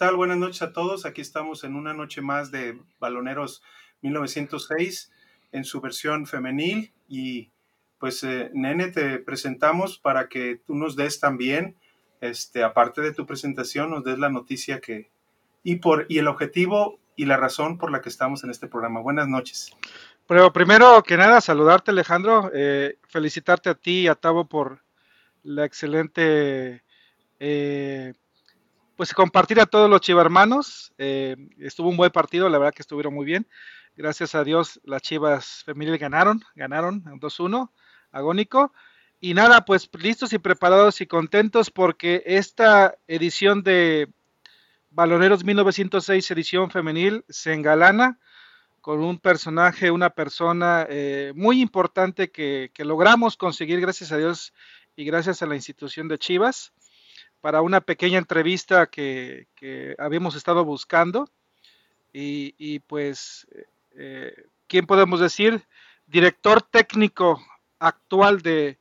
Buenas noches a todos. Aquí estamos en una noche más de Baloneros 1906 en su versión femenil y pues eh, nene te presentamos para que tú nos des también, este, aparte de tu presentación, nos des la noticia que y por y el objetivo y la razón por la que estamos en este programa. Buenas noches. Pero primero que nada, saludarte Alejandro, eh, felicitarte a ti y a Tavo por la excelente, eh, pues compartir a todos los chivarmanos. Eh, estuvo un buen partido, la verdad que estuvieron muy bien. Gracias a Dios las chivas femeniles ganaron, ganaron 2-1, agónico. Y nada, pues listos y preparados y contentos porque esta edición de Baloneros 1906 edición femenil se engalana con un personaje, una persona eh, muy importante que, logramos conseguir, gracias a Dios y gracias a la institución de Chivas, para una pequeña entrevista que, habíamos estado buscando. Y, pues, eh, ¿quién podemos decir? Director técnico actual de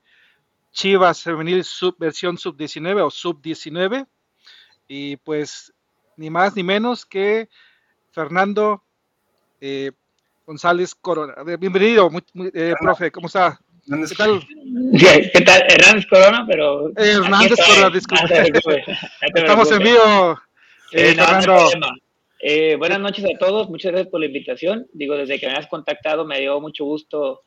Chivas Femenil sub, versión sub-19 o sub-19. Y pues, ni más ni menos que Fernando eh, González Corona. Bienvenido, eh, profe, ¿cómo está? ¿Qué tal? ¿Qué tal? Hernández Corona, pero. Eh, Hernández Corona, disculpe. Estamos en vivo. buenas noches a todos, muchas gracias por la invitación. Digo, desde que me has contactado me dio mucho gusto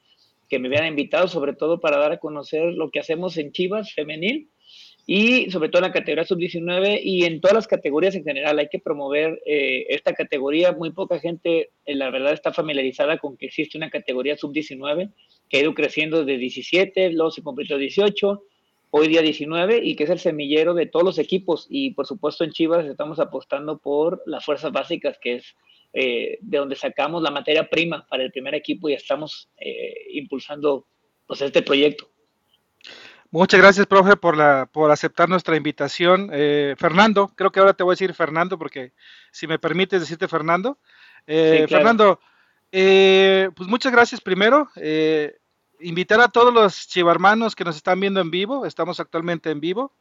que me hubieran invitado, sobre todo para dar a conocer lo que hacemos en Chivas Femenil y sobre todo en la categoría sub-19 y en todas las categorías en general. Hay que promover eh, esta categoría. Muy poca gente, en la verdad, está familiarizada con que existe una categoría sub-19 que ha ido creciendo desde 17, luego se completó 18, hoy día 19 y que es el semillero de todos los equipos. Y por supuesto en Chivas estamos apostando por las fuerzas básicas, que es eh, de donde sacamos la materia prima para el primer equipo y estamos eh, impulsando pues, este proyecto. Muchas gracias, profe, por, la, por aceptar nuestra invitación. Eh, Fernando, creo que ahora te voy a decir Fernando, porque si me permites decirte Fernando. Eh, Fernando, eh, pues muchas gracias primero. invitar a todos los chivarmanos que nos están viendo en vivo, estamos actualmente en vivo.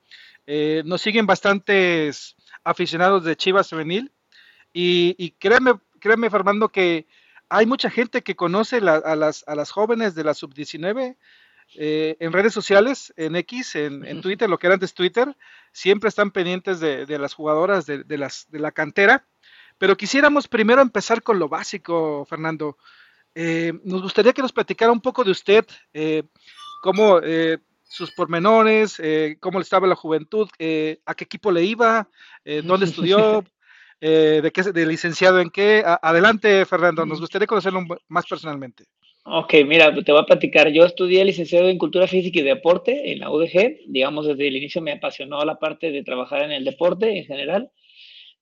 nos siguen bastantes aficionados de Chivas Femenil y, y créeme, créeme, Fernando, que hay mucha gente que conoce a, las, a las jóvenes de la sub-19 eh, en redes sociales, en X, en, Twitter, lo que era antes Twitter, siempre están pendientes de, las jugadoras de, las, de la cantera. Pero quisiéramos primero empezar con lo básico, Fernando. Eh, nos gustaría que nos platicara un poco de usted, eh, cómo sus pormenores, cómo le estaba la juventud, a qué equipo le iba, dónde estudió, de qué, de licenciado en qué. adelante, Fernando, nos gustaría conocerlo más personalmente. Ok, mira, te voy a platicar. Yo estudié licenciado en Cultura Física y Deporte en la UDG. Digamos, desde el inicio me apasionó la parte de trabajar en el deporte en general.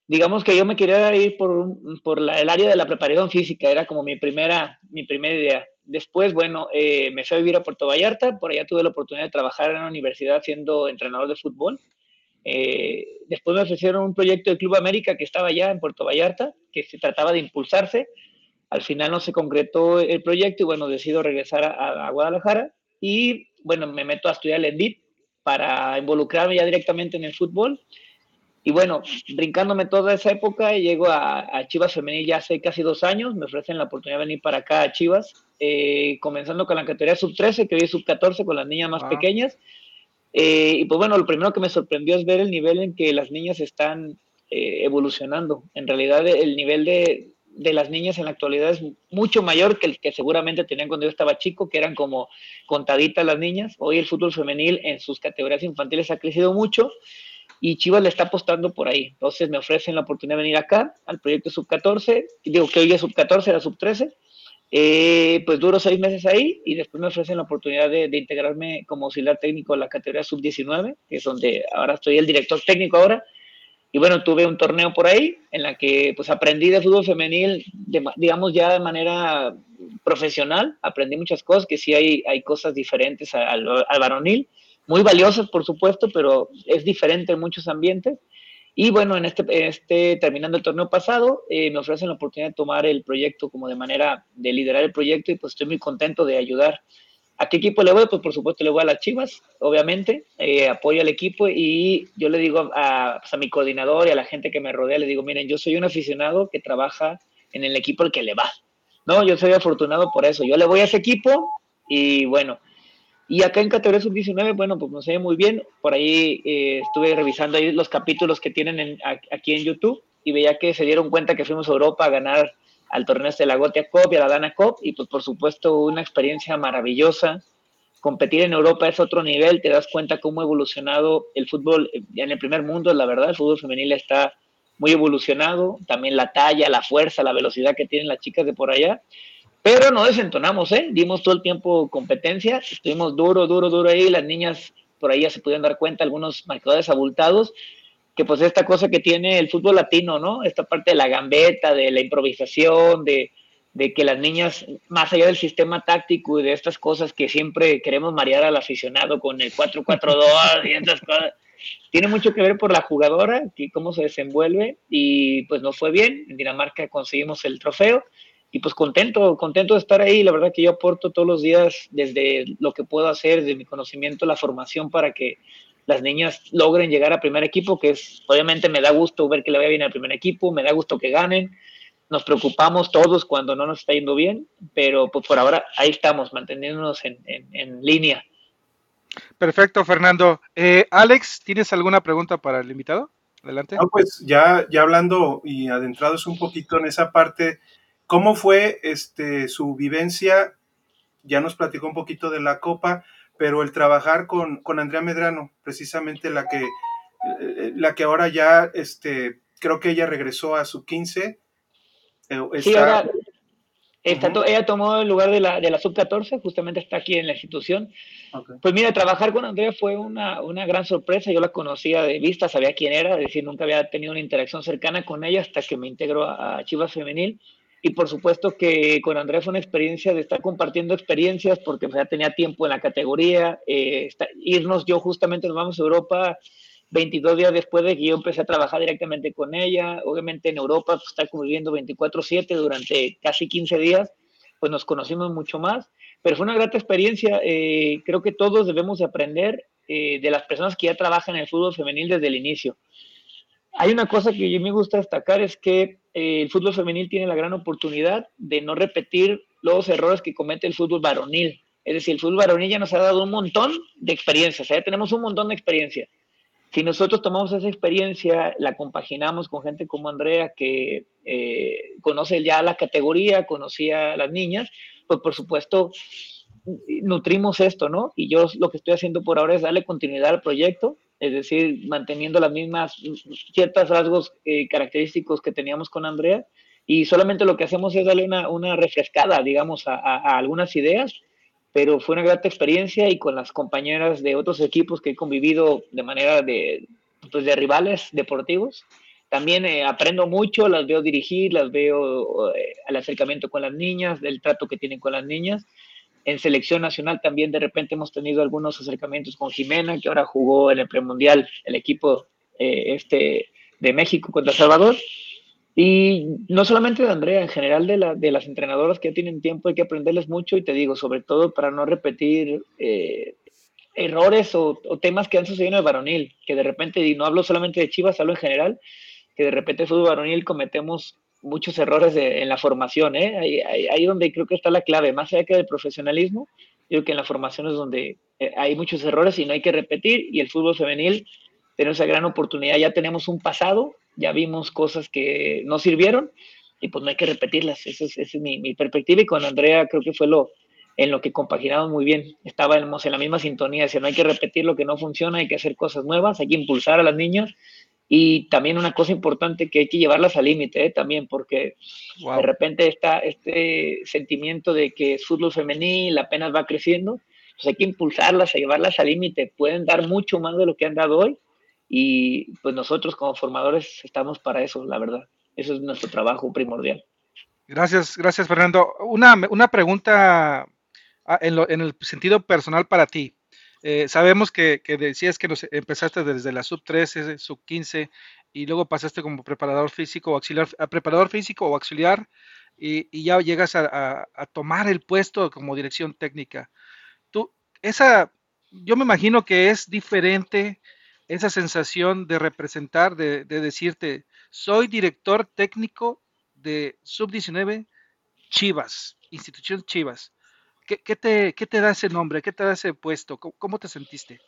Digamos que yo me quería ir por, por el área de la preparación física, era como mi primera, mi primera idea. Después, bueno, eh, me fui a vivir a Puerto Vallarta, por allá tuve la oportunidad de trabajar en la universidad siendo entrenador de fútbol. Eh, después me ofrecieron un proyecto de Club América que estaba allá en Puerto Vallarta, que se trataba de impulsarse al final no se concretó el proyecto y bueno, decido regresar a, Guadalajara y bueno, me meto a estudiar el ENDIT para involucrarme ya directamente en el fútbol. Y bueno, brincándome toda esa época, llego a, Chivas Femenil ya hace casi dos años, me ofrecen la oportunidad de venir para acá a Chivas, eh, comenzando con la categoría sub-13, que hoy es sub-14 con las niñas más pequeñas. Eh, y pues bueno, lo primero que me sorprendió es ver el nivel en que las niñas están eh, evolucionando. En realidad, el nivel de, de las niñas en la actualidad es mucho mayor que el que seguramente tenían cuando yo estaba chico, que eran como contaditas las niñas. Hoy el fútbol femenil en sus categorías infantiles ha crecido mucho y Chivas le está apostando por ahí. Entonces me ofrecen la oportunidad de venir acá al proyecto Sub-14, digo que hoy es Sub-14, era Sub-13. Eh, pues duro seis meses ahí y después me ofrecen la oportunidad de, integrarme como auxiliar técnico en la categoría Sub-19, que es donde ahora estoy el director técnico ahora y bueno, tuve un torneo por ahí en la que pues aprendí de fútbol femenil, digamos ya de manera profesional, aprendí muchas cosas, que sí hay, hay cosas diferentes al, al varonil, muy valiosas por supuesto, pero es diferente en muchos ambientes. Y bueno, en este, este terminando el torneo pasado, eh, me ofrecen la oportunidad de tomar el proyecto como de manera de liderar el proyecto y pues estoy muy contento de ayudar ¿A qué equipo le voy? Pues por supuesto le voy a las Chivas, obviamente, eh, apoyo al equipo y yo le digo a, pues, a, mi coordinador y a la gente que me rodea, le digo, miren, yo soy un aficionado que trabaja en el equipo al que le va. No, yo soy afortunado por eso. Yo le voy a ese equipo y bueno, y acá en categoría sub-19, bueno, pues no sé muy bien. Por ahí eh, estuve revisando ahí los capítulos que tienen aquí en YouTube y veía que se dieron cuenta que fuimos a Europa a ganar al torneo de la Gotia Cup y a la Dana Cup y pues por supuesto una experiencia maravillosa. Competir en Europa es otro nivel, te das cuenta cómo ha evolucionado el fútbol en el primer mundo, la verdad, el fútbol femenil está muy evolucionado, también la talla, la fuerza, la velocidad que tienen las chicas de por allá, pero no desentonamos, ¿eh? Dimos todo el tiempo competencia, estuvimos duro, duro, duro ahí, las niñas por ahí ya se pudieron dar cuenta, algunos marcadores abultados, que pues esta cosa que tiene el fútbol latino, ¿no? Esta parte de la gambeta, de la improvisación, de, que las niñas, más allá del sistema táctico y de estas cosas que siempre queremos marear al aficionado con el 4-4-2 y estas cosas, tiene mucho que ver por la jugadora, que cómo se desenvuelve y pues no fue bien, en Dinamarca conseguimos el trofeo y pues contento, contento de estar ahí, la verdad que yo aporto todos los días desde lo que puedo hacer, de mi conocimiento, la formación para que las niñas logren llegar a primer equipo, que es, obviamente me da gusto ver que le vaya bien al primer equipo, me da gusto que ganen, nos preocupamos todos cuando no nos está yendo bien, pero pues por ahora ahí estamos, manteniéndonos en, en, línea. Perfecto, Fernando. Eh, Alex, ¿tienes alguna pregunta para el invitado? Adelante. No, pues ya, ya hablando y adentrados un poquito en esa parte, ¿cómo fue este, su vivencia? Ya nos platicó un poquito de la Copa, pero el trabajar con, con Andrea Medrano, precisamente la que, eh, la que ahora ya, este, creo que ella regresó a su 15. Eh, sí, ahora ella tomó el lugar de la, de la sub-14, justamente está aquí en la institución. Pues mira, trabajar con Andrea fue una, una, gran sorpresa. Yo la conocía de vista, sabía quién era, es decir, nunca había tenido una interacción cercana con ella hasta que me integró a Chivas Femenil y por supuesto que con Andrés fue una experiencia de estar compartiendo experiencias porque ya tenía tiempo en la categoría, eh, irnos yo justamente nos vamos a Europa 22 días después de que yo empecé a trabajar directamente con ella, obviamente en Europa pues, estar conviviendo 24/7 durante casi 15 días, pues nos conocimos mucho más, pero fue una grata experiencia, eh, creo que todos debemos de aprender eh, de las personas que ya trabajan en el fútbol femenil desde el inicio. Hay una cosa que mí me gusta destacar, es que eh, el fútbol femenil tiene la gran oportunidad de no repetir los errores que comete el fútbol varonil. Es decir, el fútbol varonil ya nos ha dado un montón de experiencias, ya tenemos un montón de experiencia. Si nosotros tomamos esa experiencia, la compaginamos con gente como Andrea, que eh, conoce ya la categoría, conocía a las niñas, pues por supuesto nutrimos esto, ¿no? Y yo lo que estoy haciendo por ahora es darle continuidad al proyecto, es decir, manteniendo las mismas, ciertos rasgos eh, característicos que teníamos con Andrea, y solamente lo que hacemos es darle una, una refrescada, digamos, a, algunas ideas, pero fue una grata experiencia y con las compañeras de otros equipos que he convivido de manera de, pues de rivales deportivos, también eh, aprendo mucho, las veo dirigir, las veo eh, al acercamiento con las niñas, del trato que tienen con las niñas, en selección nacional también de repente hemos tenido algunos acercamientos con Jimena, que ahora jugó en el premundial el equipo eh, este de México contra Salvador. Y no solamente de Andrea, en general de, la, de las entrenadoras que ya tienen tiempo, hay que aprenderles mucho y te digo, sobre todo para no repetir eh, errores o, temas que han sucedido en el varonil, que de repente, y no hablo solamente de Chivas, hablo en general, que de repente en el fútbol varonil cometemos muchos errores en la formación, ¿eh? Ahí, ahí, donde creo que está la clave, más allá que del profesionalismo, creo que en la formación es donde eh, hay muchos errores y no hay que repetir, y el fútbol femenil tiene esa gran oportunidad, ya tenemos un pasado, ya vimos cosas que no sirvieron, y pues no hay que repetirlas, esa es, mi, perspectiva, y con Andrea creo que fue lo en lo que compaginamos muy bien, estábamos en la misma sintonía, decir, no hay que repetir lo que no funciona, hay que hacer cosas nuevas, hay que impulsar a las niñas, y también una cosa importante que hay que llevarlas al límite ¿eh? también, porque de repente está este sentimiento de que es fútbol femenil apenas va creciendo, pues hay que impulsarlas, a llevarlas al límite. Pueden dar mucho más de lo que han dado hoy y pues nosotros como formadores estamos para eso, la verdad. Eso es nuestro trabajo primordial. Gracias, gracias Fernando. Una, una pregunta ah, en, en el sentido personal para ti. Eh, sabemos que, decías que nos empezaste desde la sub 13, sub 15 y luego pasaste como preparador físico o auxiliar, a preparador físico o auxiliar y, ya llegas a, tomar el puesto como dirección técnica. esa, yo me imagino que es diferente esa sensación de representar, de, decirte, soy director técnico de Sub-19 Chivas, institución Chivas. ¿Qué, te, te, da ese nombre? ¿Qué te da ese puesto? ¿Cómo, te sentiste?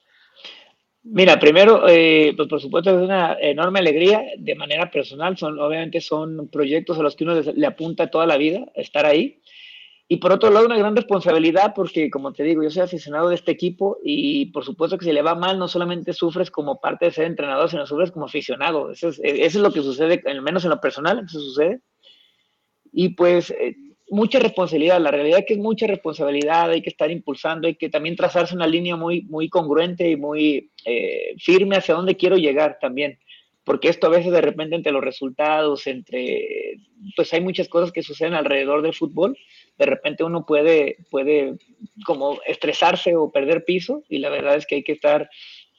Mira, primero, eh, pues por supuesto es una enorme alegría de manera personal. Son, obviamente son proyectos a los que uno le apunta toda la vida, estar ahí. Y por otro lado, una gran responsabilidad porque, como te digo, yo soy aficionado de este equipo y por supuesto que si le va mal, no solamente sufres como parte de ser entrenador, sino sufres como aficionado. Eso es, eso es lo que sucede, al menos en lo personal, eso sucede. Y pues eh, mucha responsabilidad, la realidad es que es mucha responsabilidad, hay que estar impulsando, hay que también trazarse una línea muy, muy congruente y muy eh, firme hacia dónde quiero llegar también porque esto a veces de repente entre los resultados, entre, pues hay muchas cosas que suceden alrededor del fútbol, de repente uno puede, puede como estresarse o perder piso y la verdad es que hay que estar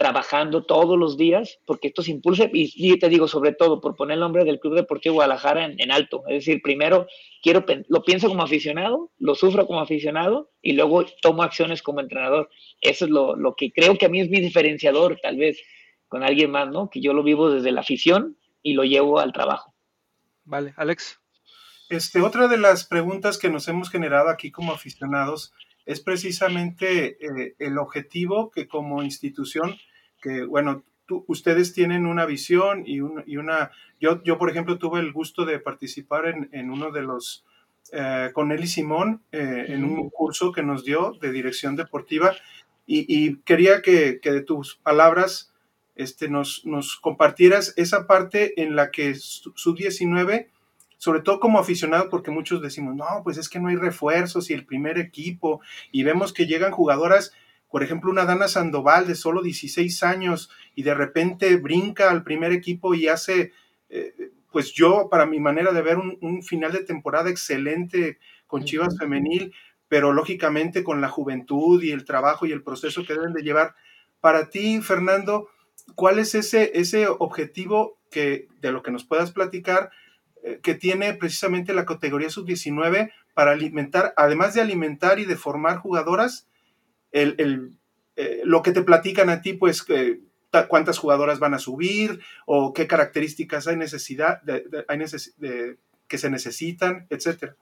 trabajando todos los días porque esto se impulsa y, te digo sobre todo por poner el nombre del Club Deportivo Guadalajara en, alto, es decir, primero quiero lo pienso como aficionado, lo sufro como aficionado y luego tomo acciones como entrenador. Eso es lo, lo que creo que a mí es mi diferenciador tal vez con alguien más, ¿no? Que yo lo vivo desde la afición y lo llevo al trabajo. Vale, Alex. Este, otra de las preguntas que nos hemos generado aquí como aficionados es precisamente eh, el objetivo que como institución, que bueno, ustedes tienen una visión y, y, una... Yo, yo, por ejemplo, tuve el gusto de participar en, en uno de los... Eh, con Eli Simón eh, en un curso que nos dio de dirección deportiva y, y quería que, que, de tus palabras este, nos, nos compartieras esa parte en la que sub-19, sobre todo como aficionado, porque muchos decimos, no, pues es que no hay refuerzos y el primer equipo, y vemos que llegan jugadoras, por ejemplo, una Dana Sandoval de solo 16 años y de repente brinca al primer equipo y hace, eh, pues yo, para mi manera de ver, un, un, final de temporada excelente con Chivas Femenil, pero lógicamente con la juventud y el trabajo y el proceso que deben de llevar. Para ti, Fernando, ¿cuál es ese, ese objetivo que, de lo que nos puedas platicar eh, que tiene precisamente la categoría sub-19 para alimentar, además de alimentar y de formar jugadoras, el, eh, lo que te platican a ti, pues cuántas jugadoras van a subir o qué características hay necesidad de, hay que se necesitan, etcétera.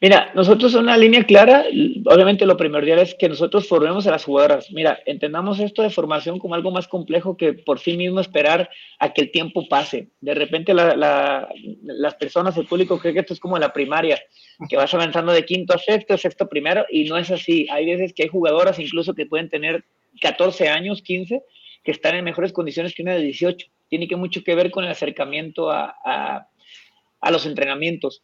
Mira, nosotros una línea clara, obviamente lo primordial es que nosotros formemos a las jugadoras. Mira, entendamos esto de formación como algo más complejo que por sí mismo esperar a que el tiempo pase. De repente las personas, el público cree que esto es como la primaria, que vas avanzando de quinto a sexto, sexto primero, y no es así. Hay veces que hay jugadoras incluso que pueden tener 14 años, 15, que están en mejores condiciones que una de 18. Tiene que mucho que ver con el acercamiento a, a los entrenamientos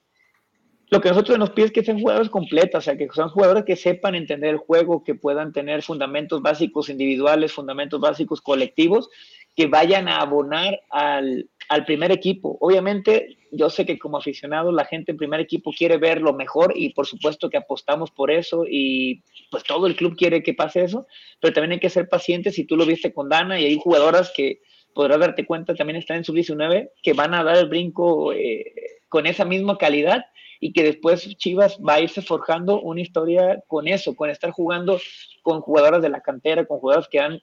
lo que nosotros nos pide es que sean jugadores completos, o sea, que sean jugadores que sepan entender el juego, que puedan tener fundamentos básicos individuales, fundamentos básicos colectivos, que vayan a abonar al, al primer equipo. Obviamente, yo sé que como aficionado la gente en primer equipo quiere ver lo mejor y por supuesto que apostamos por eso y pues todo el club quiere que pase eso, pero también hay que ser pacientes si tú lo viste con Dana y hay jugadoras que podrás darte cuenta también están en sub-19 que van a dar el brinco eh, con esa misma calidad y que después Chivas va a irse forjando una historia con eso, con estar jugando con jugadoras de la cantera, con jugadoras que, han,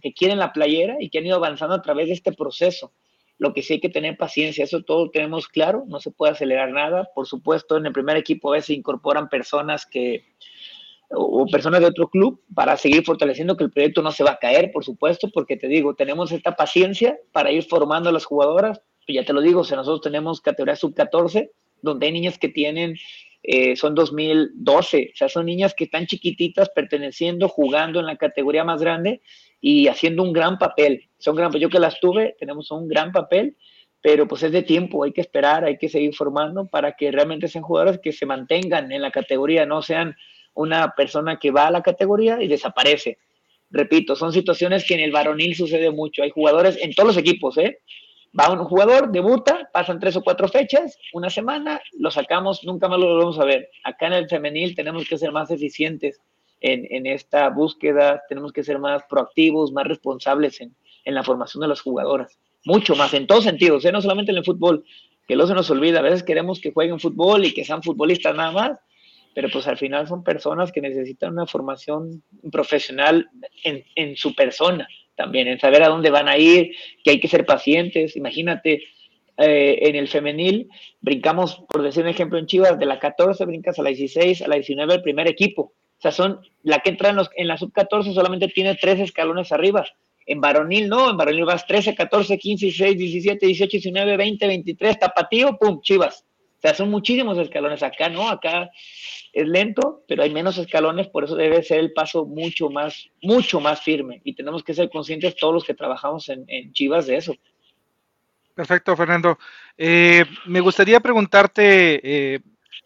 que quieren la playera y que han ido avanzando a través de este proceso. Lo que sí hay que tener paciencia, eso todo tenemos claro, no se puede acelerar nada. Por supuesto, en el primer equipo a veces incorporan personas que, o personas de otro club para seguir fortaleciendo que el proyecto no se va a caer, por supuesto, porque te digo, tenemos esta paciencia para ir formando a las jugadoras. Ya te lo digo, si nosotros tenemos categoría sub-14, donde hay niñas que tienen, eh, son 2012, o sea, son niñas que están chiquititas perteneciendo, jugando en la categoría más grande y haciendo un gran papel. Son gran, yo que las tuve, tenemos un gran papel, pero pues es de tiempo, hay que esperar, hay que seguir formando para que realmente sean jugadores que se mantengan en la categoría, no sean una persona que va a la categoría y desaparece. Repito, son situaciones que en el varonil sucede mucho. Hay jugadores en todos los equipos, ¿eh? Va un jugador, debuta, pasan tres o cuatro fechas, una semana, lo sacamos, nunca más lo volvemos a ver. Acá en el femenil tenemos que ser más eficientes en, en esta búsqueda, tenemos que ser más proactivos, más responsables en, en, la formación de las jugadoras. Mucho más, en todos sentidos, ¿eh? no solamente en el fútbol, que luego se nos olvida. A veces queremos que jueguen fútbol y que sean futbolistas nada más, pero pues al final son personas que necesitan una formación profesional en, en su persona también, en saber a dónde van a ir, que hay que ser pacientes. Imagínate, eh, en el femenil, brincamos, por decir un ejemplo, en Chivas, de la 14 brincas a la 16, a la 19, el primer equipo. O sea, son, la que entra en, los, en la sub 14 solamente tiene tres escalones arriba. En varonil no, en varonil vas 13, 14, 15, 16, 17, 18, 19, 20, 23, tapatío, pum, Chivas. O sea, son muchísimos escalones. Acá no, acá es lento, pero hay menos escalones, por eso debe ser el paso mucho más, mucho más firme. Y tenemos que ser conscientes todos los que trabajamos en, Chivas de eso. Perfecto, Fernando. Eh, me gustaría preguntarte, eh,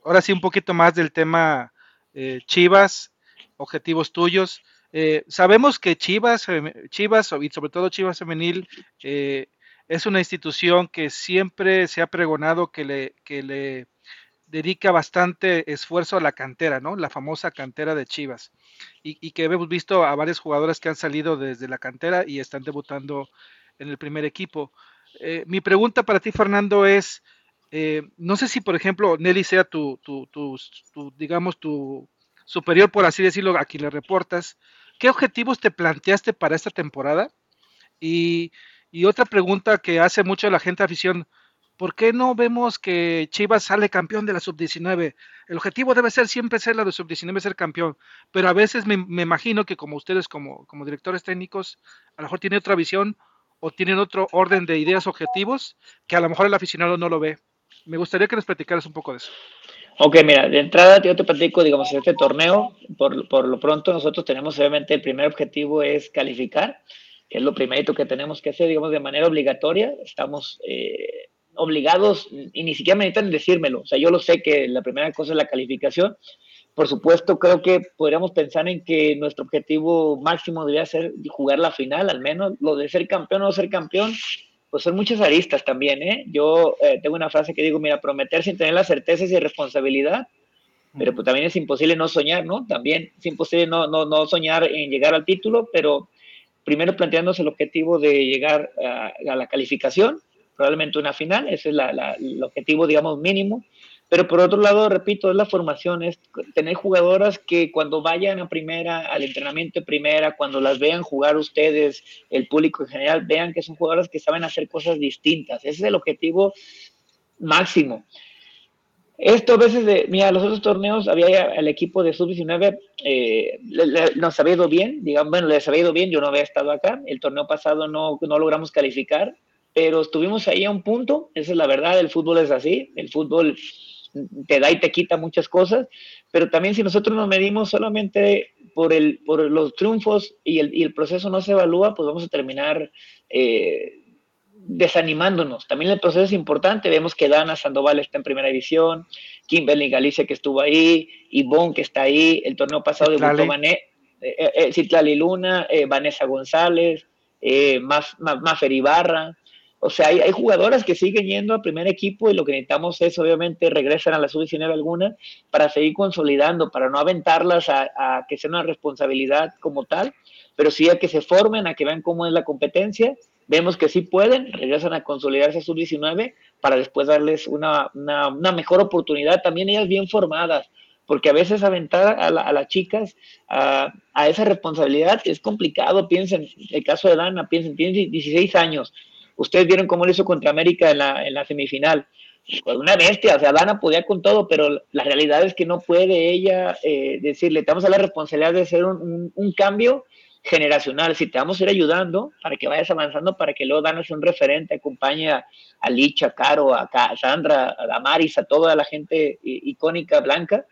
ahora sí, un poquito más del tema eh, Chivas, objetivos tuyos. sabemos que Chivas, Chivas y sobre todo Chivas Femenil, es una institución que siempre se ha pregonado que le, que le dedica bastante esfuerzo a la cantera, ¿no? La famosa cantera de Chivas. Y, que hemos visto a varias jugadoras que han salido desde la cantera y están debutando en el primer equipo. Eh, mi pregunta para ti, Fernando, es, eh, no sé si, por ejemplo, Nelly sea tu, tu, tu, digamos, tu superior, por así decirlo, a quien le reportas. ¿Qué objetivos te planteaste para esta temporada? Y, y otra pregunta que hace mucho la gente afición, ¿por qué no vemos que Chivas sale campeón de la sub-19? El objetivo debe ser siempre ser la de sub-19, ser campeón, pero a veces me, imagino que como ustedes, como, como directores técnicos, a lo mejor tienen otra visión o tienen otro orden de ideas, objetivos, que a lo mejor el aficionado no lo ve. Me gustaría que nos platicaras un poco de eso. Ok, mira, de entrada yo te platico, digamos, este torneo, por, por lo pronto nosotros tenemos obviamente el primer objetivo es calificar, que es lo primerito que tenemos que hacer, digamos, de manera obligatoria. Estamos eh, obligados, y ni siquiera me necesitan decírmelo. O sea, yo lo sé que la primera cosa es la calificación. Por supuesto, creo que podríamos pensar en que nuestro objetivo máximo debería ser jugar la final, al menos lo de ser campeón o no ser campeón, pues son muchas aristas también, ¿eh? Yo eh, tengo una frase que digo, mira, prometer sin tener las certezas y responsabilidad, pero pues también es imposible no soñar, ¿no? También es imposible no, no, no soñar en llegar al título, pero primero planteándose el objetivo de llegar a, la calificación probablemente una final, ese es el objetivo, digamos, mínimo. Pero por otro lado, repito, es la formación, es tener jugadoras que cuando vayan a primera, al entrenamiento de primera, cuando las vean jugar ustedes, el público en general, vean que son jugadoras que saben hacer cosas distintas. Ese es el objetivo máximo. Esto a veces, de, mira, los otros torneos había el equipo de sub-19, eh, nos había ido bien, digamos, bueno, les había ido bien, yo no había estado acá, el torneo pasado no, no logramos calificar, pero estuvimos ahí a un punto, esa es la verdad, el fútbol es así, el fútbol te da y te quita muchas cosas, pero también si nosotros nos medimos solamente por, el, por los triunfos y el, y el proceso no se evalúa, pues vamos a terminar eh, desanimándonos. También el proceso es importante, vemos que Dana Sandoval está en primera división, Kimberly Galicia que estuvo ahí, Ivonne que está ahí, el torneo pasado de Vané, eh, eh, Citlali Luna, Vanessa González, más Mafer Ibarra, o sea, hay, jugadoras que siguen yendo al primer equipo y lo que necesitamos es, obviamente, regresan a la sub-19 alguna para seguir consolidando, para no aventarlas a, que sea una responsabilidad como tal, pero sí a que se formen, a que vean cómo es la competencia. Vemos que sí pueden, regresan a consolidarse a sub-19 para después darles una, mejor oportunidad, también ellas bien formadas, porque a veces aventar a, las chicas a, a, esa responsabilidad es complicado. Piensen, el caso de Dana, piensen, tiene 16 años, Ustedes vieron cómo lo hizo contra América en la, en la semifinal. Una bestia, o sea, Dana podía con todo, pero la realidad es que no puede ella eh, decirle, te vamos a la responsabilidad de hacer un, un, cambio generacional, si te vamos a ir ayudando para que vayas avanzando, para que luego Dana sea un referente, acompañe a, Licha, Caro, a, Sandra, a Damaris, a toda la gente icónica blanca,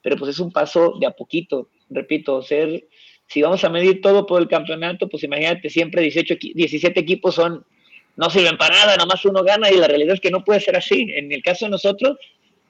pero pues es un paso de a poquito, repito, ser, si vamos a medir todo por el campeonato, pues imagínate, siempre 18, 17 equipos son no sirven para nada, nada más uno gana y la realidad es que no puede ser así. En el caso de nosotros,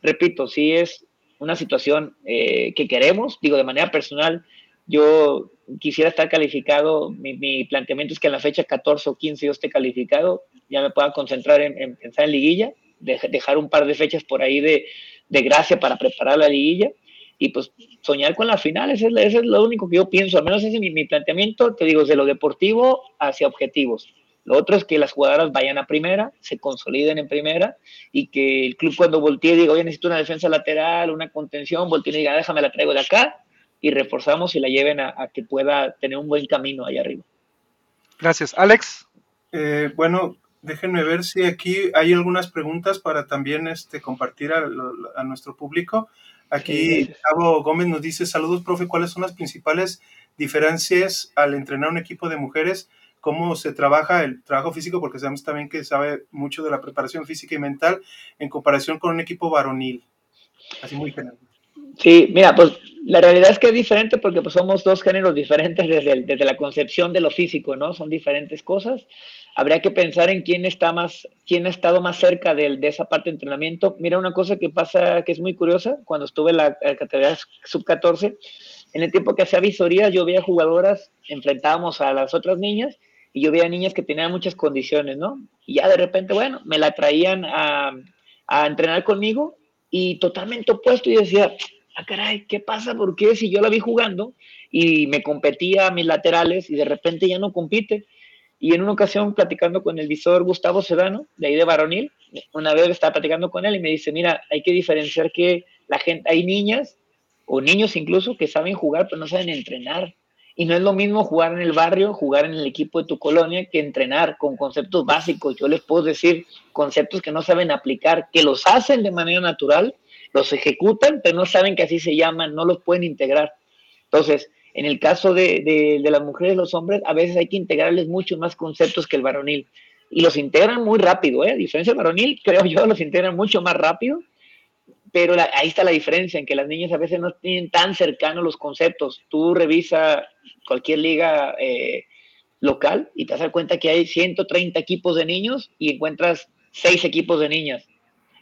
repito, sí es una situación eh, que queremos, digo de manera personal, yo quisiera estar calificado, mi, planteamiento es que en la fecha 14 o 15 yo esté calificado, ya me pueda concentrar en, pensar en liguilla, dejar un par de fechas por ahí de, gracia para preparar la liguilla y pues soñar con la final, ese es, lo único que yo pienso, al menos ese es mi, mi planteamiento, te digo, de lo deportivo hacia objetivos. Lo otro es que las jugadoras vayan a primera, se consoliden en primera y que el club cuando voltee diga, oye, necesito una defensa lateral, una contención, voltee y diga, déjame la traigo de acá y reforzamos y la lleven a, que pueda tener un buen camino allá arriba. Gracias. Alex. Eh, bueno, déjenme ver si aquí hay algunas preguntas para también este, compartir a, nuestro público. Aquí Gustavo Gómez nos dice, saludos, profe, ¿cuáles son las principales diferencias al entrenar un equipo de mujeres? ¿Cómo se trabaja el trabajo físico? Porque sabemos también que sabe mucho de la preparación física y mental en comparación con un equipo varonil. Así muy general. Sí, mira, pues la realidad es que es diferente porque pues, somos dos géneros diferentes desde, desde la concepción de lo físico, ¿no? Son diferentes cosas. Habría que pensar en quién está más, quién ha estado más cerca de, de esa parte de entrenamiento. Mira, una cosa que pasa que es muy curiosa, cuando estuve en la, categoría sub-14, en el tiempo que hacía visorías, yo veía jugadoras, enfrentábamos a las otras niñas y yo veía niñas que tenían muchas condiciones, ¿no? Y ya de repente, bueno, me la traían a, a entrenar conmigo y totalmente opuesto y decía, ah, caray, ¿qué pasa? ¿Por qué si yo la vi jugando y me competía a mis laterales y de repente ya no compite? Y en una ocasión, platicando con el visor Gustavo Sedano, de ahí de Varonil, una vez estaba platicando con él y me dice, mira, hay que diferenciar que la gente, hay niñas o niños incluso que saben jugar pero no saben entrenar. Y no es lo mismo jugar en el barrio, jugar en el equipo de tu colonia, que entrenar con conceptos básicos. Yo les puedo decir conceptos que no saben aplicar, que los hacen de manera natural, los ejecutan, pero no saben que así se llaman, no los pueden integrar. Entonces, en el caso de, las mujeres y los hombres, a veces hay que integrarles mucho más conceptos que el varonil. Y los integran muy rápido, ¿eh? A diferencia del varonil, creo yo, los integran mucho más rápido. Pero ahí está la diferencia, en que las niñas a veces no tienen tan cercanos los conceptos. Tú revisa cualquier liga eh, local y te das cuenta que hay 130 equipos de niños y encuentras 6 equipos de niñas.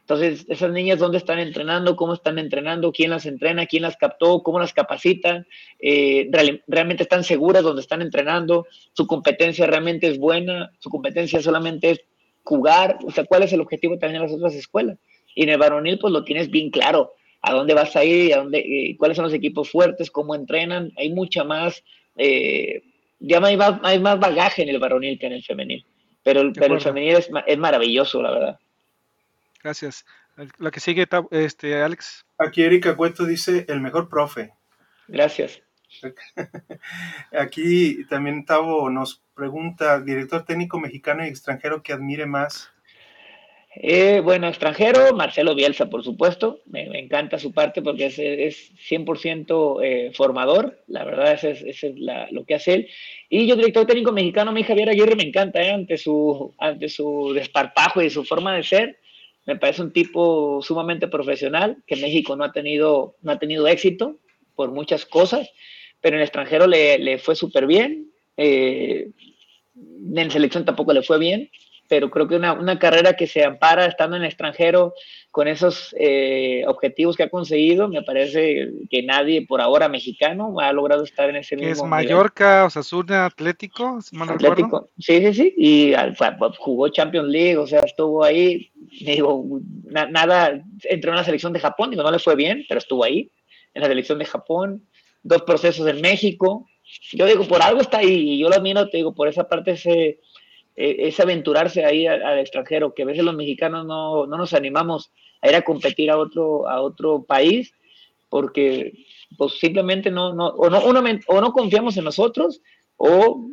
Entonces, esas niñas, ¿dónde están entrenando? ¿Cómo están entrenando? ¿Quién las entrena? ¿Quién las captó? ¿Cómo las capacitan? Eh, ¿Realmente están seguras donde están entrenando? ¿Su competencia realmente es buena? ¿Su competencia solamente es jugar? O sea, ¿cuál es el objetivo también de las otras escuelas? Y en el varonil, pues lo tienes bien claro. ¿A dónde vas a ir? ¿A dónde, eh, ¿Cuáles son los equipos fuertes? ¿Cómo entrenan? Hay mucha más, eh, ya hay más, hay más bagaje en el varonil que en el femenil. Pero, pero el femenil es, es maravilloso, la verdad. Gracias. La que sigue, este, Alex. Aquí Erika Cueto dice, el mejor profe. Gracias. Aquí también Tavo nos pregunta, director técnico mexicano y extranjero que admire más. Eh, bueno, extranjero, Marcelo Bielsa, por supuesto. Me, encanta su parte porque es, es 100% eh, formador. La verdad, es, es, es lo que hace él. Y yo, director técnico mexicano, mi Javier Aguirre, me encanta eh, ante, su, ante su desparpajo y su forma de ser me parece un tipo sumamente profesional, que México no ha tenido, no ha tenido éxito por muchas cosas, pero en el extranjero le, le fue súper bien. Eh, en selección tampoco le fue bien, pero creo que una, una, carrera que se ampara estando en el extranjero con esos eh, objetivos que ha conseguido, me parece que nadie por ahora mexicano ha logrado estar en ese mismo. Es Mallorca, Osasuna, Atlético, Atlético, sí, sí, sí, y jugó Champions League, o sea, estuvo ahí, digo, nada, entró en la selección de Japón, digo, no le fue bien, pero estuvo ahí, en la selección de Japón, dos procesos en México, yo digo, por algo está ahí, y yo lo admiro, te digo, por esa parte ese e, es aventurarse ahí al, extranjero, que a veces los mexicanos no, no, nos animamos a ir a competir a otro, a otro país porque pues simplemente no, no, o no, o no confiamos en nosotros o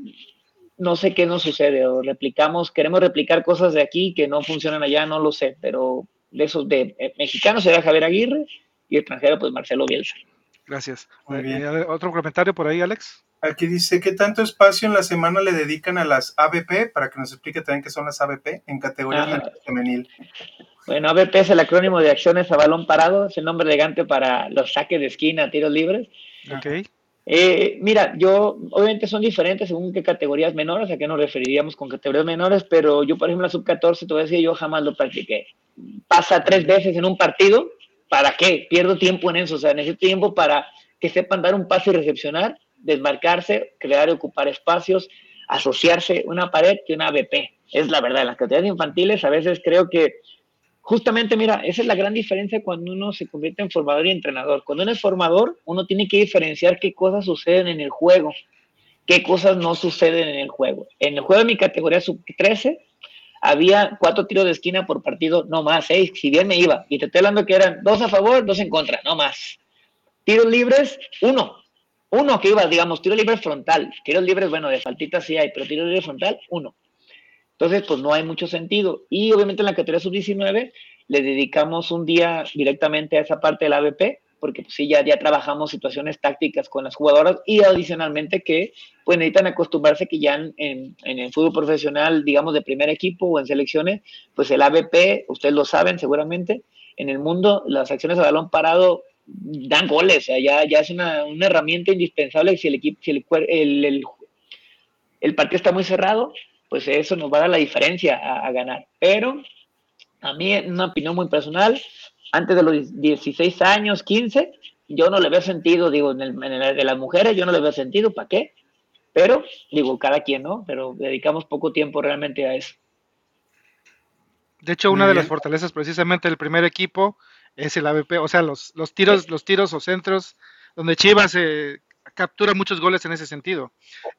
no sé qué nos sucede, o replicamos, queremos replicar cosas de aquí que no funcionan allá, no lo sé, pero de esos de eh, mexicanos será Javier Aguirre y extranjero pues Marcelo Bielsa. Gracias. Eh, ¿Otro comentario por ahí, Alex? Aquí dice, ¿qué tanto espacio en la semana le dedican a las ABP? Para que nos explique también qué son las ABP en categoría ah. femenil. Bueno, ABP es el acrónimo de acciones a balón parado, es el nombre elegante para los saques de esquina, tiros libres. Ok. Eh, mira, yo, obviamente son diferentes según qué categorías menores, a qué nos referiríamos con categorías menores, pero yo, por ejemplo, la sub-14, te voy a decir, yo jamás lo practiqué. Pasa tres veces en un partido, ¿para qué? Pierdo tiempo en eso, o sea, necesito tiempo para que sepan dar un paso y recepcionar desmarcarse, crear y ocupar espacios, asociarse una pared que una ABP. Es la verdad, en las categorías infantiles a veces creo que justamente, mira, esa es la gran diferencia cuando uno se convierte en formador y entrenador. Cuando uno es formador, uno tiene que diferenciar qué cosas suceden en el juego. qué cosas no suceden en el juego. En el juego de mi categoría sub-13 había cuatro tiros de esquina por partido, no más, si bien me iba. Y te estoy hablando que eran dos a favor, dos en contra, no más. Tiros libres, uno. Uno que iba, digamos, tiro libre frontal. Tiros libres, bueno, de faltita sí hay, pero tiro libre frontal, uno. Entonces, pues no hay mucho sentido. Y obviamente en la categoría sub-19 le dedicamos un día directamente a esa parte del ABP, porque pues sí, ya, ya trabajamos situaciones tácticas con las jugadoras y adicionalmente que pues necesitan acostumbrarse que ya en, en, el fútbol profesional, digamos, de primer equipo o en selecciones, pues el ABP, ustedes lo saben seguramente, en el mundo las acciones de balón parado dan goles, o sea, ya, ya es una, una herramienta indispensable si el equipo, si el, el, el, el partido está muy cerrado, pues eso nos va a dar la diferencia a, a ganar. Pero a mí, en una opinión muy personal, antes de los 16 años, 15, yo no le veo sentido, digo, en el, de las mujeres yo no le veo sentido, ¿para qué? Pero, digo, cada quien, ¿no? Pero dedicamos poco tiempo realmente a eso. De hecho, una de las fortalezas precisamente del primer equipo es el ABP, o sea, los, los tiros, los tiros o centros donde Chivas eh, captura muchos goles en ese sentido.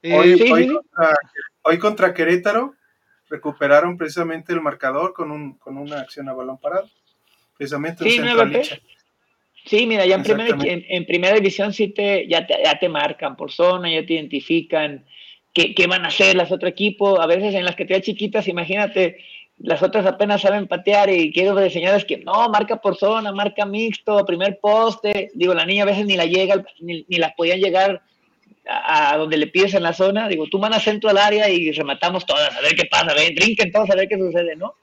Hoy, eh, hoy, contra, hoy, contra, Querétaro recuperaron precisamente el marcador con, un, con una acción a balón parado precisamente sí, Sí, mira, ya en primera, en, primera división sí te ya, te, ya te marcan por zona, ya te identifican qué, qué van a hacer las otros equipos. A veces en las que te chiquitas, imagínate, las otras apenas saben patear y quiero de señales que no, marca por zona, marca mixto, primer poste. Digo, la niña a veces ni la llega, ni, ni las podían llegar a, donde le pides en la zona. Digo, tú mandas centro al área y rematamos todas, a ver qué pasa, ven, trinquen todos, a ver qué sucede, ¿no?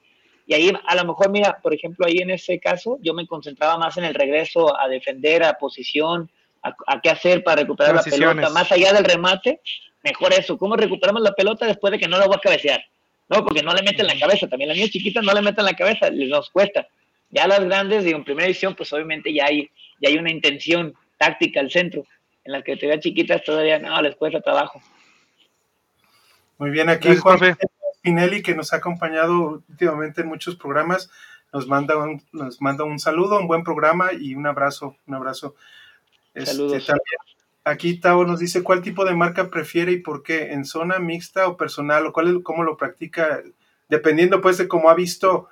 Y ahí a lo mejor, mira, por ejemplo, ahí en ese caso yo me concentraba más en el regreso a defender, a posición, a, qué hacer para recuperar la pelota, más allá del remate, mejor eso, cómo recuperamos la pelota después de que no la voy a cabecear, ¿no? Porque no le meten la cabeza, también las niñas chiquitas no le meten la cabeza, les nos cuesta. Ya las grandes, digo, en primera edición, pues obviamente ya hay, ya hay una intención táctica al centro, en las que te chiquitas todavía no, les cuesta trabajo. Muy bien, aquí Juan, Pinelli, que nos ha acompañado últimamente en muchos programas, nos manda un, nos manda un saludo, un buen programa y un abrazo, un abrazo. Este, Saludos. Aquí Tavo nos dice cuál tipo de marca prefiere y por qué, en zona mixta o personal, o cuál, cómo lo practica, dependiendo pues de cómo ha visto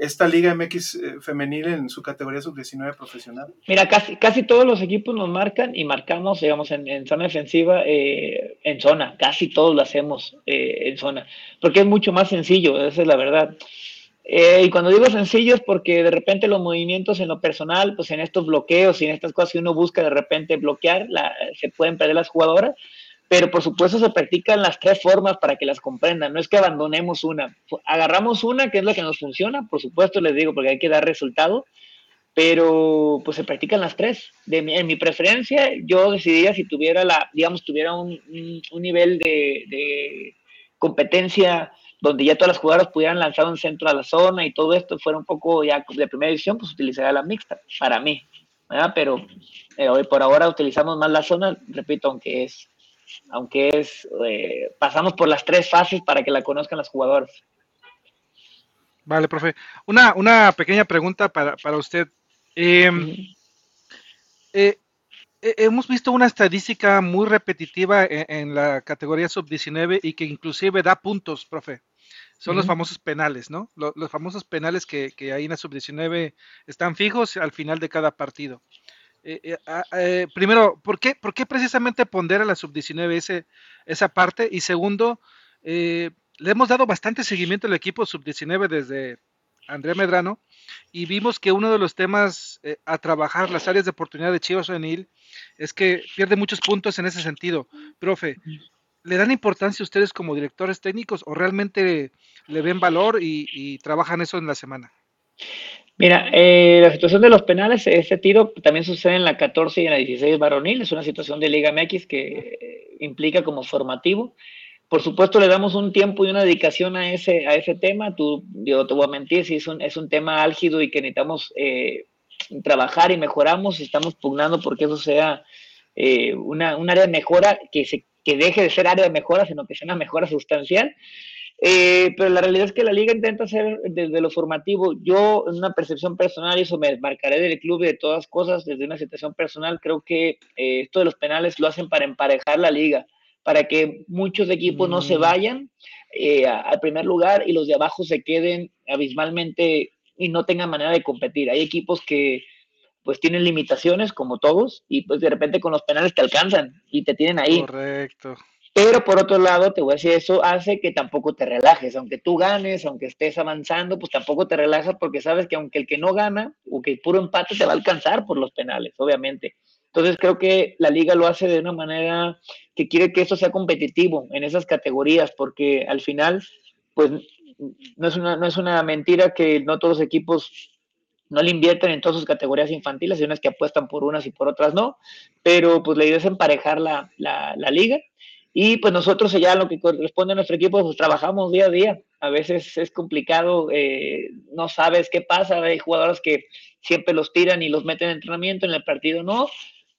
esta Liga MX eh, femenil en su categoría sub-19 profesional? Mira, casi, casi todos los equipos nos marcan y marcamos, digamos, en, zona defensiva, eh, en zona, casi todos lo hacemos eh, en zona, porque es mucho más sencillo, esa es la verdad. Y cuando digo sencillo es porque de repente los movimientos en lo personal, pues en estos bloqueos y en estas cosas que uno busca de repente bloquear, la, se pueden perder las jugadoras pero por supuesto se practican las tres formas para que las comprendan, no es que abandonemos una, agarramos una que es la que nos funciona, por supuesto les digo, porque hay que dar resultado, pero pues se practican las tres. De en mi preferencia, yo decidiría si tuviera la, digamos, tuviera un, un, nivel de, de, competencia donde ya todas las jugadoras pudieran lanzar un centro a la zona y todo esto fuera un poco ya de primera edición, pues utilizaría la mixta, para mí, ¿verdad? Pero eh, hoy por ahora utilizamos más la zona, repito, aunque es aunque es, eh, pasamos por las tres fases para que la conozcan las jugadoras. Vale, profe. Una, una pequeña pregunta para, para usted. Em, eh, hemos visto una estadística muy repetitiva en, la categoría sub-19 y que inclusive da puntos, profe. Son los famosos penales, ¿no? Los, los famosos penales que, que, ahí en la sub-19 están fijos al final de cada partido. Eh, eh, ah, eh, primero, ¿por qué, ¿por qué precisamente pondera la sub-19 esa parte? Y segundo, le hemos dado bastante seguimiento al equipo sub-19 desde Andrea Medrano y vimos que uno de los temas a trabajar las áreas de oportunidad de Chivas Juvenil es que pierde muchos puntos en ese sentido. Profe, ¿le dan importancia ustedes como directores técnicos o realmente le ven valor y trabajan eso en la semana? Mira, eh, la situación de los penales, ese tiro también sucede en la 14 y en la 16 varonil, es una situación de Liga MX que eh, implica como formativo. Por supuesto, le damos un tiempo y una dedicación a ese, a ese tema. Tú, yo te voy a mentir, si es un, es un tema álgido y que necesitamos eh, trabajar y mejoramos, estamos pugnando porque eso sea una, un área de mejora que, se, que deje de ser área de mejora, sino que sea una mejora sustancial. Eh, pero la realidad es que la liga intenta hacer desde lo formativo. Yo, en una percepción personal, y eso me marcaré del club y de todas cosas, desde una situación personal, creo que eh, esto de los penales lo hacen para emparejar la liga, para que muchos equipos no se mm. vayan eh, al primer lugar y los de abajo se queden abismalmente y no tengan manera de competir. Hay equipos que pues tienen limitaciones como todos y pues de repente con los penales te alcanzan y te tienen ahí. Correcto. Pero por otro lado, te voy a decir, eso hace que tampoco te relajes, aunque tú ganes, aunque estés avanzando, pues tampoco te relajas porque sabes que aunque el que no gana o que el puro empate te va a alcanzar por los penales, obviamente. Entonces creo que la liga lo hace de una manera que quiere que esto sea competitivo en esas categorías, porque al final, pues no es una, no es una mentira que no todos los equipos no le invierten en todas sus categorías infantiles, hay unas que apuestan por unas y por otras no, pero pues la idea es emparejar la, la, liga y pues nosotros ya lo que corresponde a nuestro equipo, pues trabajamos día a día. A veces es complicado, eh, no sabes qué pasa, hay jugadores que siempre los tiran y los meten en entrenamiento, en el partido no,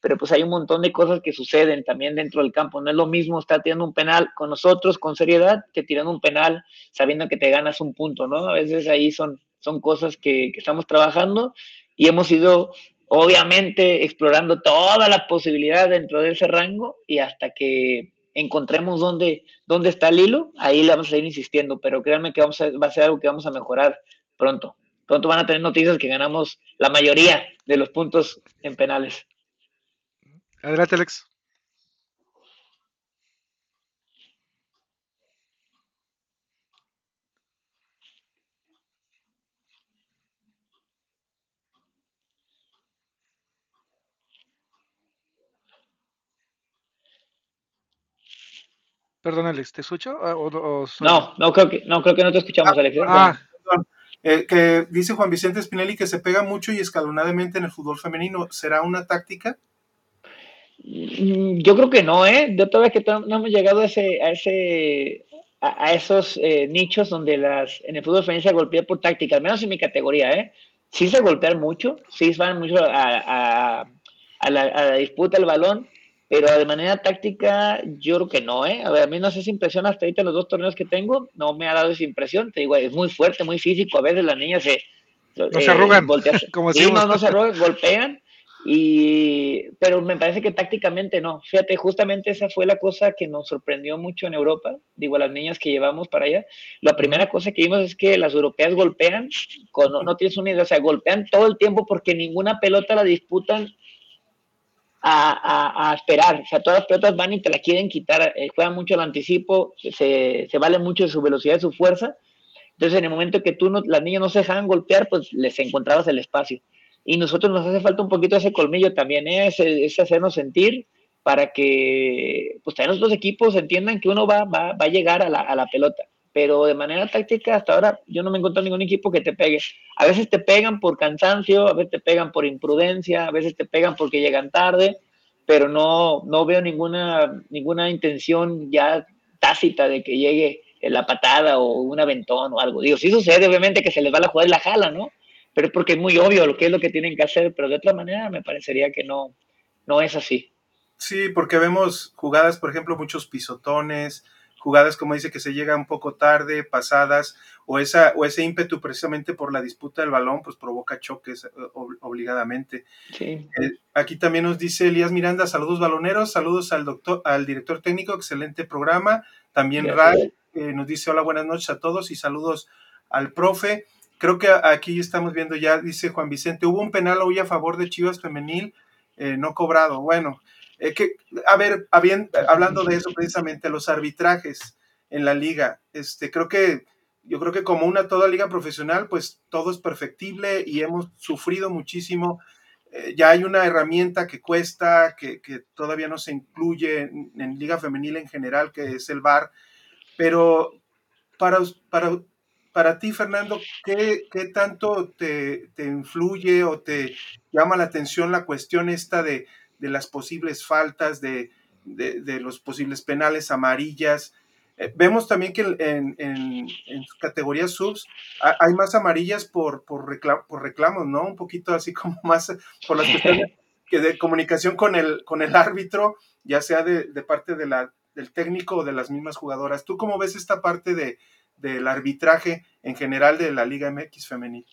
pero pues hay un montón de cosas que suceden también dentro del campo. No es lo mismo estar tirando un penal con nosotros, con seriedad, que tirando un penal sabiendo que te ganas un punto, ¿no? A veces ahí son, son cosas que, que estamos trabajando y hemos ido obviamente explorando toda la posibilidad dentro de ese rango y hasta que encontremos dónde, dónde está el hilo, ahí le vamos a ir insistiendo, pero créanme que vamos a, va a ser algo que vamos a mejorar pronto. Pronto van a tener noticias que ganamos la mayoría de los puntos en penales. Adelante, Alex. Perdón, Alex, ¿te escucho? Ah, no, no creo, que, no creo que no te escuchamos, Alex. Ah, perdón. Eh, que dice Juan Vicente Spinelli que se pega mucho y escalonadamente en el fútbol femenino. ¿Será una táctica? Mm, yo creo que no, ¿eh? De otra vez que no hemos llegado a ese, a ese, a, esos eh, nichos donde las, en el fútbol femenino se golpea por táctica, al menos en mi categoría, ¿eh? Sí se golpean mucho, sí van mucho a, a la, a la disputa del balón, pero de manera táctica, yo creo que no, ¿eh? A ver, a mí no sé si impresión hasta ahorita los dos torneos que tengo, no me ha dado esa impresión. Te digo, es muy fuerte, muy físico. A veces las niñas se. No se arrugan. como sí, no, no se arrugan, golpean. Y, pero me parece que tácticamente no. Fíjate, justamente esa fue la cosa que nos sorprendió mucho en Europa. Digo, a las niñas que llevamos para allá. La primera cosa que vimos es que las europeas golpean, con, no, no tienes una idea, o sea, golpean todo el tiempo porque ninguna pelota la disputan a, esperar. O sea, todas las pelotas van y te la quieren quitar, eh, juegan mucho el anticipo, se, se vale mucho de su velocidad, de su fuerza. Entonces, en el momento que tú, no, las niñas no se dejaban golpear, pues les encontrabas el espacio. Y nosotros nos hace falta un poquito ese colmillo también, ¿eh? ese, hacernos sentir para que pues también los dos equipos entiendan que uno va, va, va a llegar a la, a la pelota pero de manera táctica hasta ahora yo no me he encontrado ningún equipo que te pegue. A veces te pegan por cansancio, a veces te pegan por imprudencia, a veces te pegan porque llegan tarde, pero no, no veo ninguna, ninguna intención ya tácita de que llegue la patada o un aventón o algo. Digo, sí sucede obviamente que se les va la jugada y la jala, ¿no? Pero es porque es muy obvio lo que es lo que tienen que hacer, pero de otra manera me parecería que no, no es así. Sí, porque vemos jugadas, por ejemplo, muchos pisotones, jugadas como dice que se llega un poco tarde, pasadas, o, esa, o ese ímpetu precisamente por la disputa del balón, pues provoca choques eh, obligadamente. Eh, aquí también nos dice Elías Miranda, saludos baloneros, saludos al doctor, al director técnico, excelente programa. También Ray eh, nos dice hola, buenas noches a todos y saludos al profe. Creo que aquí estamos viendo ya, dice Juan Vicente, hubo un penal hoy a favor de Chivas Femenil, no cobrado. Bueno, eh, que, a ver, hablando de eso precisamente, los arbitrajes en la liga, este, creo que yo creo que como una toda liga profesional, pues todo es perfectible y hemos sufrido muchísimo. Eh, ya hay una herramienta que cuesta, que, todavía no se incluye en, liga femenil en general, que es el VAR. Pero para, para, para ti, Fernando, ¿qué, qué tanto te, te, influye o te llama la atención la cuestión esta de, de las posibles faltas, de, los posibles penales amarillas. Eh, vemos también que en, en, categorías subs hay más amarillas por, por, por, reclamos, ¿no? Un poquito así como más por las cuestiones que de comunicación con el, con el árbitro, ya sea de, parte de la, del técnico o de las mismas jugadoras. ¿Tú cómo ves esta parte de, del arbitraje en general de la Liga MX femenil?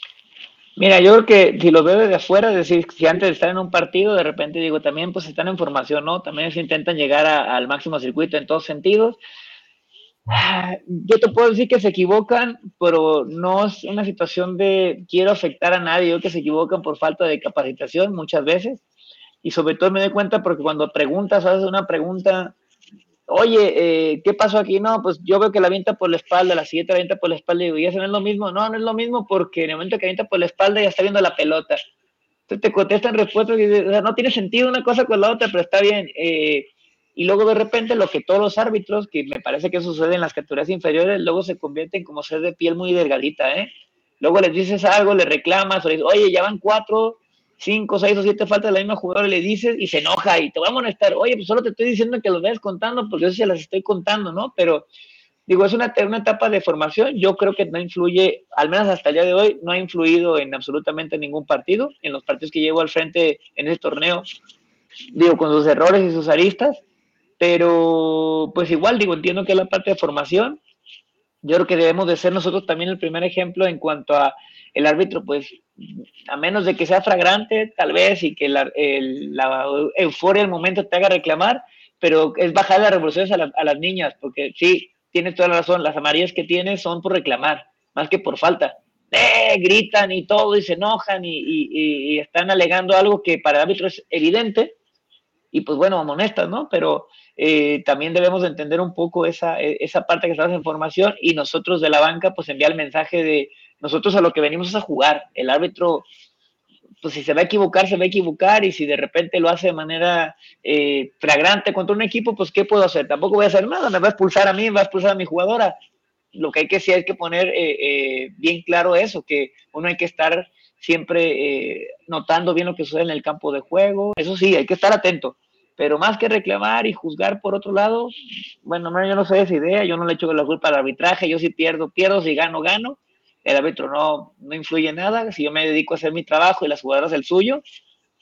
Mira, yo creo que si lo veo desde afuera, es decir, si antes de estar en un partido, de repente digo, también pues están en formación, ¿no? También se intentan llegar al máximo circuito en todos sentidos. Yo te puedo decir que se equivocan, pero no es una situación de quiero afectar a nadie, yo que se equivocan por falta de capacitación muchas veces. Y sobre todo me doy cuenta porque cuando preguntas, haces una pregunta oye, eh, ¿qué pasó aquí? No, pues yo veo que la avienta por la espalda, la siguiente la avienta por la espalda, y digo, ¿y eso no es lo mismo? No, no es lo mismo porque en el momento que avienta por la espalda ya está viendo la pelota. Entonces te contestan respuestas y o sea, no tiene sentido una cosa con la otra, pero está bien. Eh, y luego de repente lo que todos los árbitros, que me parece que sucede en las categorías inferiores, luego se convierten como ser de piel muy delgadita, ¿eh? Luego les dices algo, le reclamas, o le dices, oye, ya van cuatro, cinco, seis o siete faltas de la misma jugadora le dices y se enoja y te va a molestar. Oye, pues solo te estoy diciendo que los vayas contando porque yo se las estoy contando, ¿no? Pero digo, es una, una etapa de formación. Yo creo que no influye, al menos hasta el día de hoy, no ha influido en absolutamente ningún partido. En los partidos que llevo al frente en este torneo, digo, con sus errores y sus aristas. Pero, pues igual, digo, entiendo que es la parte de formación. Yo creo que debemos de ser nosotros también el primer ejemplo en cuanto a el árbitro, pues a menos de que sea fragrante, tal vez, y que la, euforia del momento te haga reclamar, pero es bajar las revoluciones a, las niñas, porque sí, tienes toda la razón, las amarillas que tienes son por reclamar, más que por falta. ¡Eh! Gritan y todo, y se enojan y, están alegando algo que para el árbitro es evidente, y pues bueno, amonestas, ¿no? Pero eh, también debemos entender un poco esa, esa parte que estamos en formación y nosotros de la banca, pues enviar el mensaje de nosotros a lo que venimos es a jugar. El árbitro, pues si se va a equivocar, se va a equivocar y si de repente lo hace de manera eh, flagrante contra un equipo, pues ¿qué puedo hacer? Tampoco voy a hacer nada, me va a expulsar a mí, me va a expulsar a mi jugadora. Lo que hay que sí hay que poner eh, eh, bien claro eso, que uno hay que estar siempre notando bien lo que sucede en el campo de juego. Eso sí, hay que estar atento. Pero más que reclamar y juzgar por otro lado, bueno, yo no sé esa idea, yo no le echo la culpa al arbitraje, yo si pierdo, pierdo, si gano, gano el árbitro no, no influye en nada, si yo me dedico a hacer mi trabajo y las jugadoras el suyo,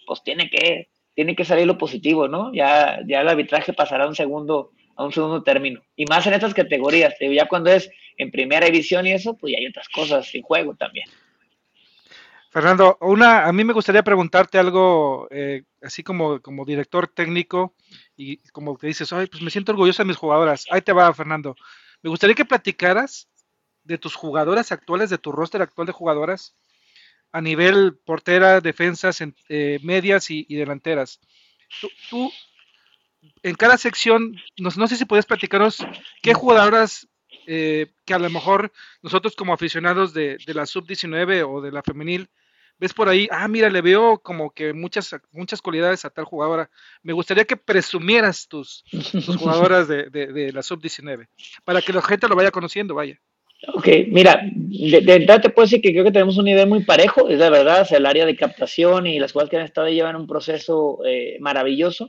pues tiene que, tiene que salir lo positivo, ¿no? Ya, ya el arbitraje pasará a un segundo, a un segundo término. Y más en estas categorías, ya cuando es en primera división y eso, pues ya hay otras cosas en juego también. Fernando, una, a mí me gustaría preguntarte algo, eh, así como, como director técnico, y como que dices, ay, pues me siento orgulloso de mis jugadoras. Ahí te va, Fernando. Me gustaría que platicaras de tus jugadoras actuales, de tu roster actual de jugadoras, a nivel portera, defensas, eh, medias y, delanteras. Tú, en cada sección, no, sé si puedes platicarnos qué jugadoras eh, que a lo mejor nosotros como aficionados de, la sub-19 o de la femenil, ves por ahí, ah, mira, le veo como que muchas, muchas cualidades a tal jugadora. Me gustaría que presumieras tus, jugadoras de, de la sub-19, para que la gente lo vaya conociendo, vaya. Ok, mira, de, entrada te puedo decir que creo que tenemos un nivel muy parejo, es de verdad, el área de captación y las cuales que han estado llevan un proceso eh, maravilloso.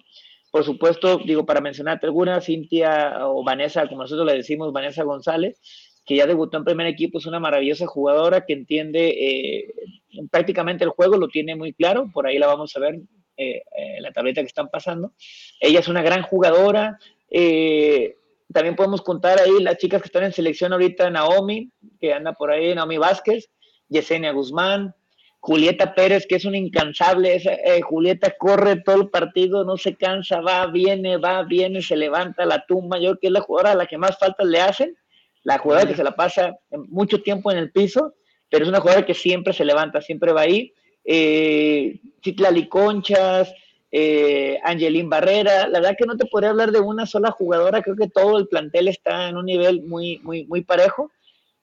Por supuesto, digo, para mencionarte alguna, Cintia o Vanessa, como nosotros le decimos, Vanessa González, que ya debutó en primer equipo, es una maravillosa jugadora que entiende eh, prácticamente el juego, lo tiene muy claro, por ahí la vamos a ver eh, en la tableta que están pasando. Ella es una gran jugadora, eh, también podemos contar ahí las chicas que están en selección ahorita, Naomi, que anda por ahí, Naomi Vázquez, Yesenia Guzmán, Julieta Pérez, que es un incansable, eh, Julieta corre todo el partido, no se cansa, va, viene, va, viene, se levanta, la tumba, yo creo que es la jugadora a la que más faltas le hacen, la jugadora que se la pasa mucho tiempo en el piso, pero es una jugadora que siempre se levanta, siempre va ahí. Eh, Citlali Conchas, eh, Angelín Barrera. La verdad que no te podría hablar de una sola jugadora, creo que todo el plantel está en un nivel muy, muy, muy parejo.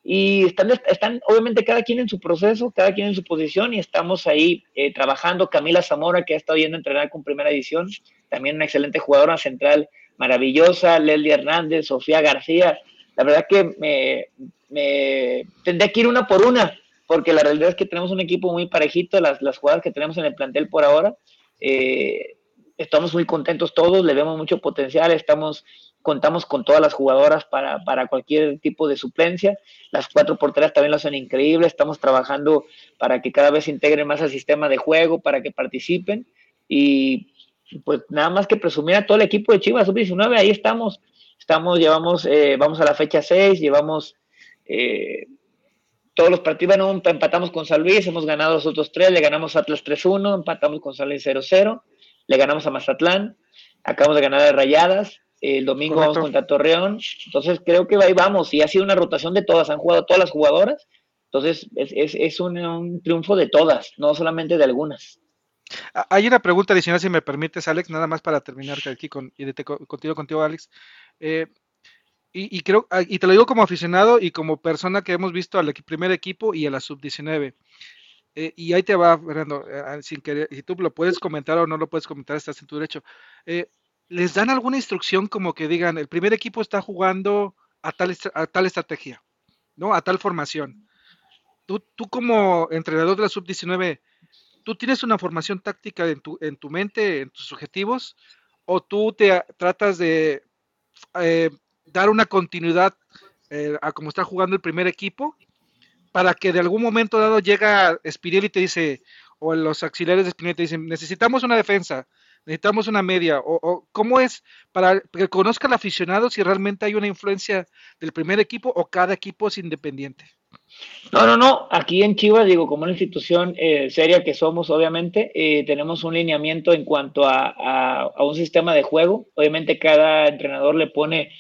Y están, están obviamente cada quien en su proceso, cada quien en su posición y estamos ahí eh, trabajando. Camila Zamora, que ha estado yendo entrenar con primera edición, también una excelente jugadora central maravillosa. Leslie Hernández, Sofía García. La verdad que me, me tendría que ir una por una, porque la realidad es que tenemos un equipo muy parejito, las, las jugadas que tenemos en el plantel por ahora eh, estamos muy contentos todos, le vemos mucho potencial, estamos, contamos con todas las jugadoras para, para cualquier tipo de suplencia. Las cuatro porteras también lo hacen increíble, estamos trabajando para que cada vez se integren más al sistema de juego, para que participen. Y pues nada más que presumir a todo el equipo de Chivas Sub-19, ahí estamos. Estamos, llevamos, eh, vamos a la fecha 6, llevamos eh, todos los partidos, bueno, empatamos con San Luis, hemos ganado los otros tres, le ganamos a Atlas 3-1, empatamos con San Luis 0-0, le ganamos a Mazatlán, acabamos de ganar a Rayadas, el domingo vamos contra Torreón, entonces creo que ahí vamos, y ha sido una rotación de todas, han jugado todas las jugadoras, entonces es, un, triunfo de todas, no solamente de algunas. Hay una pregunta adicional, si me permites, Alex, nada más para terminar aquí con, y contigo, contigo, Alex. Eh, y, creo, ah, y te lo digo como aficionado y como persona que hemos visto al primer equipo y a la sub-19. Eh, y ahí te va, Fernando, eh, ah, sin querer, si tú lo puedes comentar o no lo puedes comentar, estás en tu derecho. Eh, ¿Les dan alguna instrucción como que digan, el primer equipo está jugando a tal, a tal estrategia, ¿no? A tal formación. Tú, tú como entrenador de la sub-19, ¿tú tienes una formación táctica en tu, en tu mente, en tus objetivos? ¿O tú te tratas de dar una continuidad eh, a cómo está jugando el primer equipo, para que de algún momento dado llega Espinel y te dice, o los auxiliares de Espinel te dicen, necesitamos una defensa, necesitamos una media, o, cómo es para que conozca el aficionado si realmente hay una influencia del primer equipo o cada equipo es independiente. No, no, no. Aquí en Chivas, digo, como una institución eh, seria que somos, obviamente, eh, tenemos un lineamiento en cuanto a, a, un sistema de juego. Obviamente, cada entrenador le pone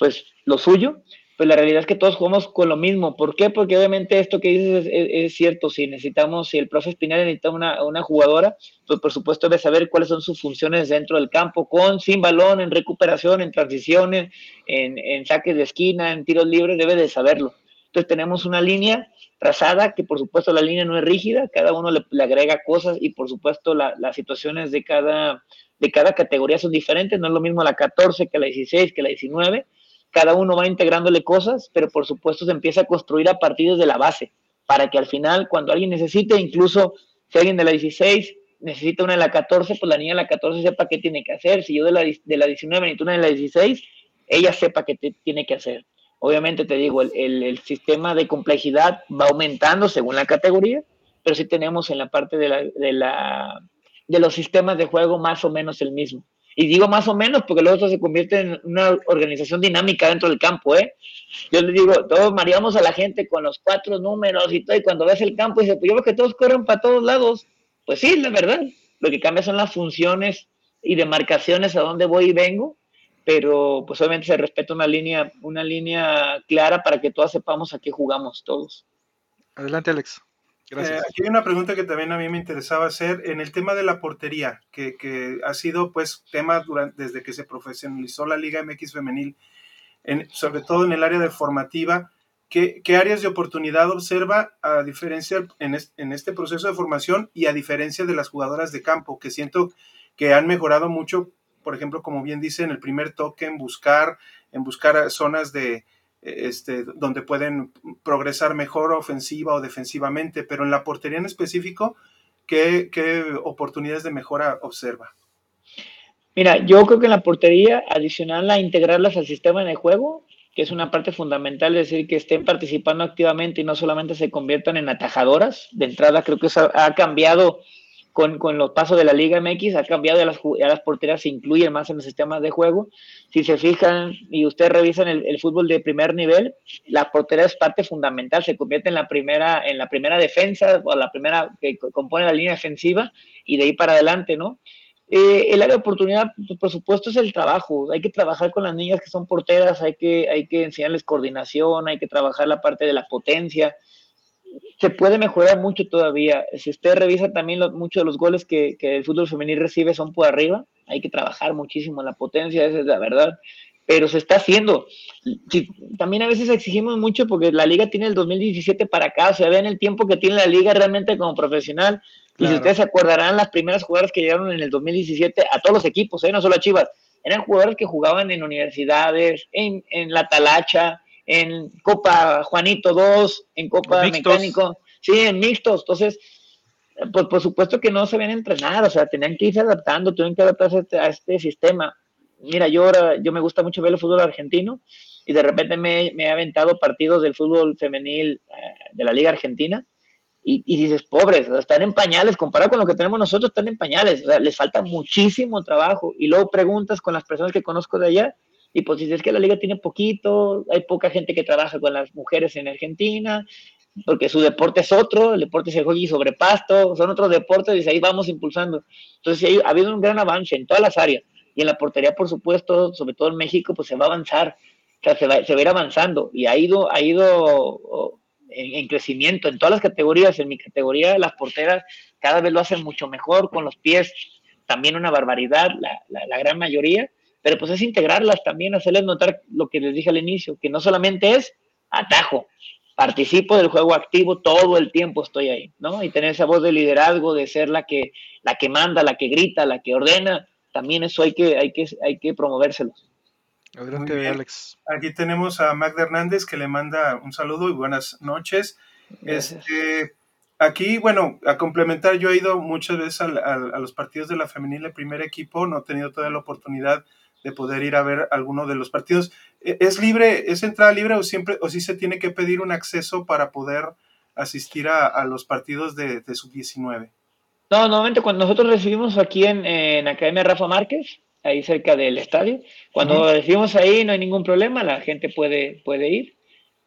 pues lo suyo, pues la realidad es que todos jugamos con lo mismo. ¿Por qué? Porque obviamente esto que dices es, cierto. Si necesitamos, si el profe Espinal necesita una, una, jugadora, pues por supuesto debe saber cuáles son sus funciones dentro del campo, con, sin balón, en recuperación, en transiciones, en, en saques de esquina, en tiros libres, debe de saberlo. Entonces tenemos una línea trazada, que por supuesto la línea no es rígida, cada uno le, agrega cosas y por supuesto las situaciones de cada, de cada categoría son diferentes, no es lo mismo la 14 que la 16, que la 19, cada uno va integrándole cosas, pero por supuesto se empieza a construir a partir de la base, para que al final, cuando alguien necesite, incluso si alguien de la 16 necesita una de la 14, pues la niña de la 14 sepa qué tiene que hacer. Si yo de la, de la 19 necesito una de la 16, ella sepa qué tiene que hacer. Obviamente te digo, el, el, sistema de complejidad va aumentando según la categoría, pero sí tenemos en la parte de, la, de, la, de los sistemas de juego más o menos el mismo. Y digo más o menos porque luego esto se convierte en una organización dinámica dentro del campo, ¿eh? Yo le digo, todos mareamos a la gente con los cuatro números y todo, y cuando ves el campo dice, pues yo veo que todos corren para todos lados. Pues sí, la verdad. Lo que cambia son las funciones y demarcaciones a dónde voy y vengo, pero pues obviamente se respeta una línea, una línea clara para que todos sepamos a qué jugamos todos. Adelante, Alex. Eh, aquí hay una pregunta que también a mí me interesaba hacer en el tema de la portería, que, ha sido pues tema durante, desde que se profesionalizó la Liga MX femenil, en, sobre todo en el área de formativa. ¿Qué, áreas de oportunidad observa a diferencia en, en este proceso de formación y a diferencia de las jugadoras de campo, que siento que han mejorado mucho, por ejemplo, como bien dice, en el primer toque, en buscar, en buscar zonas de, este, donde pueden progresar mejor ofensiva o defensivamente, pero en la portería en específico, ¿qué, oportunidades de mejora observa? Mira, yo creo que en la portería, adicional a integrarlas al sistema de juego, que es una parte fundamental, es decir, que estén participando activamente y no solamente se conviertan en atajadoras. De entrada, creo que eso ha cambiado con, con, los pasos de la Liga MX ha cambiado, y las, las porteras se incluyen más en los sistemas de juego. Si se fijan y ustedes revisan el, el, fútbol de primer nivel, la portera es parte fundamental, se convierte en la primera, en la primera defensa o la primera que compone la línea defensiva y de ahí para adelante, ¿no? Eh, el área de oportunidad, pues, por supuesto, es el trabajo. Hay que trabajar con las niñas que son porteras, hay que, hay que enseñarles coordinación, hay que trabajar la parte de la potencia, se puede mejorar mucho todavía. Si usted revisa también muchos de los goles que, el fútbol femenil recibe son por arriba, hay que trabajar muchísimo en la potencia, esa es la verdad, pero se está haciendo. también a veces exigimos mucho porque la liga tiene el 2017 para acá, o sea, vean el tiempo que tiene la liga realmente como profesional. Y si ustedes se acordarán, las primeras jugadoras que llegaron en el 2017 a todos los equipos, ¿eh? no solo a Chivas, eran jugadores que jugaban en universidades, en, en la Talacha, en Copa Juanito 2, en Copa Mecánico, sí, en mixtos. Entonces, pues por supuesto que no se ven entrenar, o sea, tenían que irse adaptando, tienen que adaptarse a este, a este sistema. Mira, yo ahora, yo me gusta mucho ver el fútbol argentino y de repente me, me he aventado partidos del fútbol femenil eh, de la Liga Argentina y, y, dices, pobres, están en pañales, comparado con lo que tenemos nosotros, están en pañales, o sea, les falta muchísimo trabajo. Y luego preguntas con las personas que conozco de allá y pues si es que la liga tiene poquito, hay poca gente que trabaja con las mujeres en Argentina, porque su deporte es otro, el deporte es el hockey sobre pasto, son otros deportes y ahí vamos impulsando. Entonces, ha habido un gran avance en todas las áreas y en la portería, por supuesto, sobre todo en México, pues se va a avanzar, se va, se va a ir avanzando y ha ido, ha ido en, crecimiento en todas las categorías. En mi categoría, las porteras cada vez lo hacen mucho mejor con los pies, también una barbaridad, la, la, gran mayoría, pero pues es integrarlas también, hacerles notar lo que les dije al inicio, que no solamente es atajo, participo del juego activo todo el tiempo estoy ahí, ¿no? Y tener esa voz de liderazgo, de ser la que, la que manda, la que grita, la que ordena, también eso hay que, hay que, hay que promovérselos. Adelante, Alex. Aquí tenemos a Magda Hernández que le manda un saludo y buenas noches. Este, aquí, bueno, a complementar, yo he ido muchas veces a, los partidos de la femenil de primer equipo, no he tenido toda la oportunidad de poder ir a ver alguno de los partidos. ¿E, ¿Es libre, es entrada libre o siempre, o sí se tiene que pedir un acceso para poder asistir a, los partidos de, de sub-19? No, normalmente cuando nosotros recibimos aquí en, en Academia Rafa Márquez, ahí cerca del estadio. Cuando decimos ahí no hay ningún problema, la gente puede, puede ir.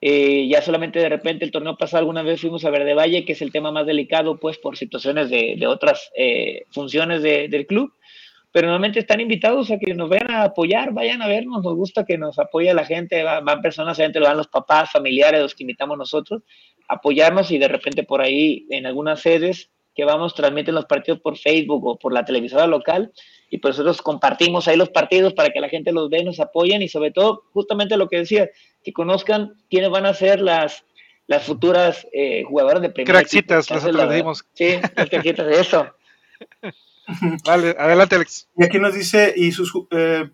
Eh, ya solamente de repente el torneo pasado alguna vez fuimos a Verde Valle, que es el tema más delicado, pues por situaciones de, de otras eh, funciones del club. Pero normalmente están invitados a que nos vayan a apoyar, vayan a vernos, nos gusta que nos apoye la gente, van, personas, gente lo van los papás, familiares, los que invitamos nosotros, apoyarnos y de repente por ahí en algunas sedes que vamos transmiten los partidos por Facebook o por la televisora local, y pues nosotros compartimos ahí los partidos para que la gente los vea, nos apoyen y sobre todo justamente lo que decía, que conozcan quiénes van a ser las, las futuras eh, jugadoras de primera. Craxitas, las aplaudimos. Sí, las craxitas, eso. Vale, adelante Alex. Y aquí nos dice, y sus eh,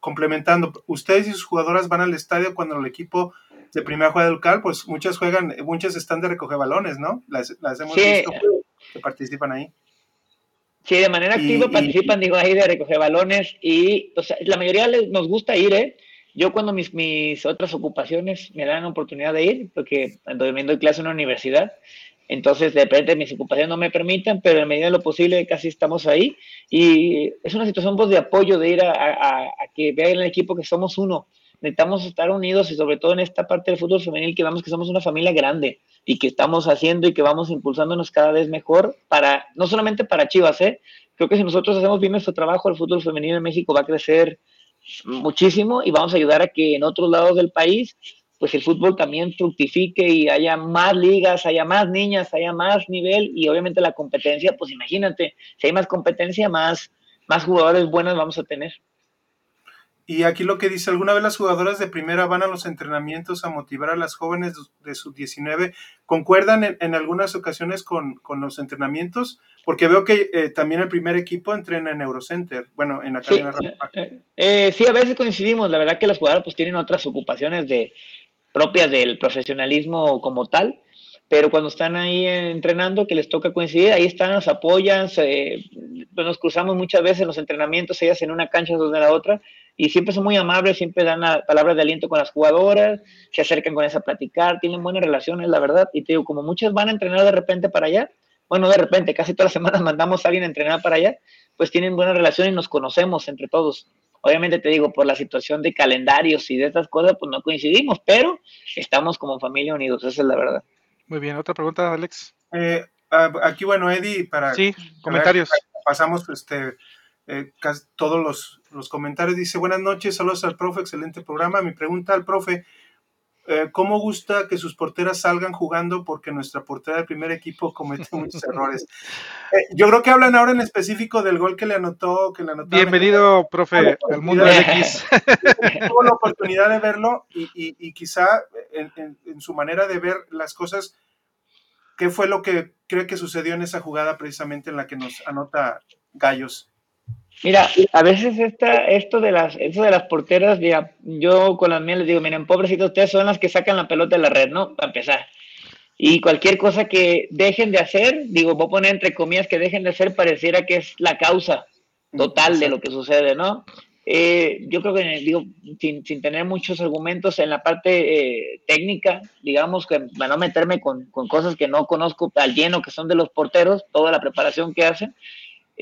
complementando, ustedes y sus jugadoras van al estadio cuando el equipo de primera juega local, pues muchas juegan, muchas están de recoger balones, ¿no? Las, las hemos visto que participan ahí. Sí, de manera activa participan, digo, ahí de recoger balones y la mayoría nos gusta ir, ¿eh? Yo cuando mis, mis otras ocupaciones me dan la oportunidad de ir, porque ando viendo clase en una universidad, entonces de repente mis ocupaciones no me permiten, pero en medida de lo posible casi estamos ahí y es una situación pues, de apoyo, de ir a, a, a que vean el equipo que somos uno, necesitamos estar unidos y sobre todo en esta parte del fútbol femenil que vemos que somos una familia grande y que estamos haciendo y que vamos impulsándonos cada vez mejor para, no solamente para Chivas, ¿eh? creo que si nosotros hacemos bien nuestro trabajo, el fútbol femenino en México va a crecer muchísimo y vamos a ayudar a que en otros lados del país pues el fútbol también fructifique y haya más ligas, haya más niñas, haya más nivel y obviamente la competencia, pues imagínate, si hay más competencia, más, más jugadores buenos vamos a tener. Y aquí lo que dice, ¿alguna vez las jugadoras de primera van a los entrenamientos a motivar a las jóvenes de sub 19? ¿Concuerdan en, algunas ocasiones con, los entrenamientos? Porque veo que eh, también el primer equipo entrena en Eurocenter, bueno, en Academia sí, eh, eh, sí, a veces coincidimos. La verdad que las jugadoras pues tienen otras ocupaciones de, propias del profesionalismo como tal, pero cuando están ahí entrenando, que les toca coincidir, ahí están, nos apoyan, nos cruzamos muchas veces en los entrenamientos, ellas en una cancha, dos de la otra, y siempre son muy amables, siempre dan palabras de aliento con las jugadoras, se acercan con esa a platicar, tienen buenas relaciones, la verdad, y te digo, como muchas van a entrenar de repente para allá, bueno, de repente, casi todas las semanas mandamos a alguien a entrenar para allá, pues tienen buenas relaciones y nos conocemos entre todos. Obviamente te digo, por la situación de calendarios y de estas cosas, pues no coincidimos, pero estamos como familia unidos, esa es la verdad. Muy bien, otra pregunta, Alex. Eh, aquí, bueno, Eddie, para... Sí, comentarios. Pasamos este, eh, todos los, los, comentarios. Dice, buenas noches, saludos al profe, excelente programa. Mi pregunta al profe, eh, ¿cómo gusta que sus porteras salgan jugando? Porque nuestra portera del primer equipo comete muchos errores. Eh, yo creo que hablan ahora en específico del gol que le anotó. Que le anotó Bienvenido, profe, al mundo de X. Tuvo la oportunidad de verlo y, y, quizá en, en su manera de ver las cosas, ¿qué fue lo que cree que sucedió en esa jugada precisamente en la que nos anota Gallos? Mira, a veces esta, esto de las, esto de las porteras, yo con las mías les digo, miren, pobrecitos, ustedes son las que sacan la pelota de la red, ¿no? Para empezar. Y cualquier cosa que dejen de hacer, digo, voy a poner entre comillas que dejen de hacer, pareciera que es la causa total de lo que sucede, ¿no? Eh, yo creo que, digo, sin, sin, tener muchos argumentos en la parte eh, técnica, digamos que para no meterme con, con, cosas que no conozco al lleno, que son de los porteros, toda la preparación que hacen,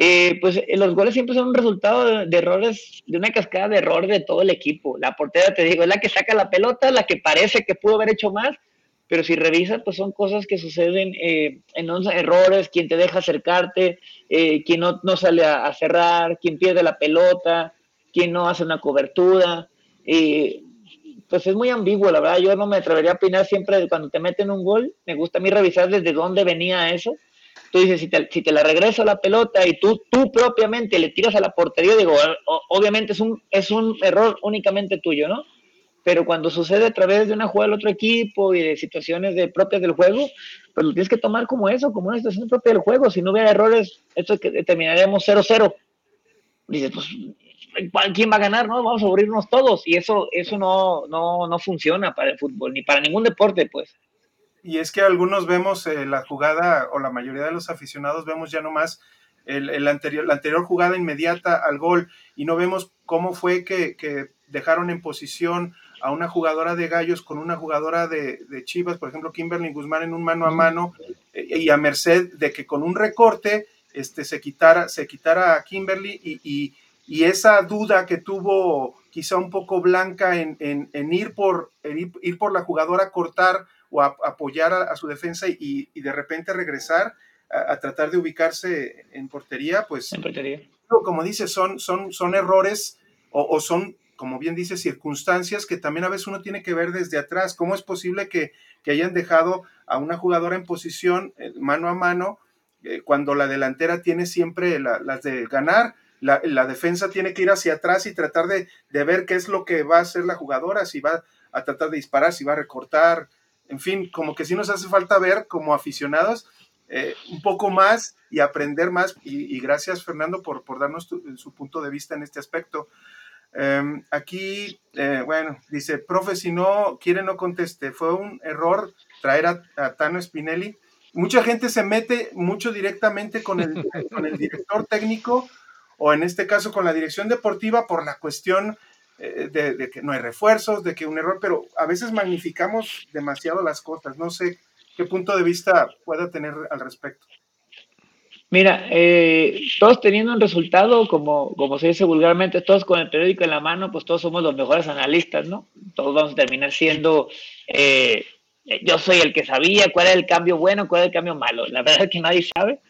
eh, pues eh, los goles siempre son un resultado de, errores, de una cascada de errores de todo el equipo. La portera, te digo, es la que saca la pelota, la que parece que pudo haber hecho más, pero si revisas, pues son cosas que suceden eh, en errores, quien te deja acercarte, eh, quien no, no sale a, cerrar, quien pierde la pelota, quien no hace una cobertura. Pues es muy ambiguo, la verdad. Yo no me atrevería a opinar siempre cuando te meten un gol. Me gusta a mí revisar desde dónde venía eso. Tú dices, si te, si te la regreso la pelota y tú, tú propiamente le tiras a la portería, digo, obviamente es un, es un error únicamente tuyo, ¿no? pero cuando sucede a través de una jugada del otro equipo y de situaciones de propias del juego, pues lo tienes que tomar como eso, como una situación propia del juego. Si no hubiera errores, esto que terminaríamos 0-0. Dices, pues, ¿quién va a ganar? No, vamos a aburrirnos todos. Y eso, eso no, no, no funciona para el fútbol, ni para ningún deporte, pues. Y es que algunos vemos eh, la jugada, o la mayoría de los aficionados vemos ya nomás el, el, anterior, la anterior jugada inmediata al gol y no vemos cómo fue que, que dejaron en posición a una jugadora de Gallos con una jugadora de, Chivas, por ejemplo, Kimberly Guzmán en un mano a mano, eh, y a merced de que con un recorte este, se, quitara, se quitara a Kimberly y, esa duda que tuvo quizá un poco blanca en, ir, por, ir, por la jugadora cortar o a, apoyar a, su defensa y, de repente regresar a, tratar de ubicarse en portería, pues como dice, son, son, son errores o, o son como bien dice, circunstancias que también a veces uno tiene que ver desde atrás. ¿Cómo es posible que, hayan dejado a una jugadora en posición eh, mano a mano eh, cuando la delantera tiene siempre las de ganar? La, defensa tiene que ir hacia atrás y tratar de, ver qué es lo que va a hacer la jugadora, si va a tratar de disparar, si va a recortar, en fin, como que sí nos hace falta ver como aficionados eh, un poco más y aprender más. Y, gracias Fernando por, por darnos su punto de vista en este aspecto. Em, aquí, eh, bueno, dice, profe, si no quiere, no conteste. Fue un error traer a, Tano Spinelli. Mucha gente se mete mucho directamente con el, con el director técnico o en este caso con la dirección deportiva por la cuestión eh, de, de, que no hay refuerzos, de que un error, pero a veces magnificamos demasiado las cosas. No sé qué punto de vista pueda tener al respecto. Mira, eh, todos teniendo un resultado, como, como se dice vulgarmente, todos con el periódico en la mano, pues todos somos los mejores analistas, ¿no? Todos vamos a terminar siendo, eh, yo soy el que sabía cuál es el cambio bueno, cuál es el cambio malo. La verdad es que nadie sabe.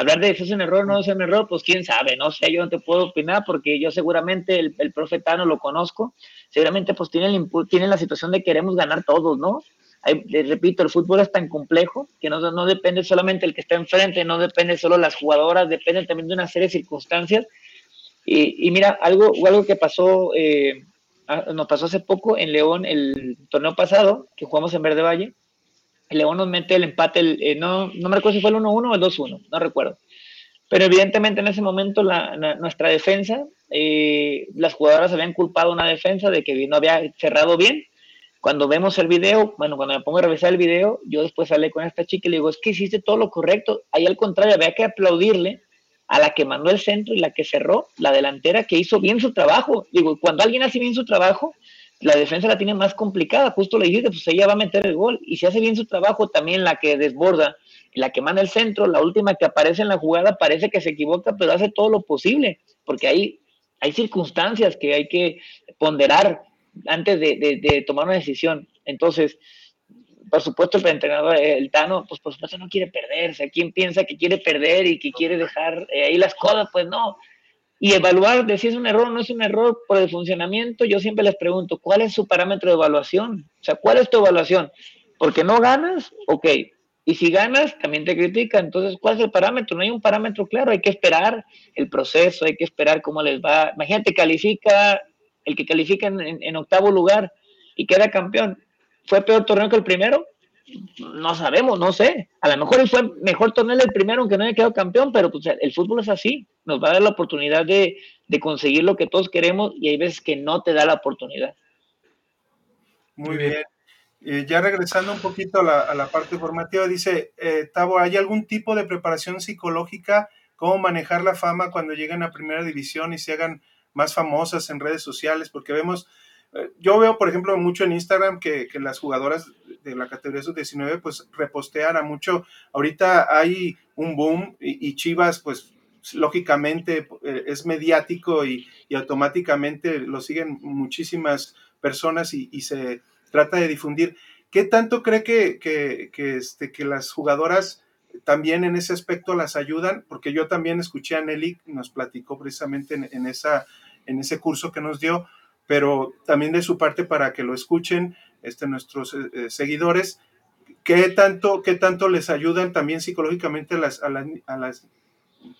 Hablar de si es un error o no es un error, pues quién sabe, no sé, yo no te puedo opinar porque yo seguramente el, el profetano lo conozco, seguramente pues tiene, tiene la situación de queremos ganar todos, ¿no? repito, el fútbol es tan complejo que no, no depende solamente el que está enfrente, no depende solo las jugadoras, depende también de una serie de circunstancias. Y, mira, algo, algo que pasó, eh, nos pasó hace poco en León, el torneo pasado, que jugamos en Verde Valle, el León nos mete el empate, el, eh, no, no me recuerdo si fue el 1-1 o el 2-1, no recuerdo. Pero evidentemente en ese momento la, nuestra defensa, eh, las jugadoras habían culpado una defensa de que no había cerrado bien cuando vemos el video, bueno, cuando me pongo a revisar el video, yo después hablé con esta chica y le digo, es que hiciste todo lo correcto. Ahí al contrario, había que aplaudirle a la que mandó el centro y la que cerró, la delantera que hizo bien su trabajo. Digo, cuando alguien hace bien su trabajo, la defensa la tiene más complicada. Justo le dijiste, pues ella va a meter el gol. Y si hace bien su trabajo, también la que desborda, la que manda el centro, la última que aparece en la jugada, parece que se equivoca, pero hace todo lo posible, porque hay, hay circunstancias que hay que ponderar antes de, tomar una decisión. Entonces, por supuesto, el entrenador, el Tano, pues por supuesto no quiere perderse. ¿Quién piensa que quiere perder y que quiere dejar eh, ahí las cosas? Pues no. Y evaluar de si es un error o no es un error por el funcionamiento, yo siempre les pregunto, ¿cuál es su parámetro de evaluación? O sea, ¿cuál es tu evaluación? Porque no ganas, ok. Y si ganas, también te critican. Entonces, ¿cuál es el parámetro? No hay un parámetro claro, hay que esperar el proceso, hay que esperar cómo les va. Imagínate, califica el que califica en, octavo lugar y queda campeón, ¿fue peor torneo que el primero? No sabemos, no sé. A lo mejor fue mejor torneo el primero, aunque no haya quedado campeón, pero pues, el fútbol es así. Nos va a dar la oportunidad de, conseguir lo que todos queremos y hay veces que no te da la oportunidad. Muy bien. Eh, ya regresando un poquito a la, parte formativa, dice eh, Tavo, ¿hay algún tipo de preparación psicológica? ¿Cómo manejar la fama cuando llegan a primera división y se hagan más famosas en redes sociales, porque vemos, yo veo, por ejemplo, mucho en Instagram que, las jugadoras de la categoría sub-19 pues repostean a mucho. Ahorita hay un boom y, Chivas pues lógicamente eh, es mediático y, automáticamente lo siguen muchísimas personas y, se trata de difundir. ¿Qué tanto cree que, que, que, este, que las jugadoras también en ese aspecto las ayudan? Porque yo también escuché a Nelly, nos platicó precisamente en, esa, en ese curso que nos dio, pero también de su parte para que lo escuchen este, nuestros eh, eh, seguidores, ¿qué tanto, ¿qué tanto les ayudan también psicológicamente a las, a las, a las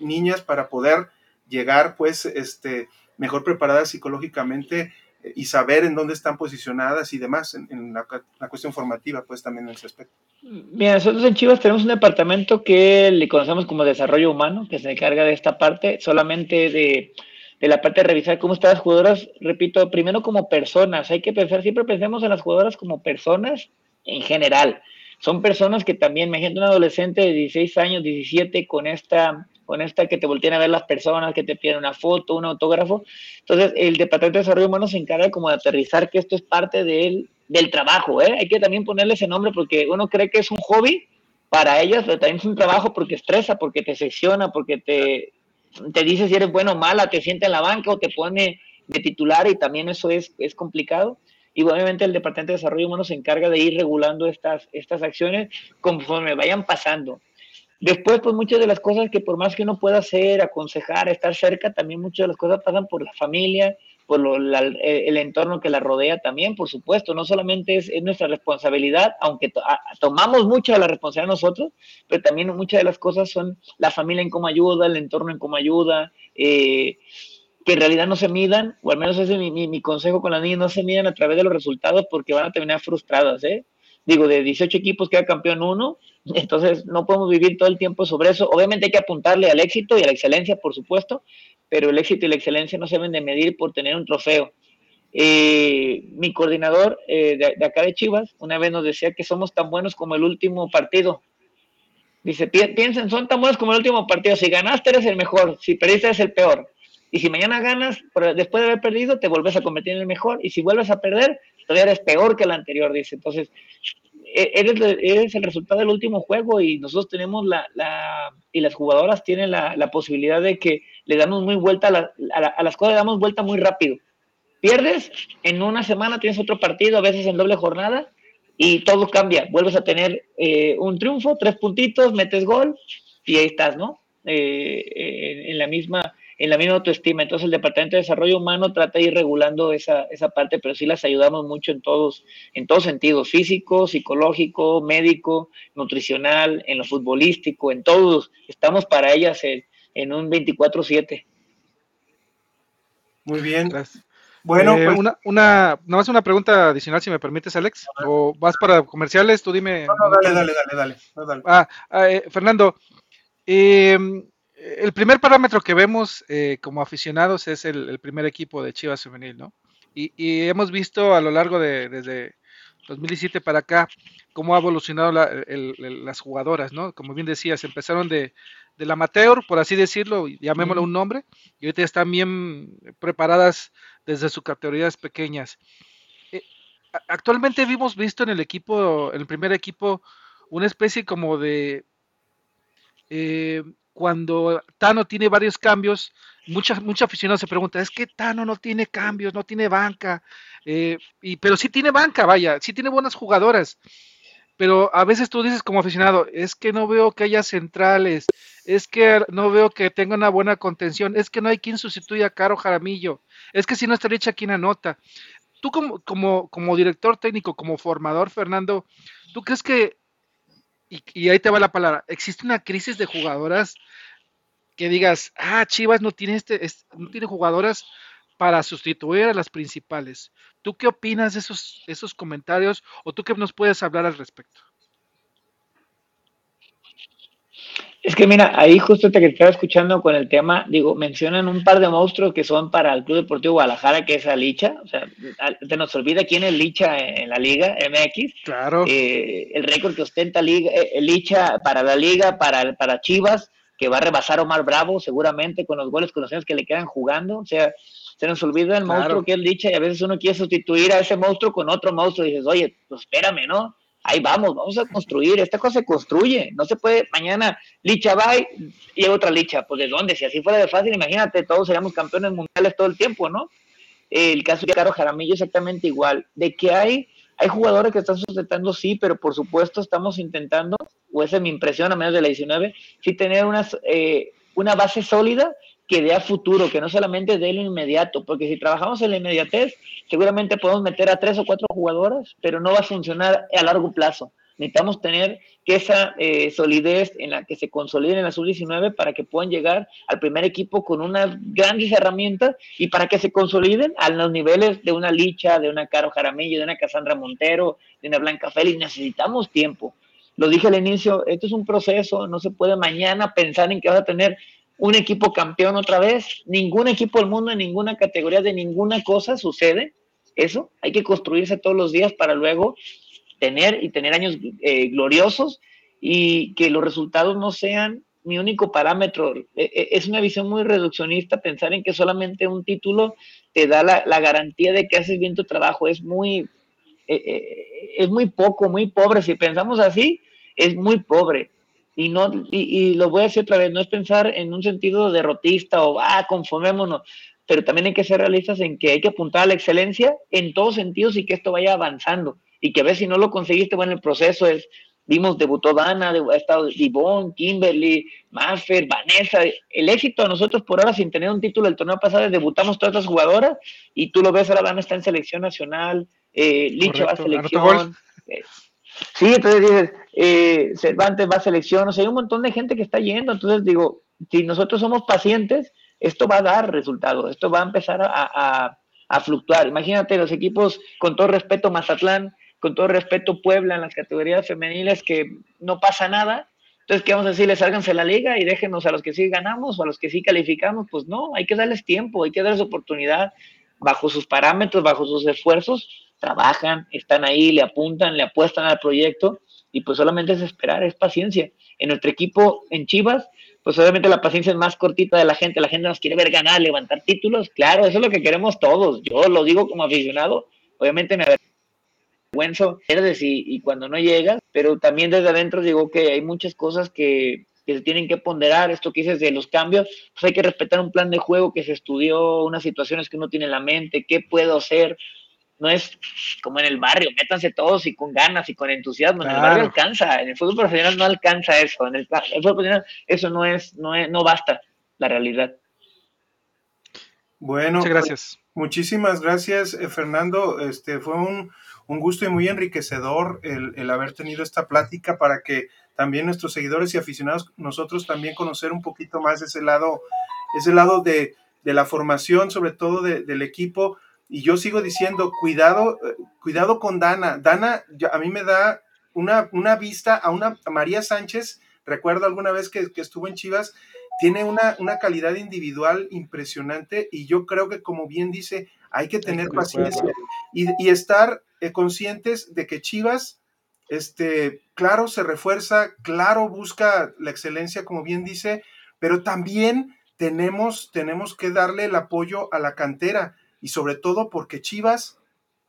niñas para poder llegar pues este, mejor preparadas psicológicamente y saber en dónde están posicionadas y demás en, la, cuestión formativa, pues también en ese aspecto. Mira, nosotros en Chivas tenemos un departamento que le conocemos como desarrollo humano, que se encarga de esta parte, solamente de, de la parte de revisar cómo están las jugadoras, repito, primero como personas, hay que pensar, siempre pensemos en las jugadoras como personas en general. Son personas que también, imagínate un adolescente de 16 años, 17, con esta con esta que te voltean a ver las personas, que te piden una foto, un autógrafo. Entonces, el Departamento de Desarrollo Humano se encarga como de aterrizar que esto es parte del, del trabajo, ¿eh? Hay que también ponerle ese nombre porque uno cree que es un hobby para ellas, pero también es un trabajo porque estresa, porque te secciona, porque te, te dice si eres bueno o mala, te siente en la banca o te pone de titular y también eso es, es complicado. Y obviamente el Departamento de Desarrollo Humano se encarga de ir regulando estas, estas acciones conforme vayan pasando. Después, pues muchas de las cosas que por más que uno pueda hacer, aconsejar, estar cerca, también muchas de las cosas pasan por la familia, por el entorno que la rodea también, por supuesto. No solamente es, nuestra responsabilidad, aunque tomamos mucha de la responsabilidad nosotros, pero también muchas de las cosas son la familia en cómo ayuda, el entorno en cómo ayuda, eh, que en realidad no se midan, o al menos ese es mi, mi, consejo con las niñas, no se midan a través de los resultados porque van a terminar frustradas, ¿eh? Digo, de 18 equipos queda campeón uno, entonces no podemos vivir todo el tiempo sobre eso. Obviamente hay que apuntarle al éxito y a la excelencia, por supuesto, pero el éxito y la excelencia no se deben de medir por tener un trofeo. Eh, mi coordinador eh, de, acá de Chivas una vez nos decía que somos tan buenos como el último partido. Dice, piensen, son tan buenos como el último partido. Si ganaste eres el mejor, si perdiste eres el peor. Y si mañana ganas, después de haber perdido, te vuelves a convertir en el mejor. Y si vuelves a perder, todavía eres peor que el anterior, dice. Entonces, e, eres, el resultado del último juego y nosotros tenemos la, la y las jugadoras tienen la, la, posibilidad de que le damos muy vuelta a, la, a, las cosas, le damos vuelta muy rápido. Pierdes, en una semana tienes otro partido, a veces en doble jornada, y todo cambia. Vuelves a tener eh, un triunfo, tres puntitos, metes gol, y ahí estás, ¿no? Eh, en la misma en la misma autoestima. Entonces el Departamento de Desarrollo Humano trata de ir regulando esa, esa parte, pero sí las ayudamos mucho en todos, en todos sentidos, físico, psicológico, médico, nutricional, en lo futbolístico, en todos. Estamos para ellas en, un 24-7. Muy bien. Gracias. Bueno, eh, pues, una, una, nada más una pregunta adicional, si me permites, Alex. ¿O vas para comerciales? Tú dime. No, no, dale, dale, dale, dale. Ah, eh, Fernando, eh, el primer parámetro que vemos eh, como aficionados es el, primer equipo de Chivas Femenil, ¿no? Y, hemos visto a lo largo de desde 2017 para acá cómo ha evolucionado las jugadoras, ¿no? Como bien decías, empezaron de, del amateur, por así decirlo, llamémoslo un nombre, y ahorita están bien preparadas desde sus categorías pequeñas. Eh, actualmente hemos visto en el equipo, en el primer equipo, una especie como de eh, cuando Tano tiene varios cambios, muchos mucha aficionados se preguntan, es que Tano no tiene cambios, no tiene banca, eh, y, pero sí tiene banca, vaya, sí tiene buenas jugadoras, pero a veces tú dices como aficionado, es que no veo que haya centrales, es que no veo que tenga una buena contención, es que no hay quien sustituya a Caro Jaramillo, es que si no está hecha quien anota. Tú como, como, como director técnico, como formador, Fernando, ¿tú crees que y, ahí te va la palabra, existe una crisis de jugadoras que digas, ah, Chivas no tiene, este, no tiene jugadoras para sustituir a las principales. ¿Tú qué opinas de esos, esos comentarios o tú qué nos puedes hablar al respecto? Es que mira, ahí justo te que estaba escuchando con el tema, digo, mencionan un par de monstruos que son para el Club Deportivo Guadalajara, que es a Licha, o sea, se nos olvida quién es Licha en la Liga MX. Claro. Eh, el récord que ostenta Liga, eh, Licha para la Liga, para, para Chivas, que va a rebasar a Omar Bravo seguramente con los goles conocidos que le quedan jugando, o sea, se nos olvida el monstruo que es Licha y a veces uno quiere sustituir a ese monstruo con otro monstruo y dices, oye, pues espérame, ¿no? ahí vamos, vamos a construir, esta cosa se construye, no se puede, mañana licha va y otra licha, pues de dónde, si así fuera de fácil, imagínate, todos seríamos campeones mundiales todo el tiempo, ¿no? El caso de Caro Jaramillo exactamente igual, de que hay, hay jugadores que están sustentando, sí, pero por supuesto estamos intentando, o esa es mi impresión a menos de la 19, sí tener una, eh, una base sólida que dé a futuro, que no solamente dé lo inmediato, porque si trabajamos en la inmediatez, seguramente podemos meter a tres o cuatro jugadoras, pero no va a funcionar a largo plazo. Necesitamos tener que esa eh, solidez en la que se consoliden en la sub-19 para que puedan llegar al primer equipo con unas grandes herramientas y para que se consoliden a los niveles de una Licha, de una Caro Jaramillo, de una Cassandra Montero, de una Blanca Félix. Necesitamos tiempo. Lo dije al inicio, esto es un proceso, no se puede mañana pensar en que vas a tener un equipo campeón otra vez. Ningún equipo del mundo en ninguna categoría de ninguna cosa sucede. Eso hay que construirse todos los días para luego tener y tener años eh, gloriosos y que los resultados no sean mi único parámetro. E, e, es una visión muy reduccionista pensar en que solamente un título te da la, garantía de que haces bien tu trabajo. Es muy, e, es muy poco, muy pobre. Si pensamos así, es muy pobre. Y, no, y, lo voy a decir otra vez, no es pensar en un sentido derrotista o, ah, conformémonos, pero también hay que ser realistas en que hay que apuntar a la excelencia en todos sentidos y que esto vaya avanzando y que a ver si no lo conseguiste, bueno, el proceso es, vimos, debutó Dana, ha estado Divon, Kimberly, Maffer, Vanessa, el éxito a nosotros por ahora sin tener un título el torneo pasado debutamos todas las jugadoras y tú lo ves, ahora Dana está en selección nacional, eh, Licha va a selección. Sí, entonces dices, eh, Cervantes va a selección, o sea, hay un montón de gente que está yendo, entonces digo, si nosotros somos pacientes, esto va a dar resultados, esto va a empezar a, a fluctuar. Imagínate los equipos, con todo respeto, Mazatlán, con todo respeto, Puebla en las categorías femeniles que no pasa nada. Entonces, ¿qué vamos a decirles? Sálganse la liga y déjenos a los que sí ganamos o a los que sí calificamos. Pues no, hay que darles tiempo, hay que darles oportunidad bajo sus parámetros, bajo sus esfuerzos. Trabajan, están ahí, le apuntan, le apuestan al proyecto y pues solamente es esperar, es paciencia. En nuestro equipo, en Chivas, pues obviamente la paciencia es más cortita de la gente, la gente nos quiere ver ganar, levantar títulos, claro, eso es lo que queremos todos. Yo lo digo como aficionado, obviamente me pierdes y, y cuando no llegas, pero también desde adentro digo que hay muchas cosas que, se tienen que ponderar, esto que dices de los cambios, pues hay que respetar un plan de juego que se estudió, unas situaciones que uno tiene en la mente, qué puedo hacer, no es como en el barrio, métanse todos y con ganas y con entusiasmo, en el barrio alcanza, en el fútbol profesional no alcanza eso, en el, fútbol profesional eso no es, no es, no basta, la realidad. Bueno, Muchas gracias. muchísimas gracias, eh, Fernando. Este fue un, un gusto y muy enriquecedor el, haber tenido esta plática para que también nuestros seguidores y aficionados, nosotros también conocer un poquito más ese lado, ese lado de, la formación, sobre todo del equipo. Y yo sigo diciendo, cuidado, eh, cuidado con Dana. Dana a mí me da una, una vista a una María Sánchez, recuerdo alguna vez que, estuvo en Chivas, tiene una, una calidad individual impresionante y yo creo que como bien dice, hay que tener paciencia y, y, estar eh, conscientes de que Chivas, este, claro, se refuerza, claro, busca la excelencia, como bien dice, pero también tenemos, tenemos que darle el apoyo a la cantera y sobre todo porque Chivas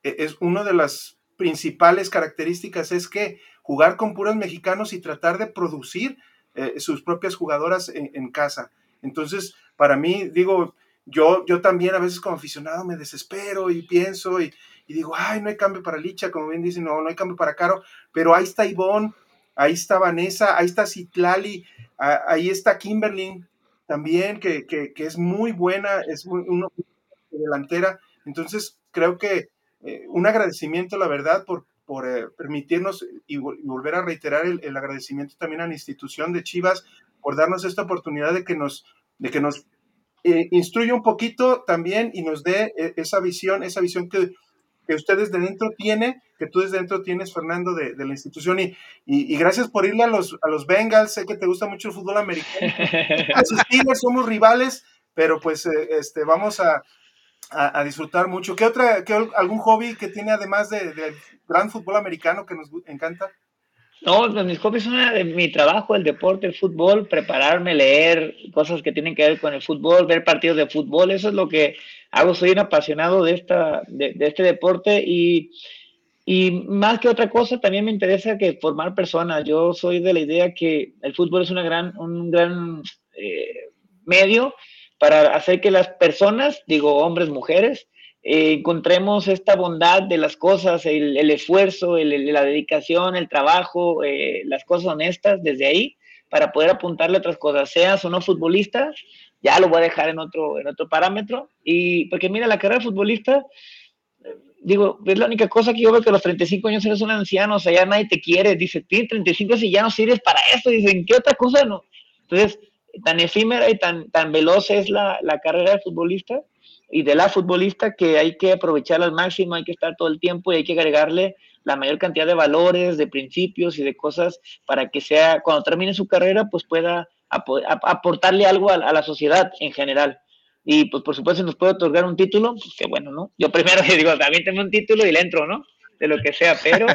eh, es una de las principales características es que jugar con puros mexicanos y tratar de producir eh, sus propias jugadoras en, casa. Entonces, para mí, digo, yo, yo también a veces como aficionado me desespero y pienso y, digo, ay, no hay cambio para Licha, como bien dicen, no, no hay cambio para Caro, pero ahí está Ivonne, ahí está Vanessa, ahí está Citlali, ahí está Kimberly también, que, es muy buena, es una delantera. Entonces, creo que eh, un agradecimiento, la verdad, por, por eh, permitirnos y, volver a reiterar el, agradecimiento también a la institución de Chivas por darnos esta oportunidad de que nos, de que nos eh, instruya un poquito también y nos dé esa visión, esa visión que que usted desde dentro tiene, que tú desde dentro tienes, Fernando, de, la institución. Y, y, gracias por irle a los, a los Bengals. Sé que te gusta mucho el fútbol americano. Somos rivales, pero pues eh, este, vamos a, a, disfrutar mucho. ¿Qué otra, qué, algún hobby que tiene además del de gran fútbol americano que nos encanta? No, pues mis hobbies son de mi trabajo, el deporte, el fútbol, prepararme, leer cosas que tienen que ver con el fútbol, ver partidos de fútbol, eso es lo que hago, soy un apasionado de, esta, de, este deporte y, y, más que otra cosa también me interesa que formar personas. Yo soy de la idea que el fútbol es una gran, un gran eh, medio para hacer que las personas, digo hombres, mujeres, eh, encontremos esta bondad de las cosas, el, esfuerzo, la dedicación, el trabajo, eh, las cosas honestas desde ahí para poder apuntarle otras cosas, seas o no futbolista, ya lo voy a dejar en otro, en otro parámetro. Y porque mira, la carrera de futbolista, digo, es la única cosa que yo veo que a los 35 años eres un anciano, o sea, ya nadie te quiere, dice, tienes 35 y ya no sirves para eso, dicen, ¿qué otra cosa no? Entonces, tan efímera y tan, tan veloz es la, la carrera de futbolista y de la futbolista que hay que aprovechar al máximo, hay que estar todo el tiempo y hay que agregarle la mayor cantidad de valores, de principios y de cosas para que sea, cuando termine su carrera, pues pueda aportarle algo a, la sociedad en general. Y pues por supuesto, nos puede otorgar un título, pues qué bueno, ¿no? Yo primero digo, también tengo un título y le entro, ¿no? De lo que sea, pero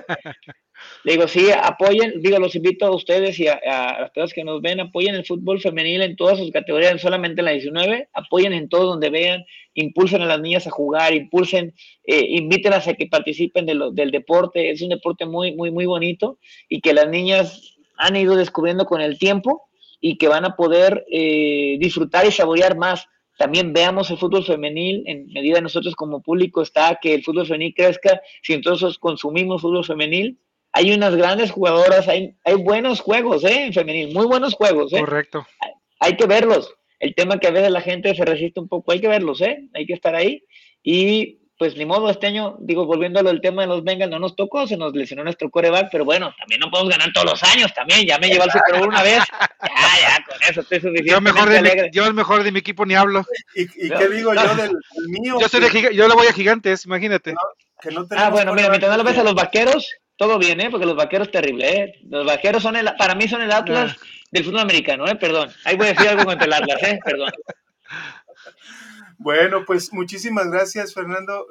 Le digo, sí, apoyen, digo, los invito a ustedes y a, las personas que nos ven, apoyen el fútbol femenil en todas sus categorías, no solamente en la 19, apoyen en todo donde vean, impulsen a las niñas a jugar, impulsen, eh, invítenlas a que participen del deporte, es un deporte muy, muy, muy bonito y que las niñas han ido descubriendo con el tiempo y que van a poder eh, disfrutar y saborear más. También veamos el fútbol femenil, en medida de nosotros como público está que el fútbol femenil crezca, si entonces consumimos fútbol femenil, hay unas grandes jugadoras, hay, hay buenos juegos, ¿eh? En femenil, muy buenos juegos, ¿eh? Correcto. Hay, que verlos. El tema que a veces la gente se resiste un poco, hay que verlos, ¿eh? Hay que estar ahí. Y pues ni modo, este año, digo, volviéndolo al tema de los Bengals, no nos tocó, se nos lesionó nuestro coreback, pero bueno, también no podemos ganar todos los años, también, ya me lleva al Super Bowl una vez, ya, ya, con eso estoy suficiente. Yo, mejor de mi, yo el mejor de mi equipo ni hablo. ¿Y, y qué digo yo del, mío? Yo, soy de, yo le voy a Gigantes, imagínate. ah, bueno, mira, mientras no lo ves a los vaqueros, todo bien, ¿eh? Porque los vaqueros terrible, ¿eh? Los vaqueros son el, para mí son el Atlas ah. del fútbol americano, ¿eh? Perdón. Ahí voy a decir algo contra el Atlas, ¿eh? Perdón. Bueno, pues muchísimas gracias, Fernando.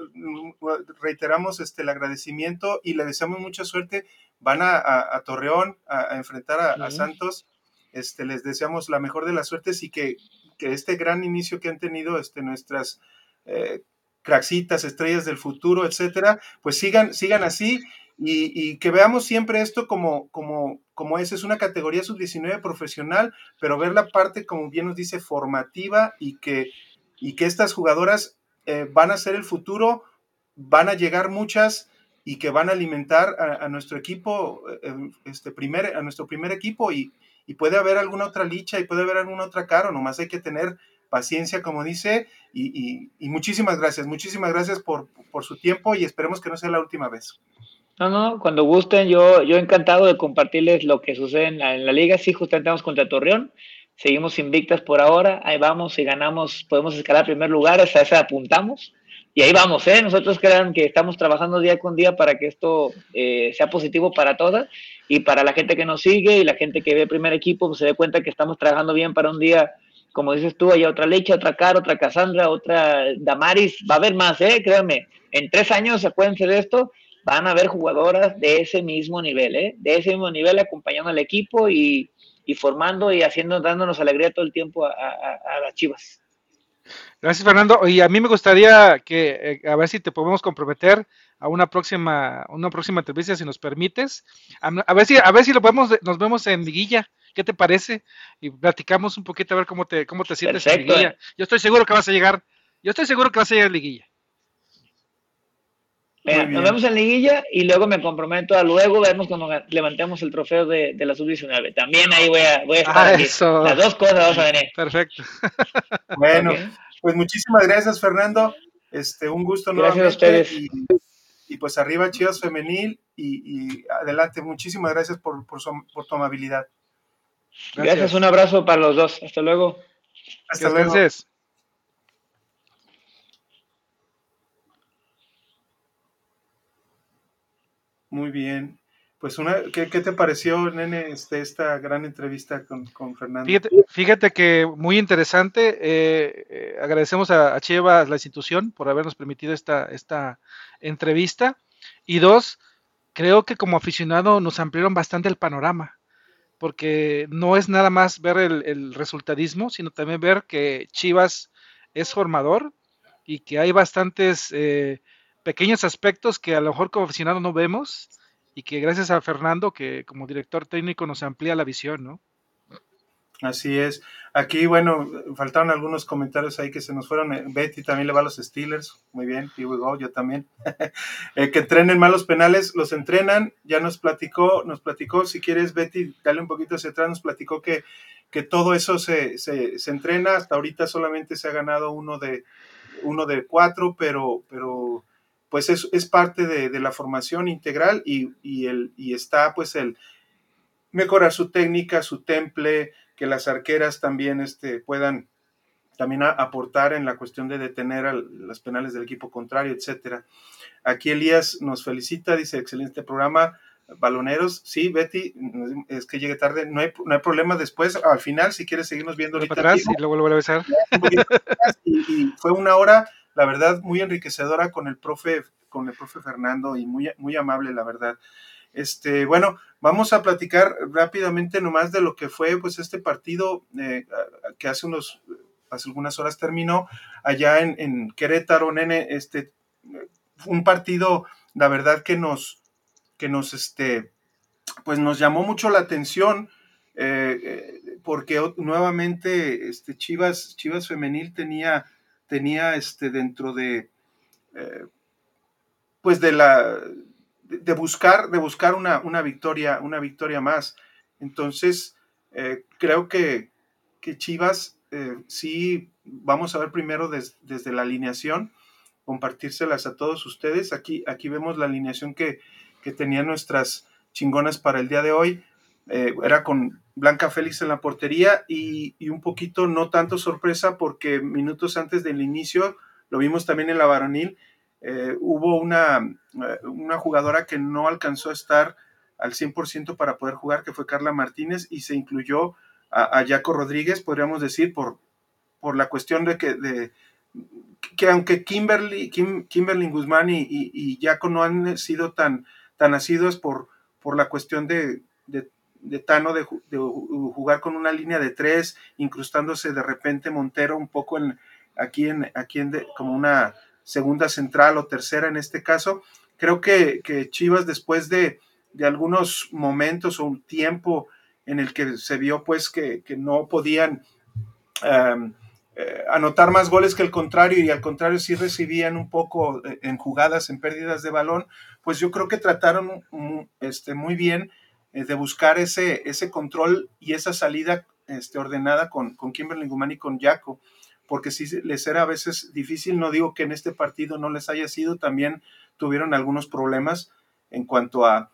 Reiteramos este, el agradecimiento y le deseamos mucha suerte. Van a, Torreón a, enfrentar a, Santos. Este, les deseamos la mejor de las suertes y que, que este gran inicio que han tenido este, nuestras eh, craxitas, estrellas del futuro, etcétera, pues sigan, sigan así y, que veamos siempre esto como, como, como es, es una categoría sub-19 profesional, pero ver la parte, como bien nos dice, formativa y que, y que estas jugadoras eh, van a ser el futuro, van a llegar muchas y que van a alimentar a, nuestro equipo, eh, este primer, a nuestro primer equipo y, y, puede haber alguna otra licha y puede haber alguna otra caro, nomás hay que tener paciencia, como dice, y, y muchísimas gracias, muchísimas gracias por, por su tiempo y esperemos que no sea la última vez. No, no, cuando gusten, yo, yo encantado de compartirles lo que sucede en la, liga. Sí, justamente estamos contra Torreón, seguimos invictas por ahora, ahí vamos, si ganamos podemos escalar primer lugar, hasta ese apuntamos. Y ahí vamos, ¿eh? Nosotros crean que estamos trabajando día con día para que esto eh, sea positivo para todas y para la gente que nos sigue y la gente que ve primer equipo, pues se dé cuenta que estamos trabajando bien para un día, como dices tú, hay otra Leche, otra Cara, otra Cassandra, otra Damaris, va a haber más, ¿eh? Créanme, en tres años, acuérdense de esto, van a haber jugadoras de ese mismo nivel, ¿eh? de ese mismo nivel acompañando al equipo y, formando y haciendo, dándonos alegría todo el tiempo a, las chivas. Gracias, Fernando. Y a mí me gustaría que, eh, a ver si te podemos comprometer a una próxima, una próxima entrevista, si nos permites. A, ver si, a ver si lo podemos, nos vemos en Liguilla. ¿Qué te parece? Y platicamos un poquito a ver cómo te, cómo te sientes en Liguilla. Eh. Yo estoy seguro que vas a llegar. Yo estoy seguro que vas a llegar a Liguilla nos vemos en liguilla y luego me comprometo a luego vernos cuando levantemos el trofeo de, la sub-19. También ahí voy a, voy a estar. Ah, Las dos cosas vamos a venir. Perfecto. Bueno, pues muchísimas gracias, Fernando. Este, un gusto gracias A ustedes. Y, pues arriba Chivas Femenil y, adelante. Muchísimas gracias por, por, tu amabilidad. Gracias. un abrazo para los dos. Hasta luego. Hasta luego. Gracias. Muy bien. Pues una, ¿qué, te pareció, nene, este, esta gran entrevista con, Fernando? Fíjate, que muy interesante. Eh, eh, agradecemos a, a Chivas, la institución, por habernos permitido esta, esta entrevista. Y dos, creo que como aficionado nos ampliaron bastante el panorama, porque no es nada más ver el, resultadismo, sino también ver que Chivas es formador y que hay bastantes... Eh, pequeños aspectos que a lo mejor como aficionado no vemos y que gracias a Fernando, que como director técnico nos amplía la visión, ¿no? Así es. Aquí, bueno, faltaron algunos comentarios ahí que se nos fueron. Eh, Betty también le va a los Steelers. Muy bien, here we go, yo también. eh, que entrenen malos penales, los entrenan. Ya nos platicó, nos platicó, si quieres, Betty, dale un poquito hacia atrás, nos platicó que, que todo eso se, se, se entrena. Hasta ahorita solamente se ha ganado uno de, uno de cuatro, pero, pero pues es, es parte de, de, la formación integral y, y, el, y está pues el mejorar su técnica, su temple, que las arqueras también este, puedan también aportar en la cuestión de detener a las penales del equipo contrario, etcétera. Aquí Elías nos felicita, dice, excelente programa, baloneros. Sí, Betty, es que llegue tarde, no hay, no hay problema después, al final, si quieres seguirnos viendo ahorita. Para atrás y luego lo vuelvo a besar. Y, y, fue una hora, la verdad, muy enriquecedora con el profe, con el profe Fernando y muy, muy amable, la verdad. Este, bueno, vamos a platicar rápidamente nomás de lo que fue pues este partido eh, que hace unos hace algunas horas terminó allá en, Querétaro, nene, este un partido, la verdad que nos que nos este pues nos llamó mucho la atención eh, porque nuevamente este Chivas Chivas femenil tenía tenía este dentro de eh, pues de la de buscar, de buscar una, una, victoria, una victoria más. Entonces, eh, creo que, que Chivas eh, sí, vamos a ver primero des, desde la alineación, compartírselas a todos ustedes. Aquí, aquí vemos la alineación que, que tenían nuestras chingonas para el día de hoy. Eh, era con Blanca Félix en la portería y, un poquito no tanto sorpresa porque minutos antes del inicio, lo vimos también en la varonil, eh, hubo una, eh, una, jugadora que no alcanzó a estar al 100% para poder jugar, que fue Carla Martínez, y se incluyó a, Jaco Rodríguez, podríamos decir, por, por la cuestión de que, de, que aunque Kimberly, Kim, Kimberly Guzmán y, y, y, Jaco no han sido tan, tan nacidos por, por la cuestión de, de Tano de, jugar con una línea de tres, incrustándose de repente Montero un poco en, aquí en, aquí en como una segunda central o tercera en este caso. Creo que, que Chivas después de, de, algunos momentos o un tiempo en el que se vio pues que, que no podían eh, anotar más goles que el contrario y al contrario sí recibían un poco en jugadas, en pérdidas de balón, pues yo creo que trataron este, muy bien eh, de buscar ese, ese control y esa salida este, ordenada con, con Kimberly Guzmán y con Jaco porque sí les era a veces difícil, no digo que en este partido no les haya sido, también tuvieron algunos problemas en cuanto a,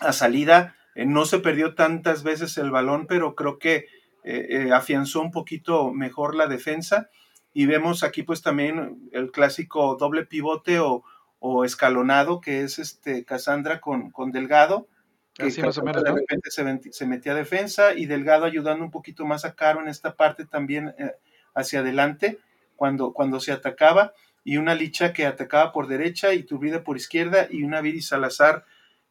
a salida, eh, no se perdió tantas veces el balón, pero creo que eh, eh, afianzó un poquito mejor la defensa. Y vemos aquí pues también el clásico doble pivote o, o escalonado que es este Cassandra con, con Delgado, que Así más o menos, de repente se, se, metía a defensa y Delgado ayudando un poquito más a Caro en esta parte también eh, hacia adelante cuando, cuando se atacaba, y una Licha que atacaba por derecha y Turbide por izquierda, y una Viri Salazar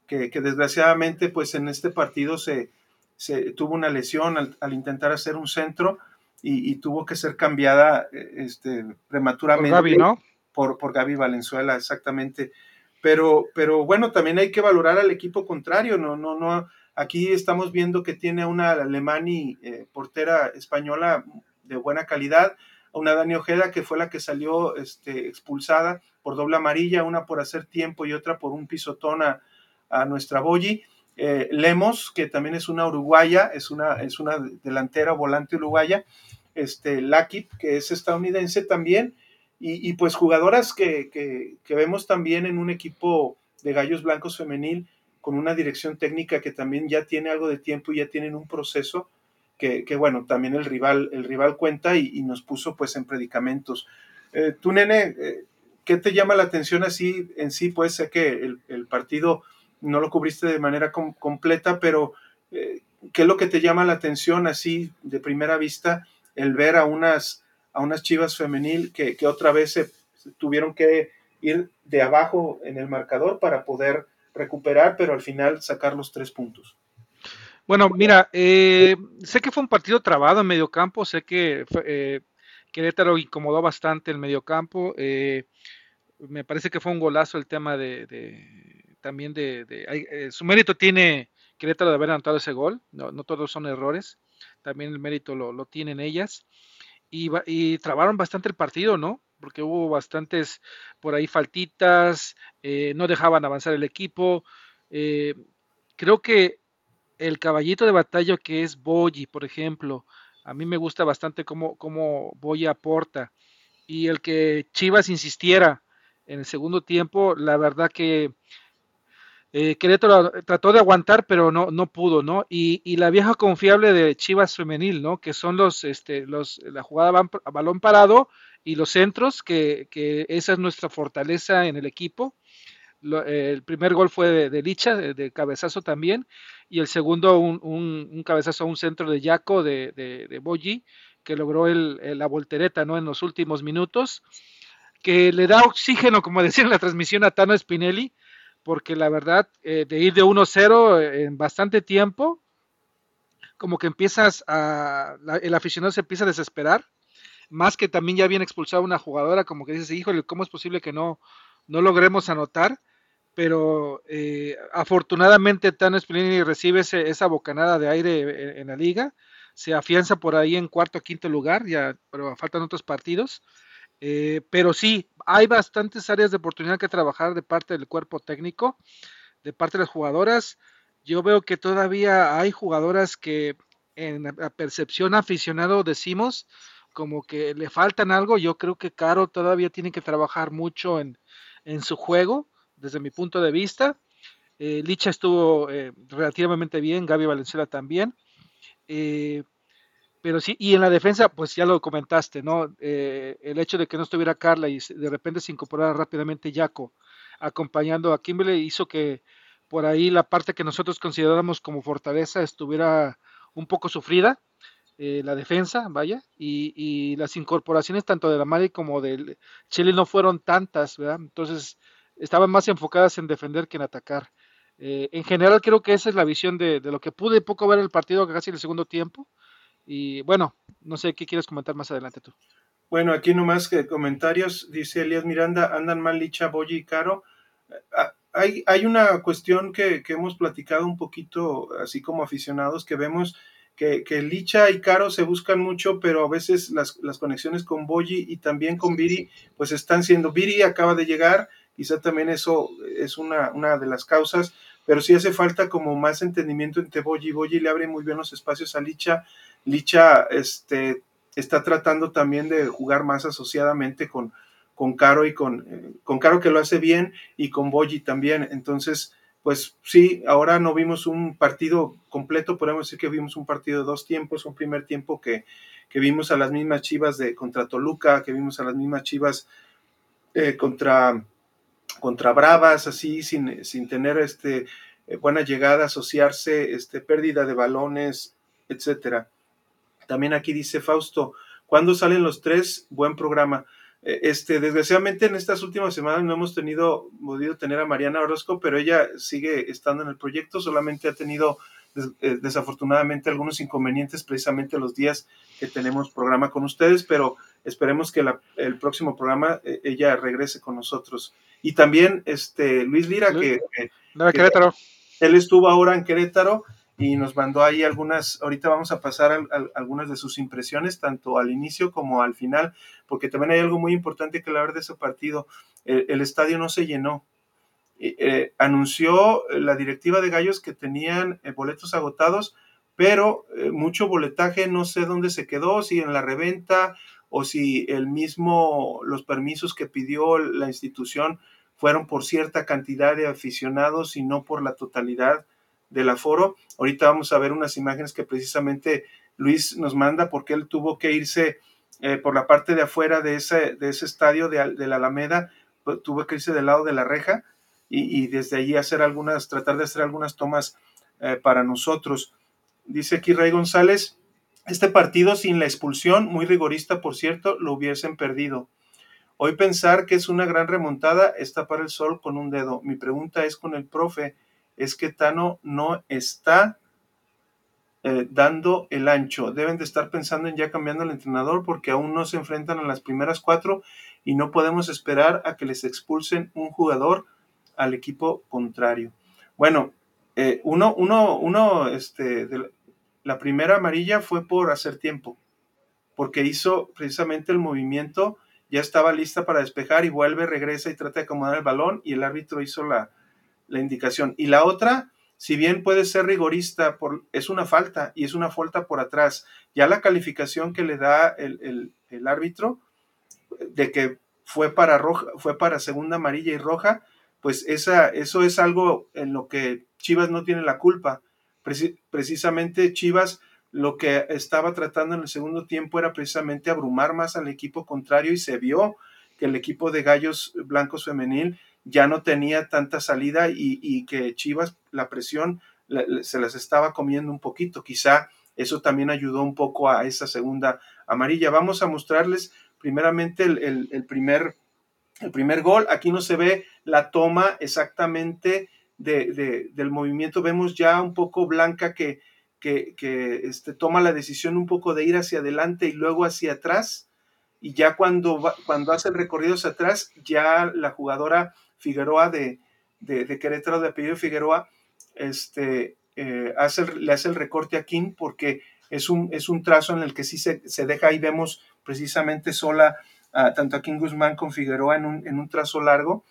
que, que desgraciadamente pues en este partido se, se tuvo una lesión al, al, intentar hacer un centro y, y tuvo que ser cambiada este, prematuramente. Por Gaby, ¿no? Por, por Gaby Valenzuela, exactamente. Pero, pero bueno, también hay que valorar al equipo contrario, no, no, no. Aquí estamos viendo que tiene una Alemani eh, portera española de buena calidad, una Dani Ojeda que fue la que salió este, expulsada por doble amarilla, una por hacer tiempo y otra por un pisotón a, a nuestra Boyi. Eh, Lemos, que también es una uruguaya, es una, es una delantera volante uruguaya, este, Lakip, que es estadounidense también, y, pues jugadoras que, que, vemos también en un equipo de Gallos Blancos femenil con una dirección técnica que también ya tiene algo de tiempo y ya tienen un proceso que, que, bueno, también el rival, el rival cuenta y, nos puso pues en predicamentos. Eh, tú, nene, eh, ¿qué te llama la atención así en sí? Pues sé que el, partido no lo cubriste de manera com completa, pero eh, ¿qué es lo que te llama la atención así de primera vista el ver a unas, a unas chivas femenil que, que otra vez se, tuvieron que ir de abajo en el marcador para poder recuperar, pero al final sacar los tres puntos? Bueno, mira, eh, sé que fue un partido trabado en medio campo, sé que eh, Querétaro incomodó bastante el medio campo, eh, me parece que fue un golazo el tema de, también de, de eh, su mérito tiene Querétaro de haber anotado ese gol, no, no, todos son errores. también el mérito lo, tienen ellas. Y, y, trabaron bastante el partido, ¿no? Porque hubo bastantes por ahí faltitas, eh, no dejaban avanzar el equipo. Eh, creo que el caballito de batalla que es Boyi, por ejemplo, a mí me gusta bastante cómo, cómo Boyi aporta. Y el que Chivas insistiera en el segundo tiempo, la verdad que eh, Querétaro trató de aguantar, pero no, no pudo, ¿no? Y, la vieja confiable de Chivas Femenil, ¿no? Que son los, este, los, la jugada a balón parado y los centros, que, que esa es nuestra fortaleza en el equipo. el primer gol fue de, Licha, de, cabezazo también, y el segundo un, un, cabezazo a un centro de Yaco de, de, Boyi, que logró el, la voltereta, ¿no? En los últimos minutos, que le da oxígeno, como decía en la transmisión a Tano Spinelli, porque la verdad, eh, de ir de 1-0 eh, en bastante tiempo, como que empiezas a, el aficionado se empieza a desesperar, más que también ya habían expulsado una jugadora, como que dices, híjole, ¿cómo es posible que no, no logremos anotar? Pero eh, afortunadamente Tano Spinelli recibe esa bocanada de aire en, la liga, se afianza por ahí en cuarto quinto lugar, ya, pero faltan otros partidos. Eh, pero sí, hay bastantes áreas de oportunidad que trabajar de parte del cuerpo técnico, de parte de las jugadoras. Yo veo que todavía hay jugadoras que en la percepción aficionado decimos como que le faltan algo. Yo creo que Caro todavía tiene que trabajar mucho en, su juego, desde mi punto de vista. Eh, Licha estuvo eh, relativamente bien, Gaby Valenzuela también. Pero sí, y en la defensa, pues ya lo comentaste, ¿no? Eh, el hecho de que no estuviera Carla y de repente se incorporara rápidamente Jaco acompañando a Kimberly hizo que por ahí la parte que nosotros consideramos como fortaleza estuviera un poco sufrida, eh, la defensa, vaya, y, las incorporaciones tanto de la Mari como del Chile no fueron tantas, ¿verdad? Entonces estaban más enfocadas en defender que en atacar. Eh, en general creo que esa es la visión de, de, lo que pude poco ver el partido casi en el segundo tiempo y bueno, no sé qué quieres comentar más adelante tú. Bueno, aquí nomás que comentarios, dice Elías Miranda, andan mal Licha, Boyi y Caro. Ah, hay, hay una cuestión que, hemos platicado un poquito, así como aficionados, que vemos que, que, Licha y Caro se buscan mucho, pero a veces las, las conexiones con Boyi y también con Viri, pues están siendo, Viri acaba de llegar, quizá también eso es una, una de las causas, pero sí hace falta como más entendimiento entre Boyi Boyi le abre muy bien los espacios a Licha Licha este, está tratando también de jugar más asociadamente con, con Caro y con, eh, con Caro que lo hace bien y con Boyi también. Entonces, pues sí, ahora no vimos un partido completo, podemos decir que vimos un partido de dos tiempos, un primer tiempo que, que vimos a las mismas Chivas de contra Toluca, que vimos a las mismas Chivas eh, contra, contra Bravas, así, sin, sin tener este, eh, buena llegada, asociarse, este, pérdida de balones, etcétera. También aquí dice Fausto, ¿cuándo salen los tres? Buen programa. Eh, este, desgraciadamente en estas últimas semanas no hemos tenido, podido tener a Mariana Orozco, pero ella sigue estando en el proyecto, solamente ha tenido eh, desafortunadamente algunos inconvenientes precisamente los días que tenemos programa con ustedes, pero esperemos que el próximo programa eh, ella regrese con nosotros. Y también este Luis Lira, que, él estuvo ahora en Querétaro y nos mandó ahí algunas, ahorita vamos a pasar algunas de sus impresiones, tanto al inicio como al final, porque también hay algo muy importante que hablar de ese partido. El, estadio no se llenó. Eh, anunció la directiva de Gallos que tenían eh, boletos agotados, pero eh, mucho boletaje no sé dónde se quedó, si en la reventa o si el mismo, los permisos que pidió la institución fueron por cierta cantidad de aficionados y no por la totalidad del aforo. Ahorita vamos a ver unas imágenes que precisamente Luis nos manda porque él tuvo que irse eh, por la parte de afuera de ese, de ese estadio de, la Alameda, pues, tuvo que irse del lado de la reja y, desde allí hacer algunas, tratar de hacer algunas tomas eh, para nosotros. Dice aquí Rey González, este partido sin la expulsión, muy rigorista por cierto, lo hubiesen perdido. Hoy pensar que es una gran remontada está para el sol con un dedo. Mi pregunta es con el profe, es que Tano no está eh, dando el ancho. Deben de estar pensando en ya cambiando el entrenador porque aún no se enfrentan a las primeras cuatro y no podemos esperar a que les expulsen un jugador al equipo contrario. Bueno, eh, uno, uno, uno, este, la primera amarilla fue por hacer tiempo, porque hizo precisamente el movimiento, ya estaba lista para despejar y vuelve, regresa y trata de acomodar el balón y el árbitro hizo la, la indicación. Y la otra, si bien puede ser rigorista, por, es una falta y es una falta por atrás. Ya la calificación que le da el, árbitro de que fue para roja, fue para segunda amarilla y roja, pues esa, eso es algo en lo que Chivas no tiene la culpa. precisamente Chivas lo que estaba tratando en el segundo tiempo era precisamente abrumar más al equipo contrario y se vio que el equipo de Gallos Blancos Femenil ya no tenía tanta salida y, que Chivas la presión se las estaba comiendo un poquito. Quizá eso también ayudó un poco a esa segunda amarilla. Vamos a mostrarles primeramente el, primer, el primer gol. Aquí no se ve la toma exactamente de, del movimiento. Vemos ya un poco Blanca que, que, este, toma la decisión un poco de ir hacia adelante y luego hacia atrás. Y ya cuando, cuando hace el recorrido hacia atrás, ya la jugadora Figueroa de, de, Querétaro, de apellido Figueroa, este, eh, hace, le hace el recorte a King porque es un, es un trazo en el que sí se, deja, ahí vemos precisamente sola tanto a King Guzmán con Figueroa en un, en un trazo largo.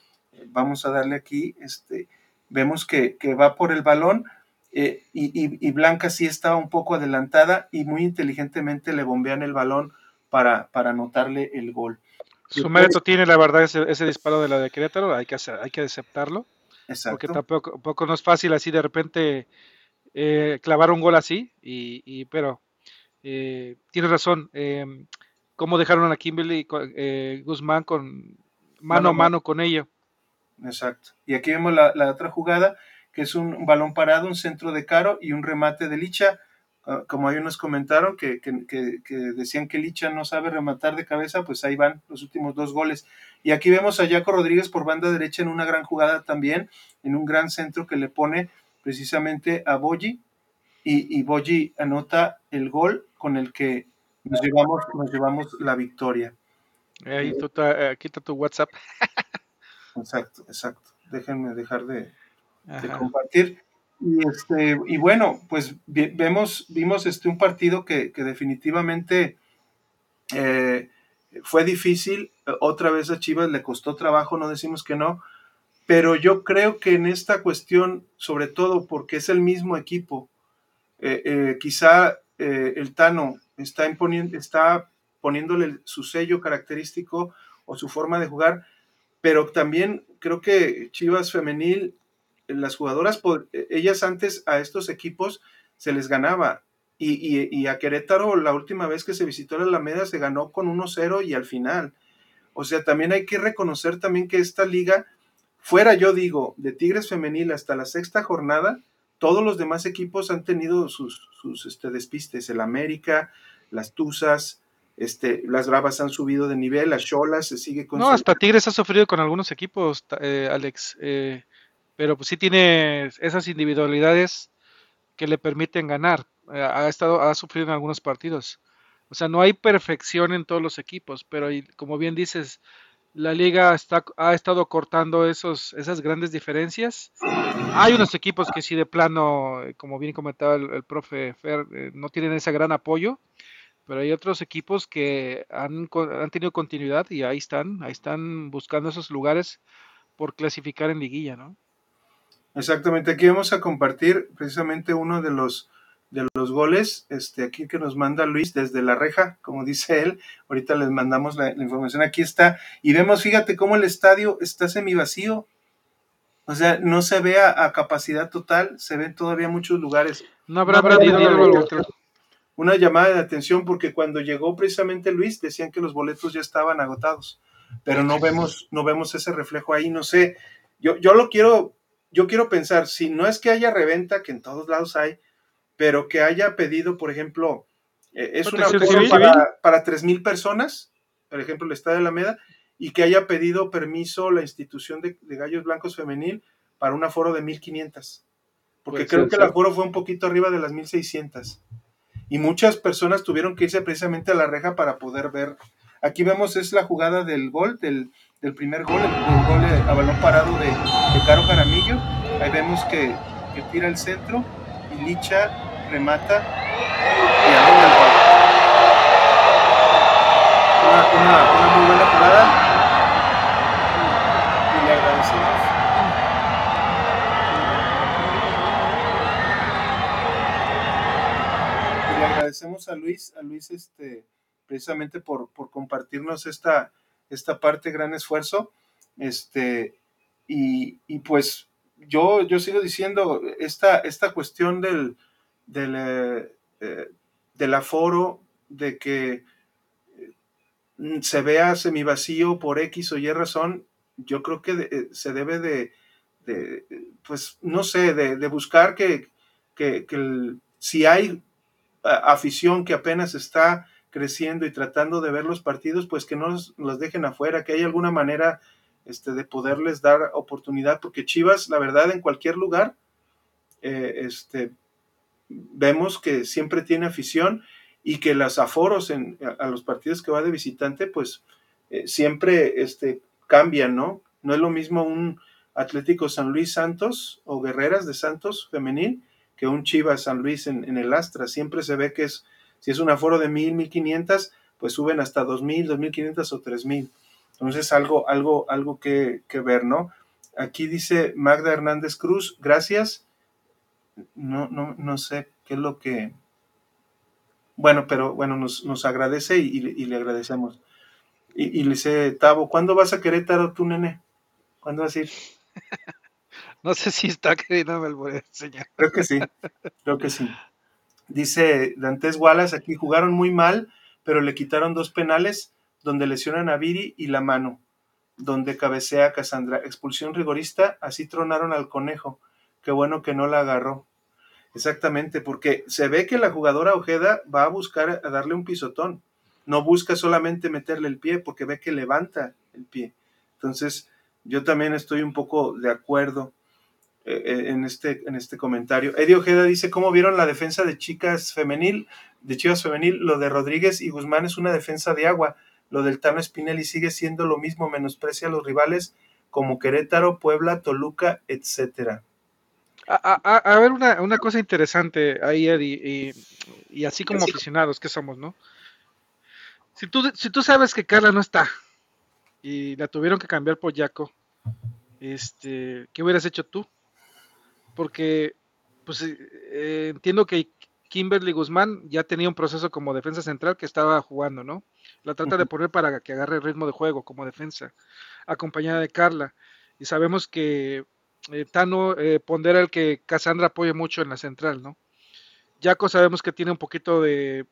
vamos a darle aquí, este, vemos que, va por el balón. Eh, y, Blanca sí estaba un poco adelantada y muy inteligentemente le bombean el balón para, para anotarle el gol. Su mérito tiene, la verdad, ese, disparo de la de Querétaro, hay que, hay que aceptarlo. Porque tampoco, no es fácil así de repente eh, clavar un gol así, y, pero eh, tiene razón. Eh, ¿Cómo dejaron a Kimberly eh, Guzmán con mano a mano con ello? Exacto. Y aquí vemos la, la, otra jugada, que es un balón parado, un centro de Caro y un remate de Licha Ah, como ahí nos comentaron que, decían que Licha no sabe rematar de cabeza, pues ahí van los últimos dos goles. Y aquí vemos a Jaco Rodríguez por banda derecha en una gran jugada también, en un gran centro que le pone precisamente a Boyi, y, y anota el gol con el que nos llevamos, nos llevamos la victoria. Ahí eh, quita tu WhatsApp. exacto, exacto. Déjenme dejar de, de compartir. Y, este, y bueno, pues vemos, vimos este, un partido que, definitivamente eh, fue difícil. Otra vez a Chivas le costó trabajo, no decimos que no, pero yo creo que en esta cuestión, sobre todo porque es el mismo equipo, eh, eh, quizá el Tano está, está poniéndole su sello característico o su forma de jugar, pero también creo que Chivas Femenil las jugadoras, ellas antes a estos equipos se les ganaba. Y, a Querétaro la última vez que se visitó la Alameda se ganó con 1-0 y al final. O sea, también hay que reconocer también que esta liga, fuera yo digo, de Tigres Femenil hasta la sexta jornada, todos los demás equipos han tenido sus, sus este, despistes. El América, las Tuzas, este, las Bravas han subido de nivel, las Cholas se sigue con... No, hasta Tigres ha sufrido con algunos equipos, eh, Alex. Eh, pero pues sí tiene esas individualidades que le permiten ganar. Eh, ha estado, ha sufrido en algunos partidos. O sea, no hay perfección en todos los equipos, pero como bien dices, la liga está, ha estado cortando esos, esas grandes diferencias. Hay unos equipos que sí de plano, eh, como bien comentaba el, profe Fer, eh, no tienen ese gran apoyo, pero hay otros equipos que han, han, tenido continuidad y ahí están, ahí están buscando esos lugares por clasificar en liguilla, ¿no? Exactamente, aquí vamos a compartir precisamente uno de los de los goles, este, aquí que nos manda Luis desde la reja, como dice él, ahorita les mandamos la, información, aquí está, y vemos, fíjate cómo el estadio está semi vacío, o sea, no se ve a, capacidad total, se ven todavía muchos lugares. No habrá Una llamada de atención porque cuando llegó precisamente Luis decían que los boletos ya estaban agotados, pero no vemos, no vemos ese reflejo ahí, no sé, yo, yo lo quiero yo quiero pensar, si no es que haya reventa, que en todos lados hay, pero que haya pedido, por ejemplo, eh, es una para, para 3.000 personas, por ejemplo, el Estadio de Alameda, y que haya pedido permiso la institución de, Gallos Blancos Femenil para un aforo de 1.500. Porque creo que el aforo fue un poquito arriba de las 1.600. Y muchas personas tuvieron que irse precisamente a la reja para poder ver. Aquí vemos es la jugada del gol, del, del primer gol, el, gol a balón parado de, Caro Jaramillo. Ahí vemos que, tira el centro y Licha remata una, muy buena jugada. Y le agradecemos. Y le agradecemos a Luis, a Luis este, precisamente por, por compartirnos esta, esta parte, gran esfuerzo. Este, y, y pues yo, yo sigo diciendo, esta, esta cuestión del, del, eh, eh, del aforo, de que eh, se vea semivacío por X o Y razón, yo creo que se debe de, pues, no sé, de, buscar que, que, si hay afición que apenas está creciendo y tratando de ver los partidos, pues que no los, dejen afuera, que hay alguna manera este, de poderles dar oportunidad, porque Chivas, la verdad, en cualquier lugar, este, vemos que siempre tiene afición y que los aforos en, a, los partidos que va de visitante, pues eh, siempre este, cambian, ¿no? No es lo mismo un Atlético San Luis Santos o Guerreras de Santos femenil que un Chivas San Luis en, el Astra. Siempre se ve que es, si es un aforo de mil, mil quinientas, pues suben hasta dos mil, dos mil quinientas o tres mil. Entonces, algo, algo, algo que, que ver, ¿no? Aquí dice Magda Hernández Cruz, gracias no, no, no sé qué es lo que... Bueno, pero bueno, nos, nos agradece y, le agradecemos. Y, le dice, Tavo, ¿cuándo vas a Querétaro tú, nene? ¿Cuándo vas a ir? no sé si está queriendo me lo enseñar. Creo que sí, creo que sí. Dice Dantes Wallace, aquí jugaron muy mal, pero le quitaron dos penales donde lesionan a Viri y la mano, donde cabecea a Cassandra. Expulsión rigorista, así tronaron al conejo. Qué bueno que no la agarró. Exactamente, porque se ve que la jugadora Ojeda va a buscar a darle un pisotón. No busca solamente meterle el pie, porque ve que levanta el pie. Entonces, yo también estoy un poco de acuerdo en, este, en este comentario. Eddie Ojeda dice, ¿cómo vieron la defensa de chicas femenil? De chivas femenil, lo de Rodríguez y Guzmán es una defensa de agua. Lo del Tano Spinelli sigue siendo lo mismo, menosprecia a los rivales como Querétaro, Puebla, Toluca, etcétera. A, ver, una, cosa interesante ahí, Eddie, y, así como aficionados que somos, ¿no? Si tú, si tú sabes que Carla no está y la tuvieron que cambiar por Jaco, este, ¿qué hubieras hecho tú? Porque, pues, eh, entiendo que Kimberly Guzmán ya tenía un proceso como defensa central que estaba jugando, ¿no? La trata de poner para que agarre el ritmo de juego como defensa, acompañada de Carla. Y sabemos que eh, Tano eh, pondera el que Cassandra apoye mucho en la central, ¿no? Jaco sabemos que tiene un poquito de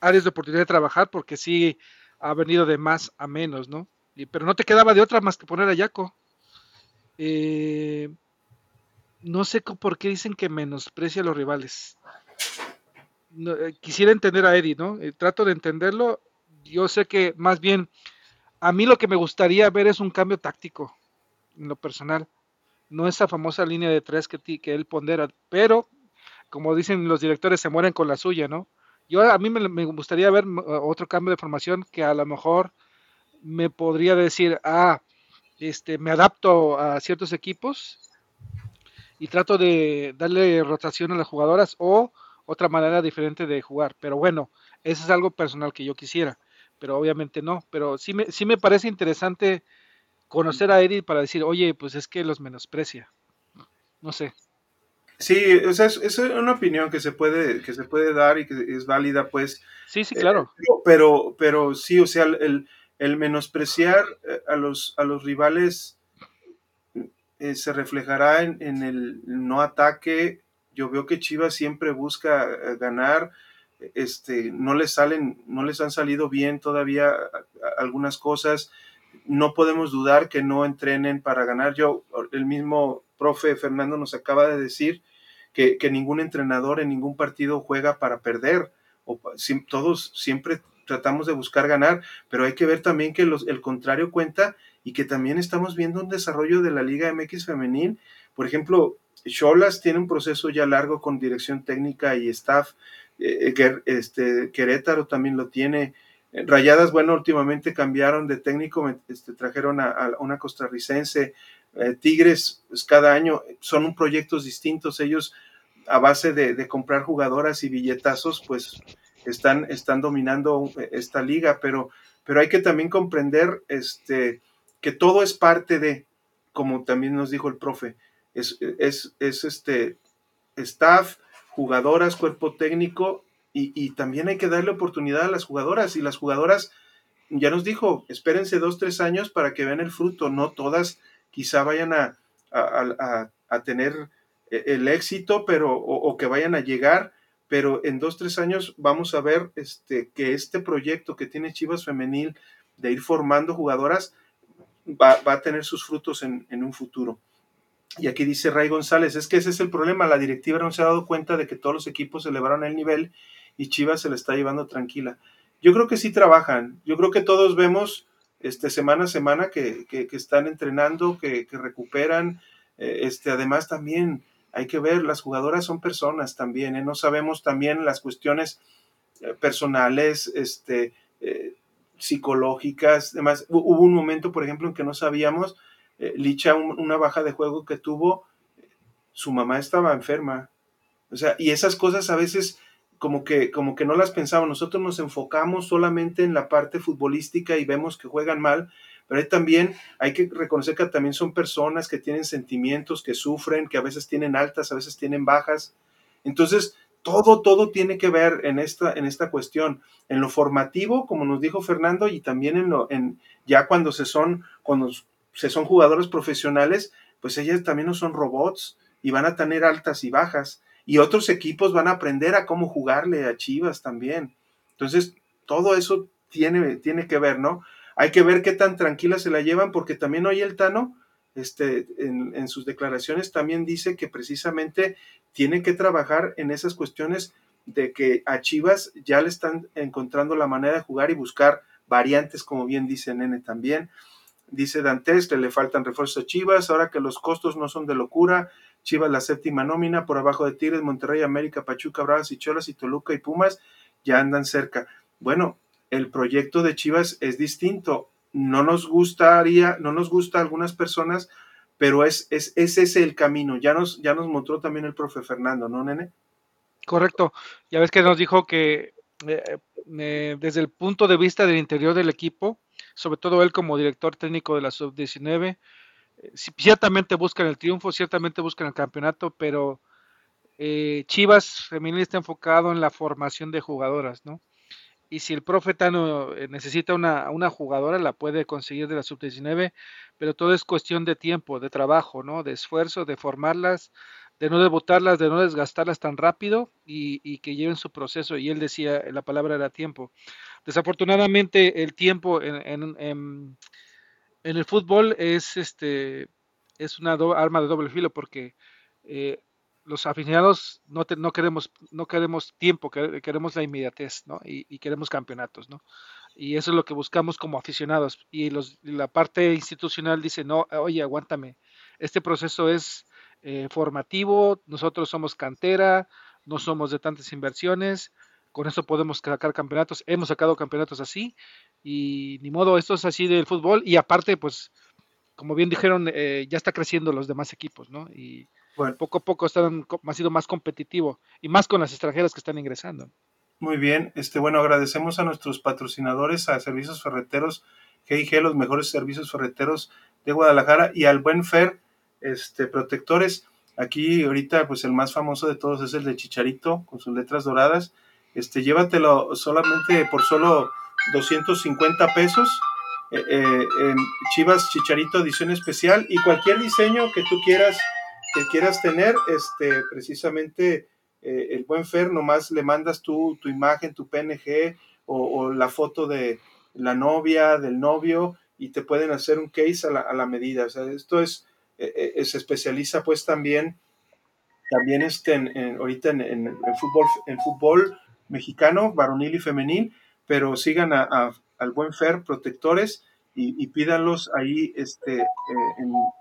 áreas de oportunidad de trabajar porque sí ha venido de más a menos, ¿no? pero no te quedaba de otra más que poner a Jaco. Eh, no sé por qué dicen que menosprecia a los rivales. quisiera entender a Eddie, ¿no? trato de entenderlo. Yo sé que más bien a mí lo que me gustaría ver es un cambio táctico en lo personal no esa famosa línea de tres que, él pondera, pero como dicen los directores, se mueren con la suya, ¿no? Yo a mí me, gustaría ver otro cambio de formación que a lo mejor me podría decir, ah, este, me adapto a ciertos equipos y trato de darle rotación a las jugadoras o otra manera diferente de jugar. Pero bueno, eso es algo personal que yo quisiera, pero obviamente no. Pero sí me, sí me parece interesante conocer a Eddie para decir, oye, pues es que los menosprecia. No sé. Sí, o sea, es, una opinión que se puede, que se puede dar y que es válida, pues. Sí, sí, claro. Eh, pero, pero sí, o sea, el, menospreciar eh, a los, a los rivales eh, se reflejará en, el no ataque. Yo veo que Chivas siempre busca ganar. Este, no les salen, no les han salido bien todavía algunas cosas no podemos dudar que no entrenen para ganar. Yo, el mismo profe Fernando nos acaba de decir que, ningún entrenador en ningún partido juega para perder. Todos siempre tratamos de buscar ganar, pero hay que ver también que el contrario cuenta y que también estamos viendo un desarrollo de la Liga MX femenil. Por ejemplo, Cholas tiene un proceso ya largo con dirección técnica y staff. Eh, eh, este, Querétaro también lo tiene. Rayadas, bueno, últimamente cambiaron de técnico, este, trajeron a, una costarricense. Eh, Tigres, pues, cada año son proyectos distintos. Ellos a base de, comprar jugadoras y billetazos, pues están, están dominando esta liga, pero, pero hay que también comprender este, que todo es parte de, como también nos dijo el profe, es, es, es este staff, jugadoras, cuerpo técnico, y, y, también hay que darle oportunidad a las jugadoras, y las jugadoras, ya nos dijo, espérense dos, tres años para que vean el fruto, no todas quizá vayan a, a, a tener e, el éxito, pero, o, que vayan a llegar, pero en dos, tres años vamos a ver este, que este proyecto que tiene Chivas Femenil de ir formando jugadoras va, a tener sus frutos en, un futuro. Y aquí dice Ray González, es que ese es el problema, la directiva no se ha dado cuenta de que todos los equipos elevaron el nivel y Chivas se le está llevando tranquila. Yo creo que sí trabajan, yo creo que todos vemos este, semana a semana que, están entrenando, que, recuperan, eh, este, además también hay que ver, las jugadoras son personas también, ¿eh? no sabemos también las cuestiones eh, personales, este, psicológicas, además hubo un momento, por ejemplo, en que no sabíamos, Licha, una baja de juego que tuvo, su mamá estaba enferma, o sea, y esas cosas a veces como que, como que no las pensamos, nosotros nos enfocamos solamente en la parte futbolística y vemos que juegan mal, pero también hay que reconocer que también son personas que tienen sentimientos, que sufren, que a veces tienen altas, a veces tienen bajas. Entonces, todo, todo tiene que ver en esta, en esta cuestión, en lo formativo, como nos dijo Fernando, y también en lo, en, ya cuando se son, cuando se son jugadores profesionales, pues ellas también no son robots y van a tener altas y bajas. Y otros equipos van a aprender a cómo jugarle a Chivas también. Entonces, todo eso tiene, tiene que ver, ¿no? Hay que ver qué tan tranquila se la llevan, porque también hoy el Tano, este, en, sus declaraciones también dice que precisamente tiene que trabajar en esas cuestiones de que a Chivas ya le están encontrando la manera de jugar y buscar variantes, como bien dice Nene también. Dice Dantes que le faltan refuerzos a Chivas, ahora que los costos no son de locura. Chivas la séptima nómina, por abajo de Tigres, Monterrey, América, Pachuca, Bravas y Cholas y Toluca y Pumas ya andan cerca. Bueno, el proyecto de Chivas es distinto. No nos gustaría, no nos gusta a algunas personas, pero es, es, ese es el camino. Ya nos, ya nos mostró también el profe Fernando, ¿no, nene? Correcto. Ya ves que nos dijo que eh, eh, desde el punto de vista del interior del equipo, sobre todo él como director técnico de la sub-19, eh, ciertamente buscan el triunfo, ciertamente buscan el campeonato, pero Chivas femenil está enfocado en la formación de jugadoras, ¿no? Y si el profe Tano eh, necesita una, una jugadora, la puede conseguir de la sub-19, pero todo es cuestión de tiempo, de trabajo, ¿no? De esfuerzo, de formarlas, de no debutarlas, de no desgastarlas tan rápido y, que lleven su proceso. Y él decía, la palabra era tiempo. Desafortunadamente, el tiempo en, en, el fútbol es, este, es una arma de doble filo porque eh, los aficionados no, no, queremos, no queremos tiempo, queremos la inmediatez, ¿no? Y, queremos campeonatos, ¿no? Y eso es lo que buscamos como aficionados. Y los, la parte institucional dice, no, oye, aguántame, este proceso es eh, formativo, nosotros somos cantera, no somos de tantas inversiones, con eso podemos sacar campeonatos, hemos sacado campeonatos así, y ni modo, esto es así del fútbol, y aparte, pues, como bien dijeron, eh, ya está creciendo los demás equipos, ¿no? Y bueno. poco a poco están, ha sido más competitivo y más con las extranjeras que están ingresando. Muy bien, este, bueno, agradecemos a nuestros patrocinadores, a Servicios Ferreteros GIG, los mejores servicios ferreteros de Guadalajara, y al Buen Fer, este, protectores. Aquí ahorita, pues el más famoso de todos es el de Chicharito, con sus letras doradas. Este, llévatelo solamente por solo 250 pesos. Eh, eh, en Chivas Chicharito edición especial y cualquier diseño que tú quieras que quieras tener, este, precisamente eh, el buen Fer, nomás le mandas tú tu imagen, tu PNG o, la foto de la novia, del novio, y te pueden hacer un case a la, medida. O sea, esto es, eh, eh, se especializa pues también, también este, en, ahorita en, fútbol, en fútbol mexicano, varonil y femenil, pero sigan a, al buen Fer Protectores y, pídanlos ahí este,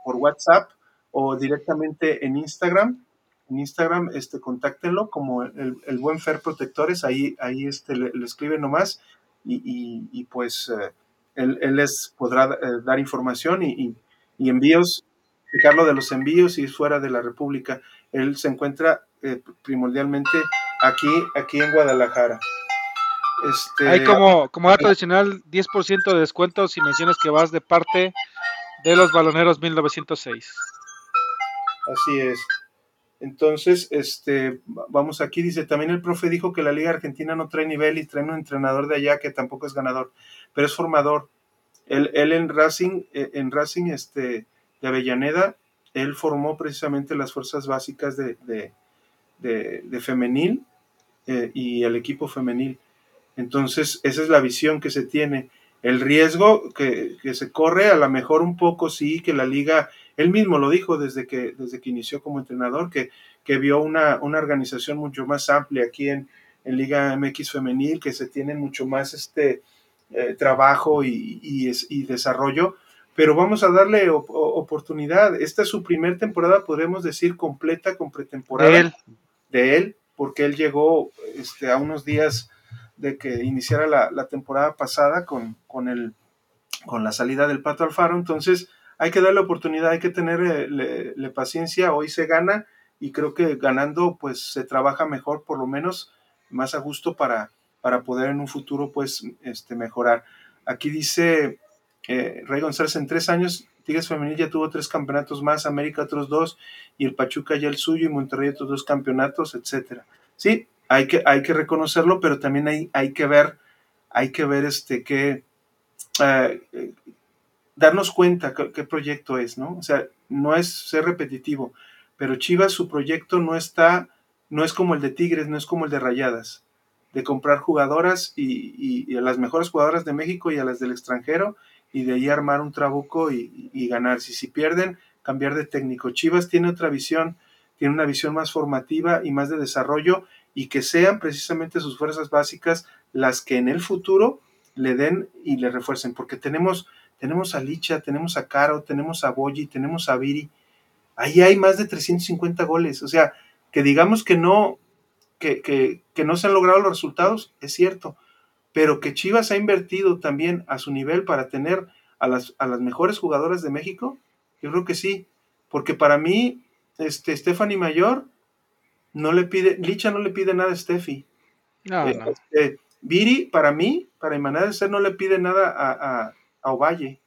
por WhatsApp o directamente en Instagram. En Instagram, este, contáctenlo como el, el buen Fer Protectores, ahí, ahí este, le, escribe nomás y, y, pues eh, él, él, les podrá eh, dar información y, y, envíos, explicarlo de los envíos y fuera de la República. Él se encuentra eh, primordialmente aquí, aquí en Guadalajara. Este, Hay como, como dato adicional 10% de descuento si mencionas que vas de parte de los baloneros 1906. Así es. Entonces, este, vamos aquí, dice, también el profe dijo que la Liga Argentina no trae nivel y trae un entrenador de allá que tampoco es ganador, pero es formador. Él, él en Racing, eh, en Racing este, de Avellaneda, él formó precisamente las fuerzas básicas de, de, femenil eh, y el equipo femenil. Entonces, esa es la visión que se tiene. El riesgo que, que se corre, a lo mejor un poco sí, que la liga él mismo lo dijo desde que, desde que inició como entrenador, que, que vio una, una, organización mucho más amplia aquí en, en, Liga MX Femenil, que se tiene mucho más este eh, trabajo y, y, desarrollo, pero vamos a darle oportunidad. Esta es su primera temporada, podemos decir, completa con pretemporada de él, de él porque él llegó este, a unos días de que iniciara la, la temporada pasada con, con, el, con la salida del Pato Alfaro, entonces hay que darle oportunidad, hay que tenerle paciencia, hoy se gana y creo que ganando pues se trabaja mejor, por lo menos más a gusto para, para poder en un futuro pues este, mejorar. Aquí dice eh, Rey González, en tres años Tigres Femenil ya tuvo tres campeonatos más, América otros dos y el Pachuca ya el suyo y Monterrey otros dos campeonatos, etcétera. Sí, hay que, hay que reconocerlo, pero también hay, hay que ver, hay que ver este que eh, darnos cuenta qué, proyecto es, ¿no? O sea, no es ser repetitivo, pero Chivas su proyecto no está, no es como el de Tigres, no es como el de Rayadas, de comprar jugadoras y, a las mejores jugadoras de México y a las del extranjero y de ahí armar un trabuco y, y ganar. Si, si pierden, cambiar de técnico. Chivas tiene otra visión, tiene una visión más formativa y más de desarrollo y que sean precisamente sus fuerzas básicas las que en el futuro le den y le refuercen, porque tenemos tenemos a Licha, tenemos a Caro, tenemos a Boyi, tenemos a Viri. Ahí hay más de 350 goles. O sea, que digamos que no, que, que, que no se han logrado los resultados, es cierto. Pero que Chivas ha invertido también a su nivel para tener a las, a las mejores jugadoras de México, yo creo que sí. Porque para mí, este, Stephanie Mayor no le pide, Licha no le pide nada a Steffi. No, eh, este, Viri, para mí, para mi manera de ser, no le pide nada a, a Ovalle.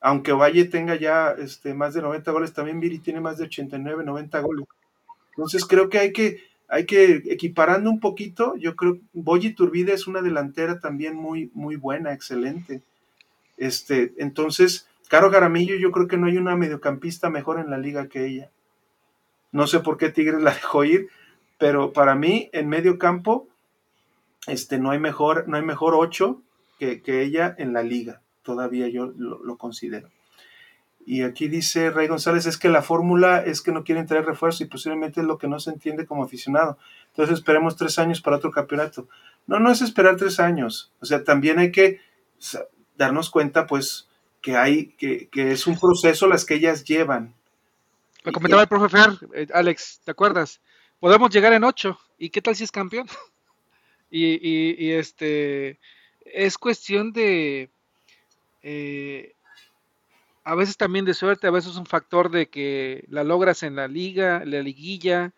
Aunque Ovalle tenga ya este, más de 90 goles, también Viri tiene más de 89, 90 goles. Entonces creo que hay que, hay que equiparando un poquito, yo creo Boyi Turbide es una delantera también muy, muy buena, excelente. Este, entonces, Caro Jaramillo, yo creo que no hay una mediocampista mejor en la liga que ella. No sé por qué Tigres la dejó ir, pero para mí, en medio campo, este, no hay mejor, no hay mejor ocho que, que ella en la liga todavía yo lo, considero. Y aquí dice Rey González, es que la fórmula es que no quieren traer refuerzo y posiblemente es lo que no se entiende como aficionado. Entonces esperemos tres años para otro campeonato. No, no es esperar tres años. O sea, también hay que darnos cuenta, pues, que hay, que, que es un proceso las que ellas llevan. Lo comentaba el profe Fer, eh, Alex, ¿te acuerdas? Podemos llegar en ocho. ¿Y qué tal si es campeón? y, y este, es cuestión de, eh, a veces también de suerte, a veces es un factor de que la logras en la liga, la liguilla,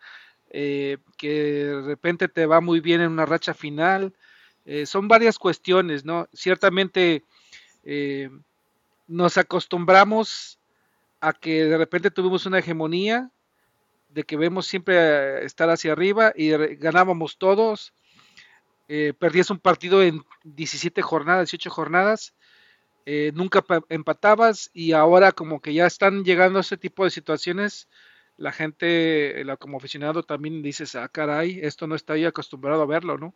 eh, que de repente te va muy bien en una racha final. Eh, son varias cuestiones, ¿no? Ciertamente nos acostumbramos a que de repente tuvimos una hegemonía, de que vemos siempre estar hacia arriba y ganábamos todos. perdías un partido en 17 jornadas, 18 jornadas, eh, nunca empatabas y ahora como que ya están llegando a ese tipo de situaciones, la gente, la, como aficionado también dices, ah, caray, esto no está ahí acostumbrado a verlo, ¿no?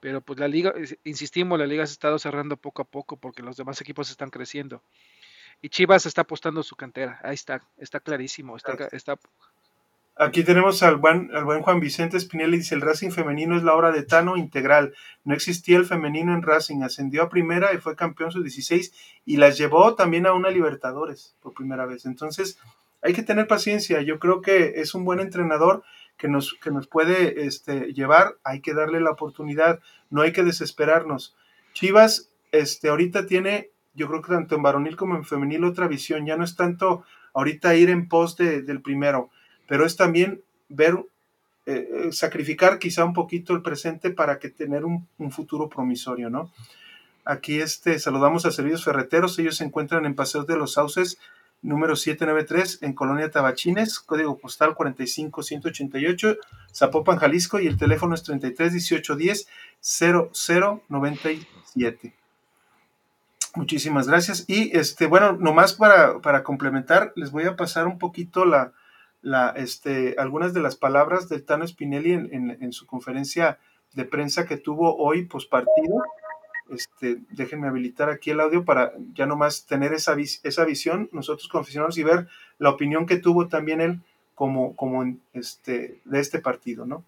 Pero pues la liga, insistimos, la liga se ha estado cerrando poco a poco porque los demás equipos están creciendo. Y Chivas está apostando su cantera, ahí está, está clarísimo, está, está Aquí tenemos al buen, Juan Vicente Spinelli, dice, el Racing femenino es la obra de Tano integral. No existía el femenino en Racing, ascendió a primera y fue campeón su 16 y las llevó también a una Libertadores por primera vez. Entonces, hay que tener paciencia. Yo creo que es un buen entrenador que nos, que nos puede este, llevar. Hay que darle la oportunidad, no hay que desesperarnos. Chivas, este, ahorita tiene, yo creo que tanto en varonil como en femenil, otra visión. Ya no es tanto ahorita ir en pos del primero pero es también ver eh, sacrificar quizá un poquito el presente para que tener un, futuro promisorio, ¿no? Aquí este, saludamos a Servicios Ferreteros, ellos se encuentran en Paseo de los Sauces, número 793, en Colonia Tabachines, código postal 45188, Zapopan, Jalisco, y el teléfono es 33 18 10 0097. Muchísimas gracias. Y este, bueno, nomás para, para complementar, les voy a pasar un poquito la, la, este, algunas de las palabras del Tano Spinelli en, su conferencia de prensa que tuvo hoy post partido. Este, déjenme habilitar aquí el audio para ya nomás tener esa, esa visión, nosotros confesionamos y ver la opinión que tuvo también él como, como este, de este partido, ¿no?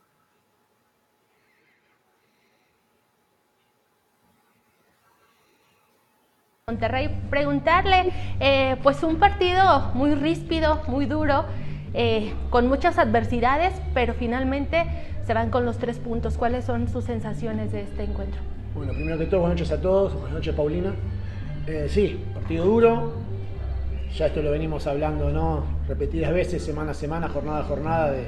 Monterrey, preguntarle, eh, pues un partido muy ríspido, muy duro, eh, con muchas adversidades, pero finalmente se van con los tres puntos. ¿Cuáles son sus sensaciones de este encuentro? Bueno, primero que todo, buenas noches a todos, buenas noches Paulina. Eh, sí, partido duro, ya esto lo venimos hablando ¿no? repetidas veces, semana a semana, jornada a jornada, de,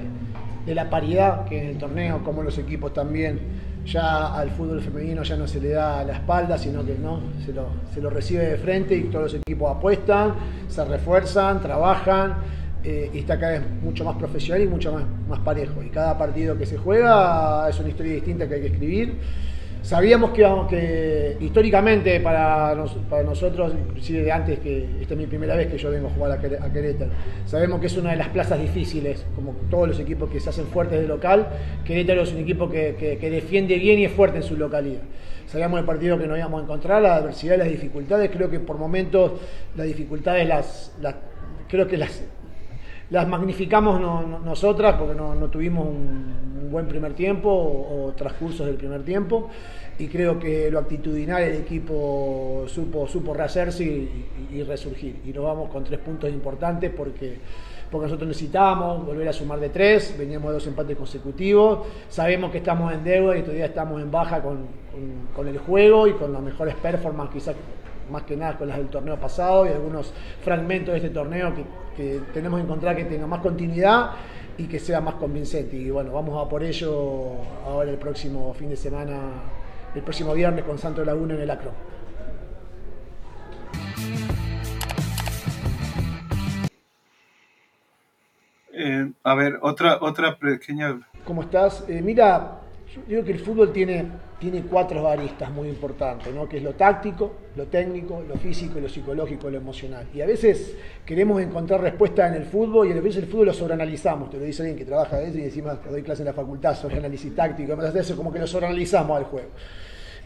de la paridad que en el torneo, como los equipos también ya al fútbol femenino ya no se le da la espalda, sino que no se lo, se lo recibe de frente y todos los equipos apuestan, se refuerzan, trabajan eh, y está cada vez mucho más profesional y mucho más, más parejo. Y cada partido que se juega es una historia distinta que hay que escribir. Sabíamos que, que históricamente para, para nosotros, inclusive de antes que esta es mi primera vez que yo vengo a jugar a, Querétaro, sabemos que es una de las plazas difíciles, como todos los equipos que se hacen fuertes de local. Querétaro es un equipo que, que, defiende bien y es fuerte en su localidad. Sabíamos el partido que nos íbamos a encontrar, la adversidad las dificultades. Creo que por momentos las dificultades las, las creo que las las magnificamos nosotras porque no, tuvimos un, buen primer tiempo o, transcursos del primer tiempo. Y creo que lo actitudinal el equipo supo, supo rehacerse y, resurgir. Y nos vamos con tres puntos importantes porque, porque nosotros necesitábamos volver a sumar de tres, veníamos de dos empates consecutivos, sabemos que estamos en deuda y todavía estamos en baja con, con el juego y con las mejores performances quizás más que nada con las del torneo pasado y algunos fragmentos de este torneo que, tenemos que encontrar que tenga más continuidad y que sea más convincente. Y bueno, vamos a por ello ahora el próximo fin de semana, el próximo viernes con Santo Laguna en el Acro. Eh, a ver, otra, otra pequeña. ¿Cómo estás? Eh, mira, yo digo que el fútbol tiene, tiene cuatro aristas muy importantes, ¿no? que es lo táctico, lo técnico, lo físico, lo psicológico, lo emocional. Y a veces queremos encontrar respuesta en el fútbol y a veces el fútbol lo sobreanalizamos. Te lo dice alguien que trabaja de eso y que doy clase en la facultad sobre análisis táctico, eso como que lo sobreanalizamos al juego.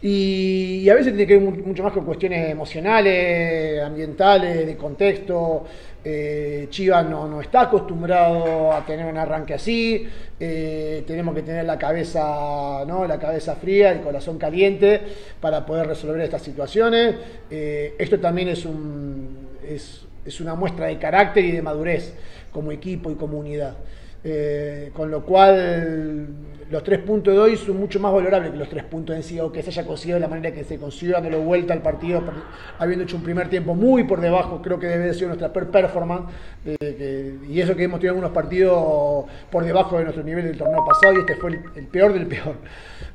Y, a veces tiene que ver mucho más con cuestiones emocionales, ambientales, de contexto. Eh, Chivas no, no, está acostumbrado a tener un arranque así. Eh, tenemos que tener la cabeza, ¿no? la cabeza fría, el corazón caliente para poder resolver estas situaciones. Eh, esto también es, un, es, es una muestra de carácter y de madurez como equipo y como unidad. Eh, con lo cual los tres puntos de hoy son mucho más valorables que los tres puntos en sí, o que se haya conseguido de la manera que se consiguió, dándole vuelta al partido, habiendo hecho un primer tiempo muy por debajo, creo que debe de ser nuestra per performance, eh, y eso que hemos tenido algunos partidos por debajo de nuestro nivel del torneo pasado, y este fue el, peor del peor.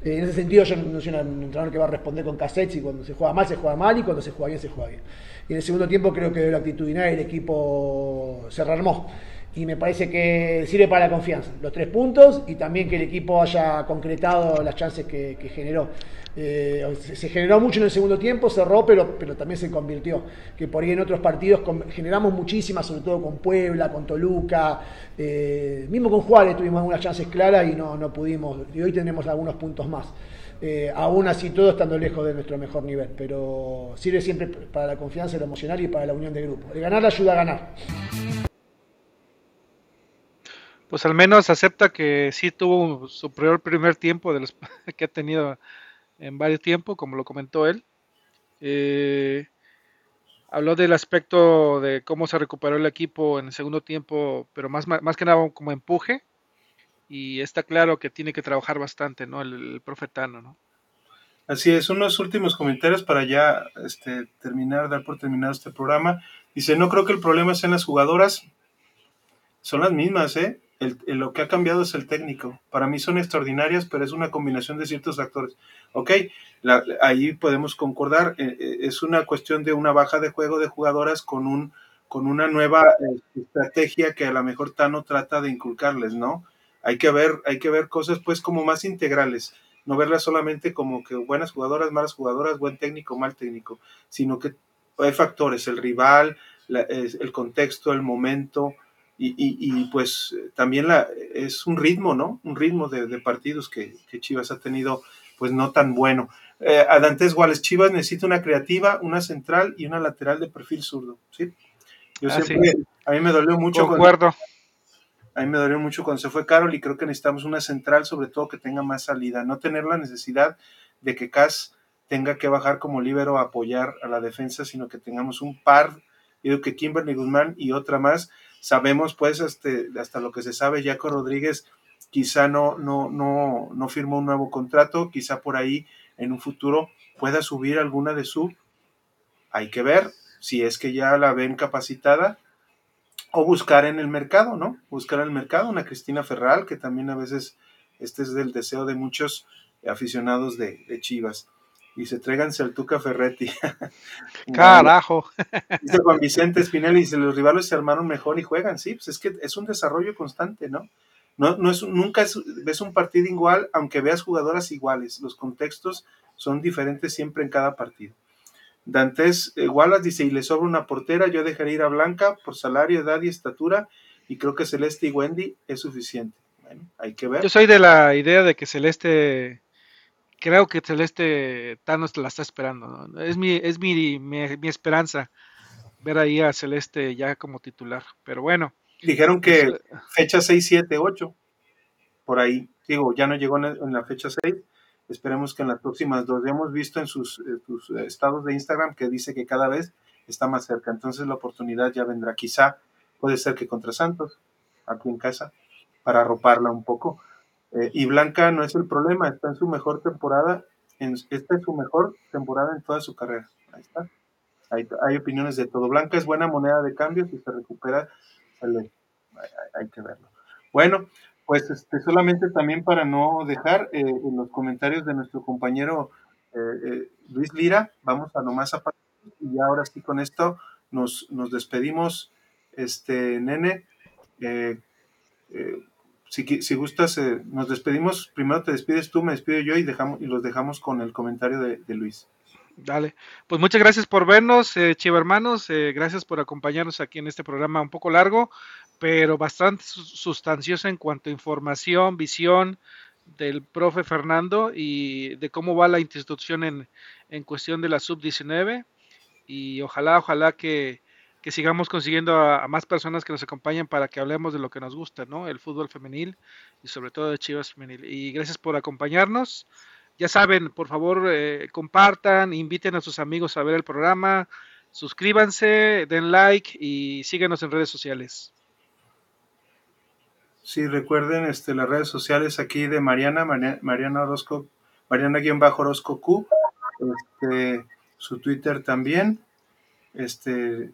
Eh, en ese sentido, yo no soy un entrenador que va a responder con cassettes, y cuando se juega mal, se juega mal, y cuando se juega bien, se juega bien. Y en el segundo tiempo creo que la actitudinal el equipo se rearmó y me parece que sirve para la confianza, los tres puntos y también que el equipo haya concretado las chances que, generó. Eh, se, generó mucho en el segundo tiempo, cerró, pero, pero también se convirtió. Que por ahí en otros partidos generamos muchísimas, sobre todo con Puebla, con Toluca, eh, mismo con Juárez tuvimos algunas chances claras y no, no pudimos. Y hoy tenemos algunos puntos más. Eh, aún así todo estando lejos de nuestro mejor nivel, pero sirve siempre para la confianza, lo emocional y para la unión de grupo. El ganar ayuda a ganar pues al menos acepta que sí tuvo su peor primer tiempo de los que ha tenido en varios tiempos, como lo comentó él. Eh, habló del aspecto de cómo se recuperó el equipo en el segundo tiempo, pero más, más que nada como empuje. Y está claro que tiene que trabajar bastante, ¿no? El, profetano, ¿no? Así es, unos últimos comentarios para ya este, terminar, dar por terminado este programa. Dice, no creo que el problema sean las jugadoras, son las mismas, ¿eh? Lo que ha cambiado es el técnico. Para mí son extraordinarias, pero es una combinación de ciertos factores. Ok, ahí podemos concordar. Eh, eh, es una cuestión de una baja de juego de jugadoras con, un, con una nueva eh, estrategia que a lo mejor Tano trata de inculcarles, ¿no? Hay que ver, hay que ver cosas pues como más integrales, no verlas solamente como que buenas jugadoras, malas jugadoras, buen técnico, mal técnico, sino que hay factores, el rival, el contexto, el momento, y, pues también la, es un ritmo, ¿no? Un ritmo de, partidos que, Chivas ha tenido, pues no tan bueno. Eh, Adantes Guales, Chivas necesita una creativa, una central y una lateral de perfil zurdo, ¿sí? Yo ah, siempre, a mí me dolió mucho. Concuerdo. a mí me dolió mucho cuando se fue Carol y creo que necesitamos una central, sobre todo que tenga más salida, no tener la necesidad de que Cas tenga que bajar como líbero a apoyar a la defensa, sino que tengamos un par, yo que Kimberly Guzmán y otra más, Sabemos, pues, este, hasta lo que se sabe, Jaco Rodríguez quizá no, no, no, no firmó un nuevo contrato, quizá por ahí en un futuro pueda subir alguna de su. Hay que ver si es que ya la ven capacitada o buscar en el mercado, ¿no? Buscar en el mercado una Cristina Ferral, que también a veces este es el deseo de muchos aficionados de, de Chivas. Dice, tráiganse al Tuca Ferretti. Carajo. dice Juan Vicente Spinelli, dice, los rivales se armaron mejor y juegan. Sí, pues es que es un desarrollo constante, ¿no? No, no es, nunca ves un partido igual, aunque veas jugadoras iguales. Los contextos son diferentes siempre en cada partido. Dantes eh, Wallace dice, y le sobra una portera, yo dejaría ir a Blanca por salario, edad y estatura, y creo que Celeste y Wendy es suficiente. Bueno, hay que ver. Yo soy de la idea de que Celeste creo que Celeste Thanos la está esperando. Es, mi, es mi, mi, esperanza ver ahí a Celeste ya como titular. Pero bueno. Dijeron que pues, eh, fecha 6, 7, 8. Por ahí. Digo, ya no llegó en la fecha 6. Esperemos que en las próximas dos. hemos visto en sus, sus estados de Instagram que dice que cada vez está más cerca. Entonces la oportunidad ya vendrá. Quizá puede ser que contra Santos, aquí en casa, para arroparla un poco eh, y Blanca no es el problema, está en su mejor temporada, esta es su mejor temporada en toda su carrera. Ahí está. Hay, opiniones de todo. Blanca es buena moneda de cambio, si se recupera, hay, que verlo. Bueno, pues este, solamente también para no dejar eh, en los comentarios de nuestro compañero eh, Luis Lira, vamos a nomás a y ahora sí con esto nos, nos despedimos, este nene si, gustas, eh, nos despedimos. Primero te despides tú, me despido yo y, dejamos, y los dejamos con el comentario de, Luis. Dale. Pues muchas gracias por vernos, eh, Chiva hermanos. Eh, gracias por acompañarnos aquí en este programa un poco largo, pero bastante sustancioso en cuanto a información, visión del profe Fernando y de cómo va la institución en, en cuestión de la sub-19. Y ojalá, ojalá que, que sigamos consiguiendo a, más personas que nos acompañen para que hablemos de lo que nos gusta, ¿no? El fútbol femenil y sobre todo de Chivas femenil. Y gracias por acompañarnos. Ya saben, por favor, eh, compartan, inviten a sus amigos a ver el programa, suscríbanse, den like y síguenos en redes sociales. Sí, recuerden este, las redes sociales aquí de Mariana, Mariana Orozco, Mariana-Orozco Q, este, su Twitter también. Este,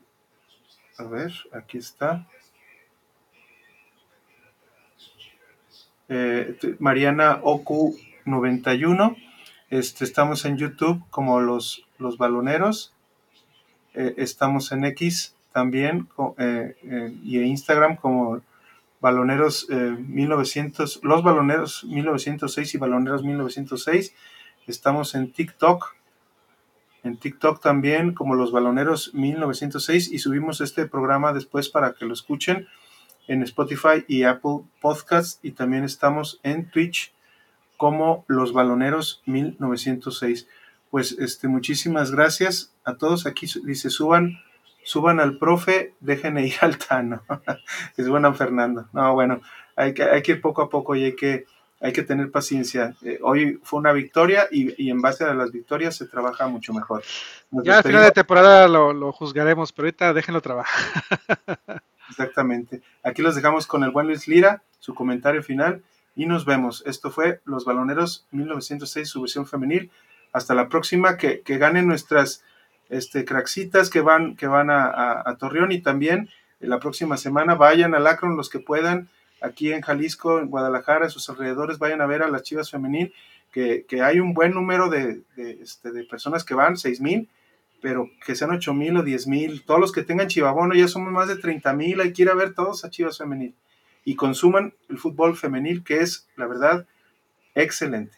a ver, aquí está. Eh, Mariana Oku 91. Este, estamos en YouTube como los, los baloneros. Eh, estamos en X también eh, y en Instagram como baloneros 1900, los baloneros 1906 y baloneros 1906. Estamos en TikTok en TikTok también como Los Baloneros 1906 y subimos este programa después para que lo escuchen en Spotify y Apple Podcasts y también estamos en Twitch como Los Baloneros 1906. Pues este muchísimas gracias a todos. Aquí dice suban suban al profe, dejen ir al Tano. suban a Fernando. No, bueno, hay que, hay que ir poco a poco y hay que hay que tener paciencia. Eh, hoy fue una victoria y, en base a las victorias se trabaja mucho mejor. ya al final de temporada lo, juzgaremos, pero ahorita déjenlo trabajar. Exactamente. Aquí los dejamos con el buen Luis Lira, su comentario final y nos vemos. Esto fue Los Baloneros 1906, su versión femenil. Hasta la próxima, que, ganen nuestras este, craxitas que van, que van a, Torreón y también la próxima semana vayan al Akron los que puedan aquí en Jalisco, en Guadalajara, en sus alrededores, vayan a ver a las Chivas Femenil, que, hay un buen número de, este, personas que van, 6 mil, pero que sean 8 mil o 10 mil, todos los que tengan Chivabono, ya somos más de 30 mil, hay que ir a ver todos a Chivas Femenil y consuman el fútbol femenil, que es, la verdad, excelente.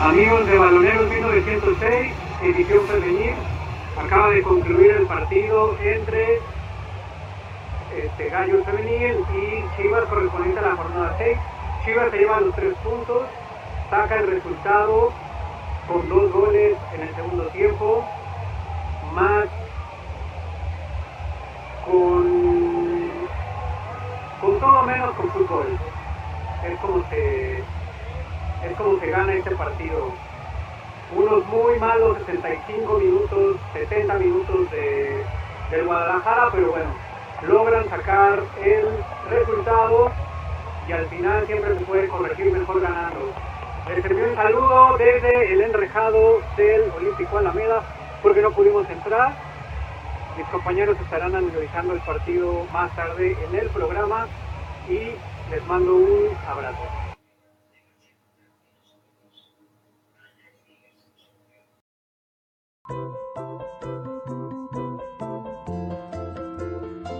Amigos de Baloneros 1906, edición femenil, acaba de concluir el partido entre este, Gallo Femenil y Chivas correspondiente a la jornada 6. Chivas se lleva los tres puntos, saca el resultado con dos goles en el segundo tiempo, más con, con todo menos con fútbol. Es como se es como se gana este partido. Unos muy malos 65 minutos, 70 minutos de, del Guadalajara, pero bueno, logran sacar el resultado y al final siempre se puede corregir mejor ganando. Les envío un saludo desde el enrejado del Olímpico Alameda porque no pudimos entrar. Mis compañeros estarán analizando el partido más tarde en el programa y les mando un abrazo.